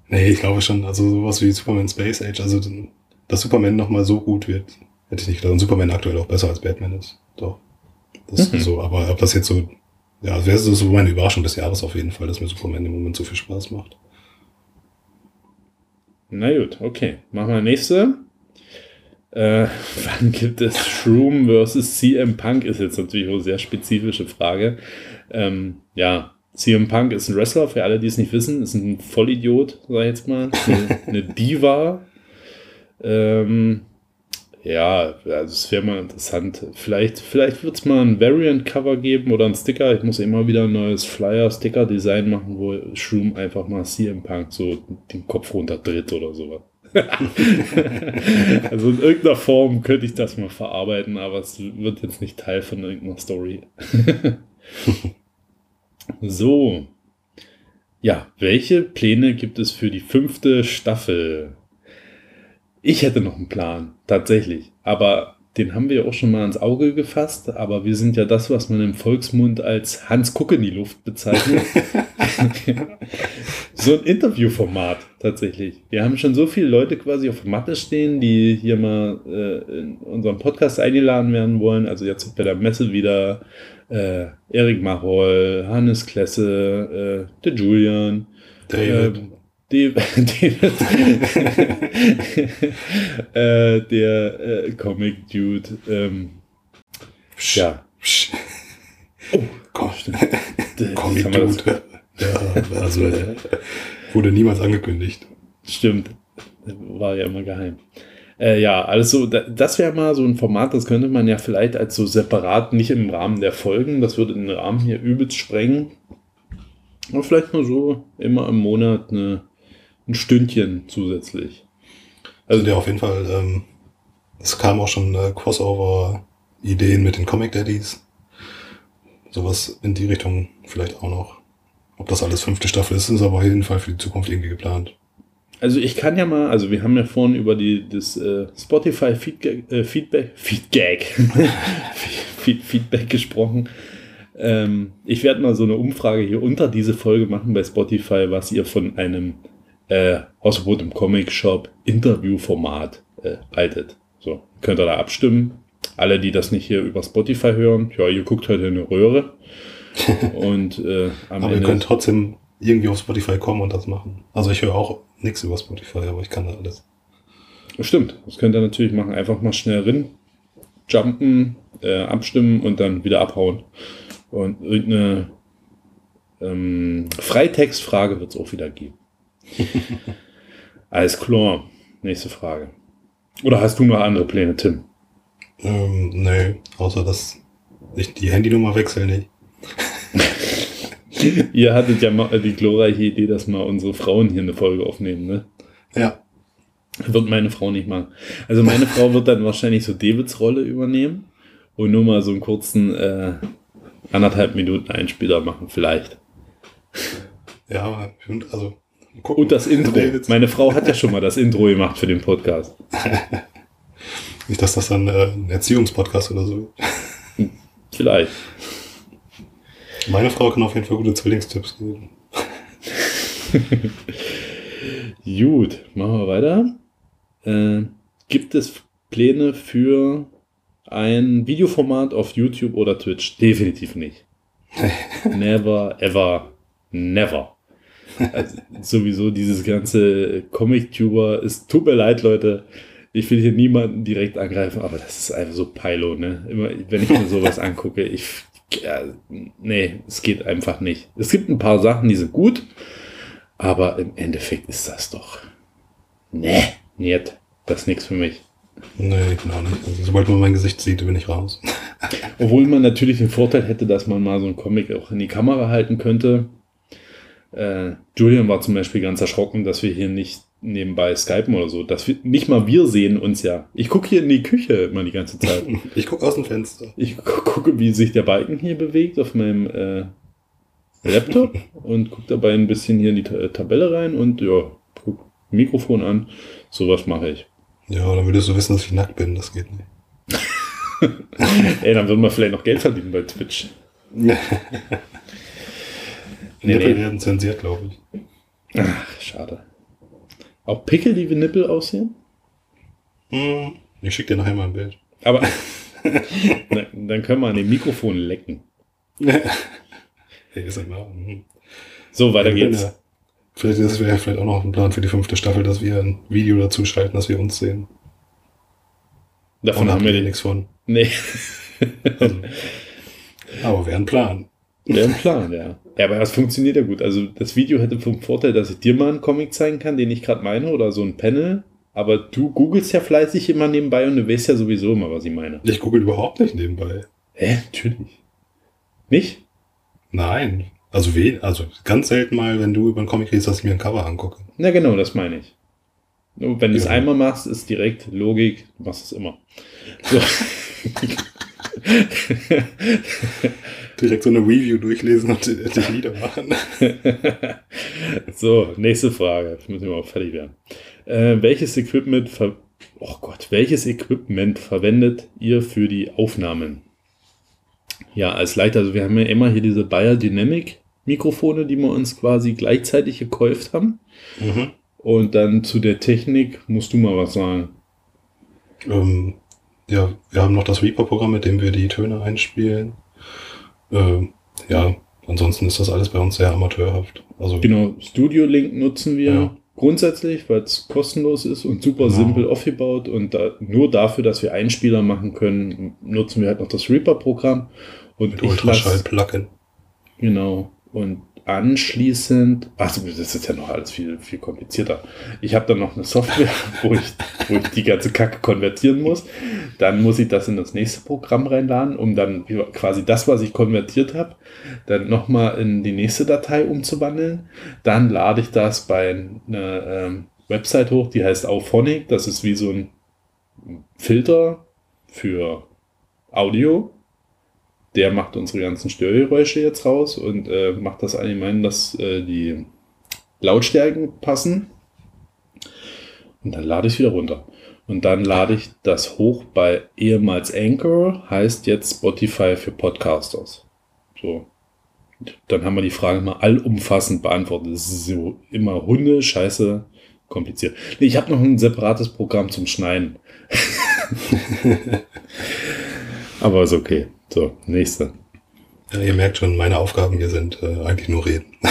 nee, ich glaube schon, also sowas wie Superman Space Age, also dass Superman nochmal so gut wird, hätte ich nicht gedacht. Und Superman aktuell auch besser als Batman ist. Doch. Das Mhm. ist so, aber ob das jetzt so, ja, das wäre so meine Überraschung des Jahres auf jeden Fall, dass mir Superman im Moment so viel Spaß macht. Na gut, okay. Machen wir nächste. Äh, <laughs> wann gibt es Shroom versus CM Punk? Ist jetzt natürlich auch eine sehr spezifische Frage. Ähm, ja, CM Punk ist ein Wrestler, für alle, die es nicht wissen, ist ein Vollidiot, sag ich jetzt mal. Eine, <laughs> eine Diva. Ähm, ja, also es wäre mal interessant. Vielleicht, vielleicht wird es mal ein Variant-Cover geben oder ein Sticker. Ich muss immer wieder ein neues Flyer-Sticker-Design machen, wo Shroom einfach mal CM Punk so den Kopf runterdreht oder sowas. <laughs> also in irgendeiner Form könnte ich das mal verarbeiten, aber es wird jetzt nicht Teil von irgendeiner Story. <laughs> so. Ja, welche Pläne gibt es für die fünfte Staffel? Ich hätte noch einen Plan, tatsächlich. Aber den haben wir auch schon mal ins Auge gefasst. Aber wir sind ja das, was man im Volksmund als Hans Kuck in die Luft bezeichnet. <laughs> so ein Interviewformat, tatsächlich. Wir haben schon so viele Leute quasi auf der Matte stehen, die hier mal äh, in unserem Podcast eingeladen werden wollen. Also jetzt bei der Messe wieder äh, Erik Marol, Hannes Klesse, äh, der Julian. David. Ähm, David, äh, der äh, Comic Dude. Ähm, ja. Psch. Oh, Gott. <laughs> d- Comic Dude. Ja, also äh, wurde niemals angekündigt. Stimmt. War ja immer geheim. Äh, ja, alles so, da- das wäre mal so ein Format, das könnte man ja vielleicht als so separat, nicht im Rahmen der Folgen, das würde den Rahmen hier übelst sprengen. Aber vielleicht mal so immer im Monat eine, ein Stündchen zusätzlich. Also der auf jeden Fall, ähm, es kam auch schon äh, Crossover-Ideen mit den Comic Daddies. Sowas in die Richtung vielleicht auch noch. Ob das alles fünfte Staffel ist, ist aber auf jeden Fall für die Zukunft irgendwie geplant. Also ich kann ja mal, also wir haben ja vorhin über die, das äh, Spotify Feedback, äh, Feedback, Feedback, <laughs> Feed, Feedback gesprochen. Ähm, ich werde mal so eine Umfrage hier unter diese Folge machen bei Spotify, was ihr von einem äh, Ausgebot im Comic Shop Interviewformat äh, haltet. So, könnt ihr da abstimmen. Alle, die das nicht hier über Spotify hören, ja, ihr guckt heute eine Röhre. <laughs> Und äh, am Aber ihr Ende. könnt trotzdem irgendwie auf Spotify kommen und das machen. Also ich höre auch nichts über Spotify, aber ich kann da alles. Stimmt, das könnt ihr natürlich machen. Einfach mal schnell rin, jumpen, äh, abstimmen und dann wieder abhauen. Und irgendeine ähm, Freitextfrage wird es auch wieder geben. <laughs> Alles klar. Nächste Frage. Oder hast du noch andere Pläne, Tim? Ähm, nee, außer dass ich die Handynummer wechsle nicht. <laughs> Ihr hattet ja mal die glorreiche Idee, dass mal unsere Frauen hier eine Folge aufnehmen, ne? Ja. Wird meine Frau nicht machen. Also meine Frau wird dann wahrscheinlich so Davids Rolle übernehmen und nur mal so einen kurzen äh, anderthalb Minuten Einspieler machen, vielleicht. Ja, also. Gucken. Und das Intro. Meine Frau hat ja schon mal das Intro gemacht für den Podcast. <laughs> Nicht, dass das dann äh, ein Erziehungspodcast oder so. wird. Vielleicht. Meine Frau kann auf jeden Fall gute Zwillingstipps geben. <laughs> Gut, machen wir weiter. Äh, gibt es Pläne für ein Videoformat auf YouTube oder Twitch? Definitiv nicht. <laughs> Never, ever, never. Also, sowieso dieses ganze Comic-Tuber, es tut mir leid, Leute. Ich will hier niemanden direkt angreifen, aber das ist einfach so Pilo, ne? Immer, wenn ich mir sowas <laughs> angucke, ich, ja, nee, es geht einfach nicht. Es gibt ein paar Sachen, die sind gut, aber im Endeffekt ist das doch, ne, nicht. Das ist nichts für mich. Nee, auch nicht. Also, sobald man mein Gesicht sieht, bin ich raus. Obwohl man natürlich den Vorteil hätte, dass man mal so einen Comic auch in die Kamera halten könnte. Äh, Julian war zum Beispiel ganz erschrocken, dass wir hier nicht nebenbei skypen oder so. Dass wir, nicht mal wir sehen uns ja. Ich gucke hier in die Küche immer die ganze Zeit. <laughs> Ich gucke aus dem Fenster. Ich gu- gucke, wie sich der Balken hier bewegt auf meinem äh, Laptop und gucke dabei ein bisschen hier in die Ta Tabelle rein und ja, guck Mikrofon an. Sowas mache ich. Ja, dann würdest du wissen, dass ich nackt bin. Das geht nicht. <laughs> Ey, dann würden wir vielleicht noch Geld verdienen bei Twitch. <laughs> Nee, Nippel nee. werden zensiert, glaube ich. Ach, schade. Auch Pickel, die wie Nippel aussehen? Hm, ich schicke dir nachher mal ein Bild. Aber <laughs> dann, dann können wir an dem Mikrofon lecken. Hm. So, weiter Ja, geht's. ja. Vielleicht ist es wäre vielleicht auch noch ein Plan für die fünfte Staffel, dass wir ein Video dazu schalten, dass wir uns sehen. Davon Und haben wir den. nichts von. Nee, Also, <laughs> aber wäre ein Plan. wäre ein Plan, ja. Ja, aber das funktioniert ja gut. Also das Video hätte vom Vorteil, dass ich dir mal einen Comic zeigen kann, den ich gerade meine, oder so ein Panel. Aber du googelst ja fleißig immer nebenbei und du weißt ja sowieso immer, was ich meine. Ich google überhaupt nicht nebenbei. Hä? Natürlich. Nicht? Nein. Also wen? Also ganz selten mal, wenn du über einen Comic redest, dass ich mir ein Cover angucke. Na genau, das meine ich. Nur wenn du es einmal machst, ist direkt Logik, du machst es immer. So. <laughs> Direkt so eine Review durchlesen und die, Lieder machen. so, nächste Frage. Jetzt müssen wir mal fertig werden. Äh, welches Equipment ver oh Gott, welches Equipment verwendet ihr für die Aufnahmen? Ja, als Leiter, also wir haben ja immer hier diese Biodynamic Mikrofone, die wir uns quasi gleichzeitig gekauft haben. Mhm. Und dann zu der Technik musst du mal was sagen. Ähm, ja, wir haben noch das Reaper-Programm, mit dem wir die Töne einspielen. Ähm, ja, ansonsten ist das alles bei uns sehr amateurhaft. Also Genau, Studio Link nutzen wir Ja. grundsätzlich, weil es kostenlos ist und super Genau. simpel aufgebaut. Und da, nur dafür, dass wir Einspieler machen können, nutzen wir halt noch das Reaper-Programm. Und mit ich Ultraschall lass, Plugin. genau. Und anschließend, ach, das ist ja noch alles viel, viel komplizierter. Ich habe dann noch eine Software, <laughs> wo ich, wo ich die ganze Kacke konvertieren muss. Dann muss ich das in das nächste Programm reinladen, um dann quasi das, was ich konvertiert habe, dann nochmal in die nächste Datei umzuwandeln. Dann lade ich das bei einer ähm, Website hoch, die heißt Auphonic. Das ist wie so ein Filter für Audio. Der macht unsere ganzen Störgeräusche jetzt raus und äh, macht das allgemein, dass äh, die Lautstärken passen. Und dann lade ich wieder runter. Und dann lade ich das hoch bei ehemals Anchor, heißt jetzt Spotify für Podcasters. So. Dann haben wir die Frage mal allumfassend beantwortet. Das ist so immer Hunde, Scheiße, kompliziert. Nee, ich habe noch ein separates Programm zum Schneiden. <laughs> Aber ist okay. So, nächste. Ja, ihr merkt schon, meine Aufgaben hier sind äh, eigentlich nur reden. <laughs>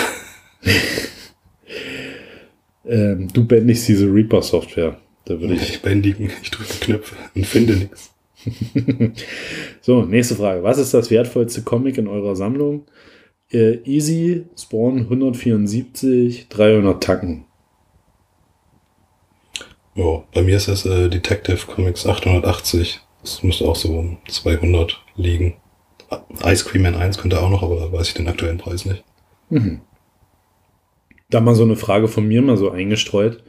Ähm, du bändigst diese Reaper-Software. Da würde ich. Ich bändigen, ich drücke Knöpfe und finde nichts. <laughs> So, nächste Frage. Was ist das wertvollste Comic in eurer Sammlung? Äh, Easy, Spawn 174, 300 Tacken. Oh, bei mir ist es äh, Detective Comics 880. Das müsste auch so um 200 liegen. Ice Cream Man 1 könnte auch noch, aber da weiß ich den aktuellen Preis nicht. Mhm. Da mal so eine Frage von mir mal so eingestreut.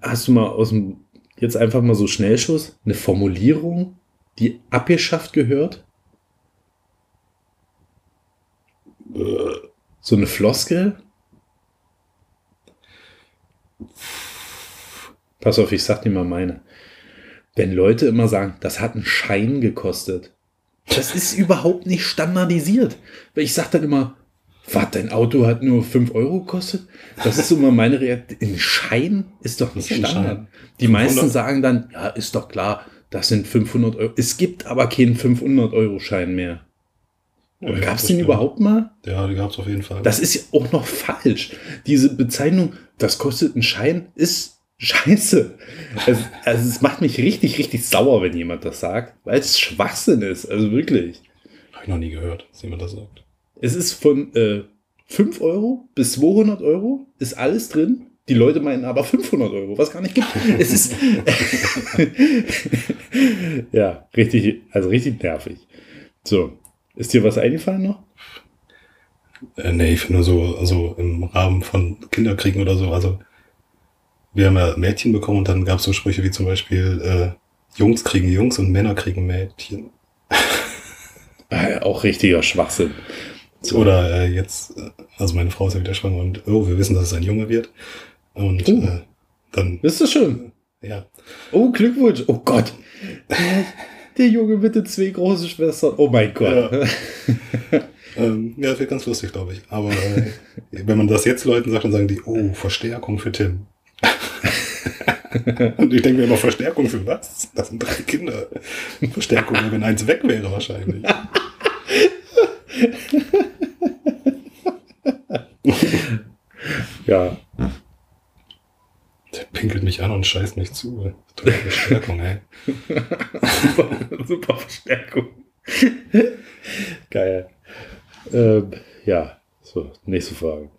Hast du mal aus dem, jetzt einfach mal so Schnellschuss, eine Formulierung, die abgeschafft gehört? Äh, So eine Floskel? Pass auf, ich sag dir mal meine. Wenn Leute immer sagen, das hat einen Schein gekostet. Das ist <laughs> überhaupt nicht standardisiert. Ich sag dann immer, was, dein Auto hat nur 5 Euro gekostet? Das ist immer meine Reaktion. Ein Schein ist doch nicht ist Standard. Die meisten 500? sagen dann, ja, ist doch klar, das sind 500 Euro. Es gibt aber keinen 500-Euro-Schein mehr. ja, Gab es den stimmt. überhaupt mal? Ja, die gab es auf jeden Fall. Das ist ja auch noch falsch. Diese Bezeichnung, das kostet einen Schein, ist scheiße. Also, also es macht mich richtig, richtig sauer, wenn jemand das sagt, weil es Schwachsinn ist. Also wirklich. Habe ich noch nie gehört, dass jemand das sagt. Es ist von äh, 5 Euro bis 200 Euro, ist alles drin. Die Leute meinen aber 500 Euro, was gar nicht gibt. Es ist <laughs> ja richtig, also richtig nervig. So, ist dir was eingefallen noch? Äh, nee, ich finde nur so, also im Rahmen von Kinderkriegen oder so, also wir haben ja Mädchen bekommen und dann gab es so Sprüche wie zum Beispiel äh, Jungs kriegen Jungs und Männer kriegen Mädchen. <laughs> Äh, auch richtiger Schwachsinn. So. Oder äh, jetzt, äh, also meine Frau ist ja wieder schwanger und oh, wir wissen, dass es ein Junge wird. Und Oh. äh, dann, Ist das schön? ja, Oh, Glückwunsch. Oh Gott. <laughs> Der, Junge mit den zwei großen Schwestern. Oh mein Gott. <laughs> ähm, ja, das wird ganz lustig, glaube ich. Aber äh, wenn man das jetzt Leuten sagt, dann sagen die, oh, Verstärkung für Tim. <laughs> und ich denke mir immer, Verstärkung für was? Das sind drei Kinder. Verstärkung, wenn eins weg wäre wahrscheinlich. Ja. Der pinkelt mich an und scheißt mich zu. Tolle Verstärkung, ey. Super, super Verstärkung. Geil. Ähm, ja, so, nächste Frage.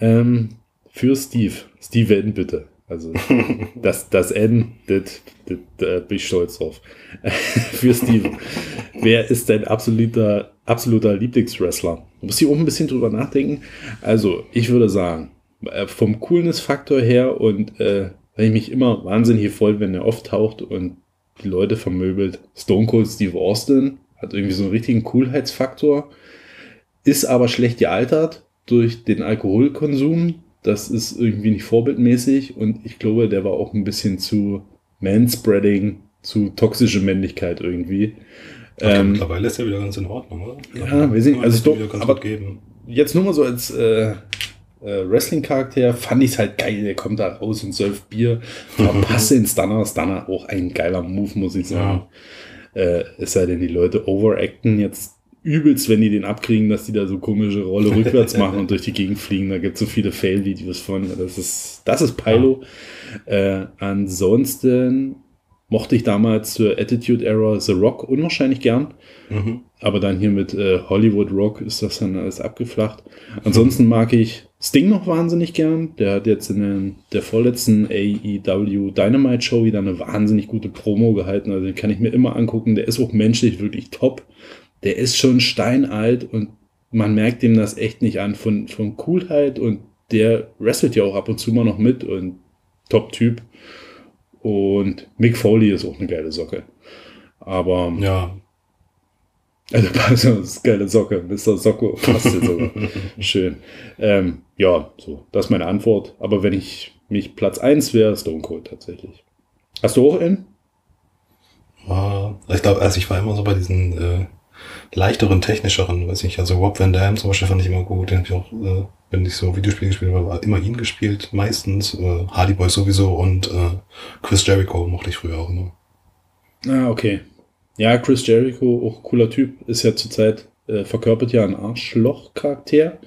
Ähm, für Steve. Steve N, bitte. Also, <laughs> das, das N, das, das, da bin ich stolz drauf. <laughs> für Steve. Wer ist dein absoluter, absoluter Lieblingswrestler? Du musst hier oben ein bisschen drüber nachdenken. Also, ich würde sagen, äh, vom Coolness-Faktor her und äh, weil ich mich immer wahnsinnig freut, wenn er auftaucht und die Leute vermöbelt. Stone Cold Steve Austin hat irgendwie so einen richtigen Coolheitsfaktor, ist aber schlecht gealtert durch den Alkoholkonsum. Das ist irgendwie nicht vorbildmäßig und ich glaube, der war auch ein bisschen zu Manspreading, zu toxische Männlichkeit irgendwie. Aber Ähm, mittlerweile ist er wieder ganz in Ordnung, oder? Ja, weiß ich nicht. Also doch, aber- jetzt nur mal so als äh, äh, Wrestling-Charakter fand ich es halt geil. Der kommt da raus und säuft Bier, <laughs> verpasst den Stunner. Stunner auch ein geiler Move, muss ich sagen. Äh, es sei denn, die Leute overacten jetzt übelst, wenn die den abkriegen, dass die da so komische Rolle rückwärts <laughs> machen und durch die Gegend fliegen. Da gibt es so viele Fail-Videos von. Das ist, das ist Pylo. Äh, ansonsten mochte ich damals zur Attitude Era The Rock unwahrscheinlich gern. Mhm. Aber dann hier mit äh, Hollywood Rock ist das dann alles abgeflacht. Ansonsten mag ich Sting noch wahnsinnig gern. Der hat jetzt in den, der vorletzten AEW Dynamite Show wieder eine wahnsinnig gute Promo gehalten. Also den kann ich mir immer angucken. Der ist auch menschlich wirklich top. Der ist schon steinalt und man merkt ihm das echt nicht an von, von Coolheit und der wrestelt ja auch ab und zu mal noch mit und Top-Typ. Und Mick Foley ist auch eine geile Socke. Aber Ja, also, <laughs> das ist eine geile Socke. Mr. Socko passt jetzt sogar. <laughs> Schön. Ähm, ja, so, das ist meine Antwort. Aber wenn ich mich Platz 1 wäre Stone Cold tatsächlich. Hast du auch einen? Ah, ich glaube, also ich war immer so bei diesen äh, leichteren, technischeren, weiß ich, also Rob Van Dam zum Beispiel fand ich immer gut, den hab ich auch, äh, wenn ich so Videospiele gespielt habe, immer ihn gespielt, meistens, äh, Hardy Boy sowieso und äh, Chris Jericho mochte ich früher auch immer. Ah, okay. Ja, Chris Jericho, auch cooler Typ, ist ja zurzeit, äh, verkörpert ja einen Arschloch-Charakter.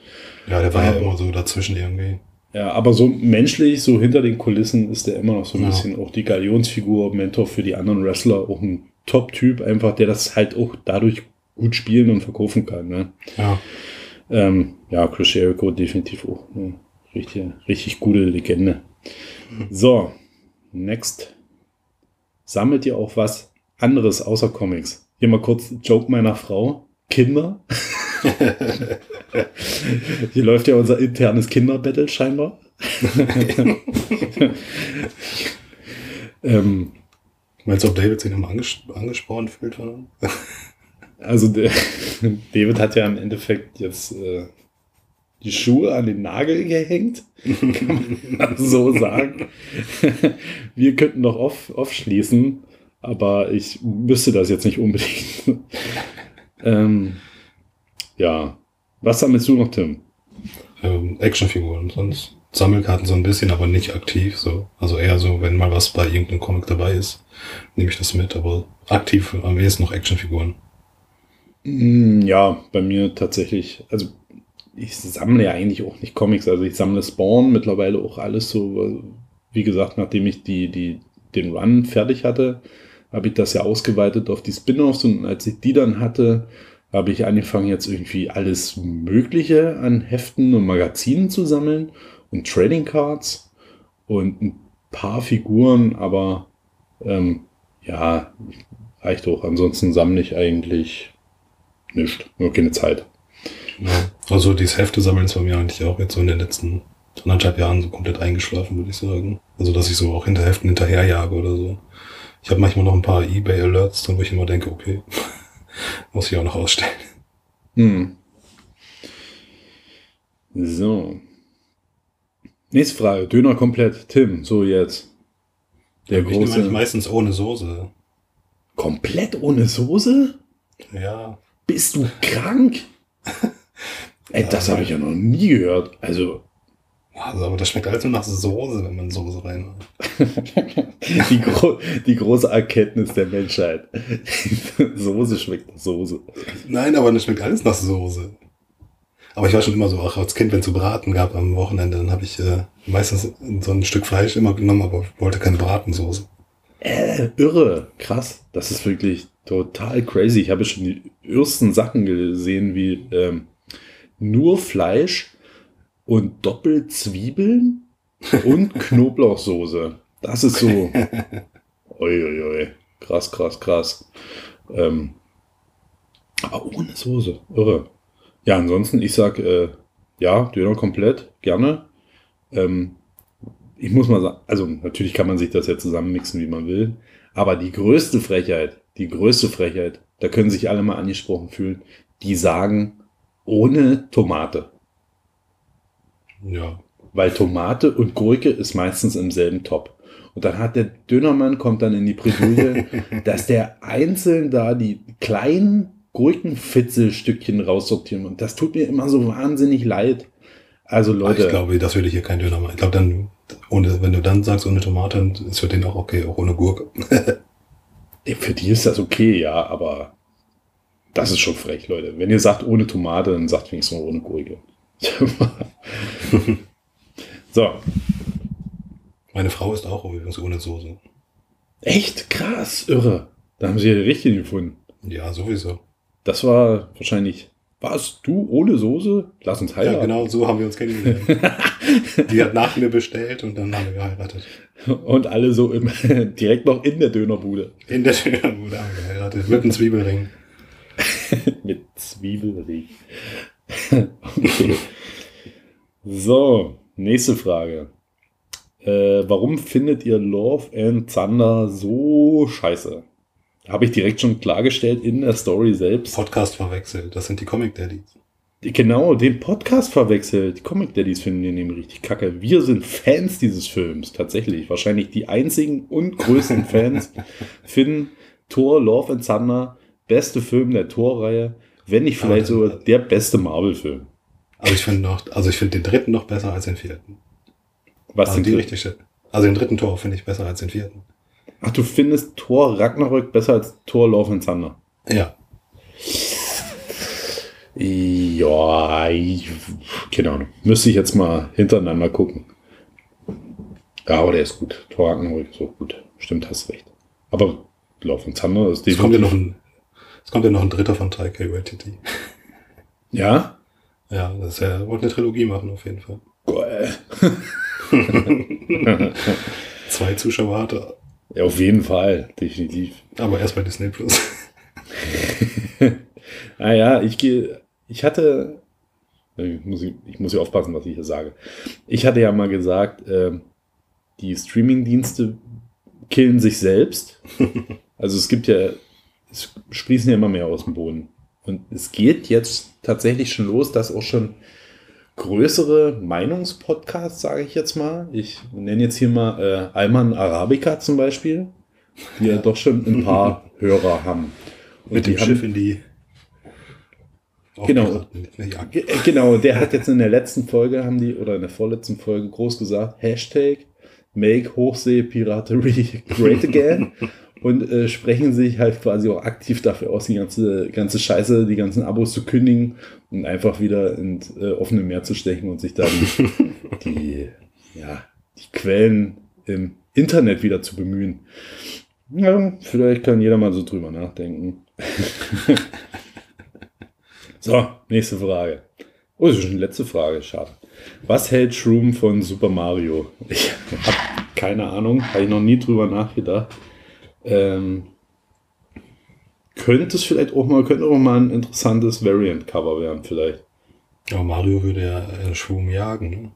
Ja, der war ja Äh, immer so dazwischen irgendwie. Ja, aber so menschlich, so hinter den Kulissen ist der immer noch so ein Ja. bisschen auch die Galionsfigur, Mentor für die anderen Wrestler, auch ein Top-Typ, einfach, der das halt auch dadurch gut spielen und verkaufen kann. Ne? Ja. Ähm, ja, Chris Jericho definitiv auch eine richtig, richtig gute Legende. So, next. Sammelt ihr auch was anderes außer Comics? Hier mal kurz Joke meiner Frau. Kinder. <laughs> Hier läuft ja unser internes Kinderbattle scheinbar. <laughs> ähm, Meinst du, ob David sich nochmal anges angespornt fühlt? Also der, <laughs> David hat ja im Endeffekt jetzt äh, die Schuhe an den Nagel gehängt, kann man <laughs> so sagen. <laughs> Wir könnten noch off, off aber ich müsste das jetzt nicht unbedingt. ähm, ja, was sammelst du noch, Tim? ähm, Actionfiguren, sonst Sammelkarten so ein bisschen, aber nicht aktiv so. Also eher so, wenn mal was bei irgendeinem Comic dabei ist, nehme ich das mit, aber aktiv am wenigsten noch Actionfiguren. Mm, Ja, bei mir tatsächlich, also ich sammle ja eigentlich auch nicht Comics, also ich sammle Spawn mittlerweile auch alles so, wie gesagt, nachdem ich die, die, den Run fertig hatte, habe ich das ja ausgeweitet auf die Spin-offs und als ich die dann hatte, habe ich angefangen jetzt irgendwie alles Mögliche an Heften und Magazinen zu sammeln und Trading Cards und ein paar Figuren, aber ähm, ja, reicht auch. Ansonsten sammle ich eigentlich nichts, nur keine Zeit. Ja. Also dieses Hefte sammeln ist bei mir eigentlich auch jetzt so in den letzten anderthalb Jahren so komplett eingeschlafen, würde ich sagen. Also dass ich so auch hinter Heften hinterherjage oder so. Ich habe manchmal noch ein paar Ebay-Alerts drin, wo ich immer denke, okay, <laughs> muss ich auch noch ausstellen. Hm. So. Nächste Frage. Döner komplett. Tim, so jetzt. Der ich große. meistens ohne Soße. Komplett ohne Soße? Ja. Bist du krank? <laughs> Ey, das habe ich ja noch nie gehört. Also, Also, aber das schmeckt alles nur nach Soße, wenn man Soße rein hat. <laughs> die, gro die große Erkenntnis der Menschheit. <laughs> Soße schmeckt nach Soße. Nein, aber das schmeckt alles nach Soße. Aber ich war schon immer so, auch als Kind, wenn es so Braten gab am Wochenende, dann habe ich äh, meistens so ein Stück Fleisch immer genommen, aber wollte keine Bratensoße. Äh, irre, krass. Das ist wirklich total crazy. Ich habe schon die ersten Sachen gesehen, wie ähm, nur Fleisch und Doppelzwiebeln und <laughs> Knoblauchsoße. Das ist so. <laughs> Uiuiui. Krass, krass, krass. Ähm, aber ohne Soße. Irre. Ja, ansonsten, ich sag, äh, ja, Döner komplett, gerne. Ähm, ich muss mal sagen, also natürlich kann man sich das ja zusammenmixen, wie man will. Aber die größte Frechheit, die größte Frechheit, da können sich alle mal angesprochen fühlen, die sagen ohne Tomate. Ja. Weil Tomate und Gurke ist meistens im selben Top. Und dann hat der Dönermann, kommt dann in die Bredouille, <laughs> dass der einzeln da die kleinen Gurkenfitzelstückchen raussortieren. Und das tut mir immer so wahnsinnig leid. Also Aber Leute, Ich glaube, das würde hier kein Döner machen. Ich glaube, dann, ohne, wenn du dann sagst, ohne Tomate, dann ist für den auch okay, auch ohne Gurke. <laughs> für die ist das okay, ja, aber das ist schon frech, Leute. Wenn ihr sagt ohne Tomate, dann sagt wenigstens mal ohne Gurke. <laughs> so, Meine Frau ist auch übrigens ohne Soße. echt krass, irre. Da haben sie ja richtig gefunden. Ja, sowieso. Das war wahrscheinlich. Was? Du ohne Soße? Lass uns heiraten. Ja, genau so haben wir uns kennengelernt. <laughs> Die hat nach mir bestellt und dann haben wir geheiratet. Und alle so im, <laughs> direkt noch in der Dönerbude. In der Dönerbude haben wir geheiratet. Mit einem Zwiebelring. <laughs> Mit Zwiebelring. okay. So, nächste Frage. Äh, warum findet ihr Love and Thunder so scheiße? Habe ich direkt schon klargestellt in der Story selbst. Podcast verwechselt. Das sind die Comic Daddies. Genau, den Podcast verwechselt. Die Comic Daddies finden den nämlich richtig kacke. Wir sind Fans dieses Films, tatsächlich. Wahrscheinlich die einzigen und größten <laughs> Fans finden Thor, Love and Thunder, beste Film der Thor-Reihe, wenn nicht vielleicht Aber so dann- der beste Marvel-Film. Also ich finde noch, also ich finde den dritten noch besser als den vierten. Was Also die richtig shit. Also den dritten Tor finde ich besser als den vierten. Ach, du findest Thor Ragnarök besser als Thor, Love and Thunder? Ja. Ja, ich, keine Ahnung. Müsste ich jetzt mal hintereinander gucken. Ja, aber der ist gut. Thor Ragnarök ist auch gut. Stimmt, hast recht. Aber Love and Thunder ist Es kommt ja noch ein, es kommt ja noch ein dritter von Taika Waititi. Ja? Ja, das ist ja, wollte eine Trilogie machen auf jeden Fall. Geil. <laughs> Zwei Zuschauer hatte, Ja, auf jeden Fall. Definitiv. aber erst bei Disney Plus. <laughs> Naja, ich gehe, ich hatte, ich muss, ich muss hier aufpassen, was ich hier sage. Ich hatte ja mal gesagt, ähm, die Streaming-Dienste killen sich selbst. <laughs> Also es gibt ja, es sprießen ja immer mehr aus dem Boden. Und es geht jetzt tatsächlich schon los, dass auch schon größere Meinungspodcasts, sage ich jetzt mal. Ich nenne jetzt hier mal äh, Alman Arabica zum Beispiel, die ja doch schon ein paar <laughs> Hörer haben. Und Mit dem die Schiff in die Genau. Äh, Genau, der hat jetzt in der letzten Folge, haben die, oder in der vorletzten Folge groß gesagt, Hashtag Make Hochsee Piraterie <laughs> Great Again und äh, sprechen sich halt quasi auch aktiv dafür aus, die ganze, ganze Scheiße, die ganzen Abos zu kündigen und einfach wieder ins äh, offene Meer zu stechen und sich da die, <laughs> die, ja, die Quellen im Internet wieder zu bemühen. Ja, vielleicht kann jeder mal so drüber nachdenken. <laughs> So, nächste Frage. Oh, das ist schon die letzte Frage, schade. Was hält Shroom von Super Mario? Ich <laughs> habe keine Ahnung, habe ich noch nie drüber nachgedacht. Ähm, könnte es vielleicht auch mal, könnte auch mal ein interessantes Variant-Cover werden, vielleicht. Aber Mario würde ja äh, Schwung jagen. Ne?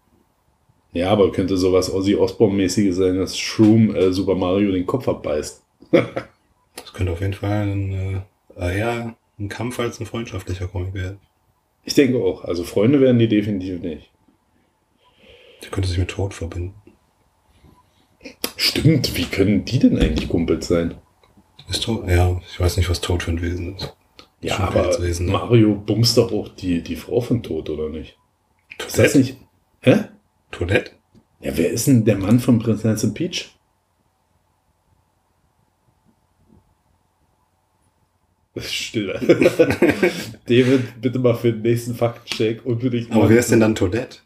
Ja, aber könnte sowas Ozzy Osbourne-mäßiges sein, dass Shroom äh, Super Mario den Kopf abbeißt. <laughs> Das könnte auf jeden Fall ein, äh, eher ein Kampf als ein freundschaftlicher Comic werden. Ich denke auch. Also Freunde werden die definitiv nicht. Der könnte sich mit Tod verbinden. Stimmt, wie können die denn eigentlich Kumpels sein? Ist Tod? Ja, ich weiß nicht, was Tod für ein Wesen ist. Ja, Schon aber Pilzwesen, ne? Mario bumst doch auch die, die Frau von Tod, oder nicht? Ist das nicht? Hä? Toadette? Ja, wer ist denn der Mann von Prinzessin Peach? Stille. <laughs> David, bitte mal für den nächsten Faktencheck unbedingt. Aber wer ist denn dann Toadette?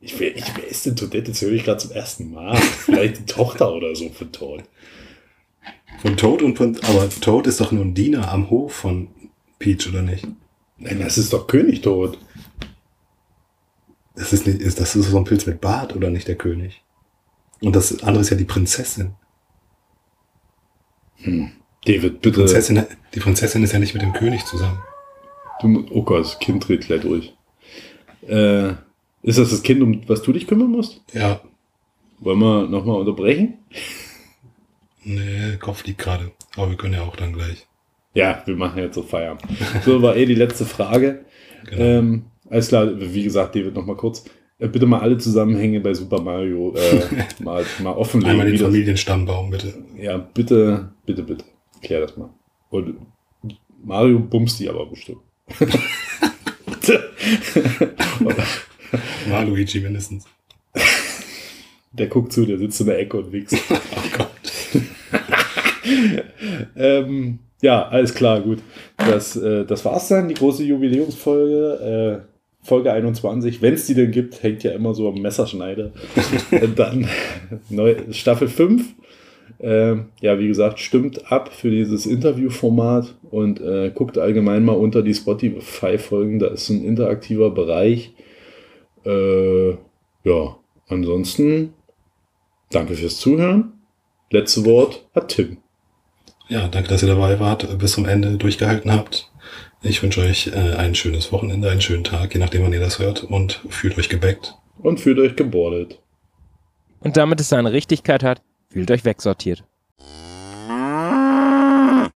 Ich, wer, ich, wer ist denn Toadette? Das höre ich gerade zum ersten Mal. Vielleicht die Tochter oder so von Toad. Von Toad und von, aber Toad ist doch nur ein Diener am Hof von Peach, oder nicht? Nein, das ist doch König Toad. Das ist nicht, ist, das ist so ein Pilz mit Bart, oder nicht der König? Und das andere ist ja die Prinzessin. David, bitte. Prinzessin. Die Prinzessin ist ja nicht mit dem König zusammen. Du, oh Gott, das Kind dreht gleich durch. Äh, ist das das Kind, um was du dich kümmern musst? Ja. Wollen wir nochmal unterbrechen? Nee, Kopf liegt gerade. Aber wir können ja auch dann gleich. Ja, wir machen jetzt so Feierabend. So, war eh die letzte Frage. Genau. Ähm, alles klar, wie gesagt, David, nochmal kurz. Äh, bitte mal alle Zusammenhänge bei Super Mario äh, <laughs> mal, mal offenlegen. Einmal den Familienstammbaum, bitte. Ja, bitte, bitte, bitte. Klär das mal. Und Mario bumst die aber bestimmt. <laughs> War Luigi mindestens. Der guckt zu, der sitzt in der Ecke und wichst. <laughs> Oh Gott. <laughs> ähm, ja, alles klar, gut. Das, äh, das war's dann, die große Jubiläumsfolge. Äh, Folge 21, wenn es die denn gibt, hängt ja immer so am Messerschneider. <laughs> Dann neu, Staffel 5. Ähm, ja, wie gesagt, stimmt ab für dieses Interviewformat und äh, guckt allgemein mal unter die Spotify-Folgen. Da ist ein interaktiver Bereich. Äh, ja, ansonsten danke fürs Zuhören. Letzte Wort hat Tim. Ja, danke, dass ihr dabei wart, bis zum Ende durchgehalten habt. Ich wünsche euch äh, ein schönes Wochenende, einen schönen Tag, je nachdem, wann ihr das hört, und fühlt euch gebackt. und fühlt euch gebordet. Und damit es seine Richtigkeit hat, fühlt euch wegsortiert.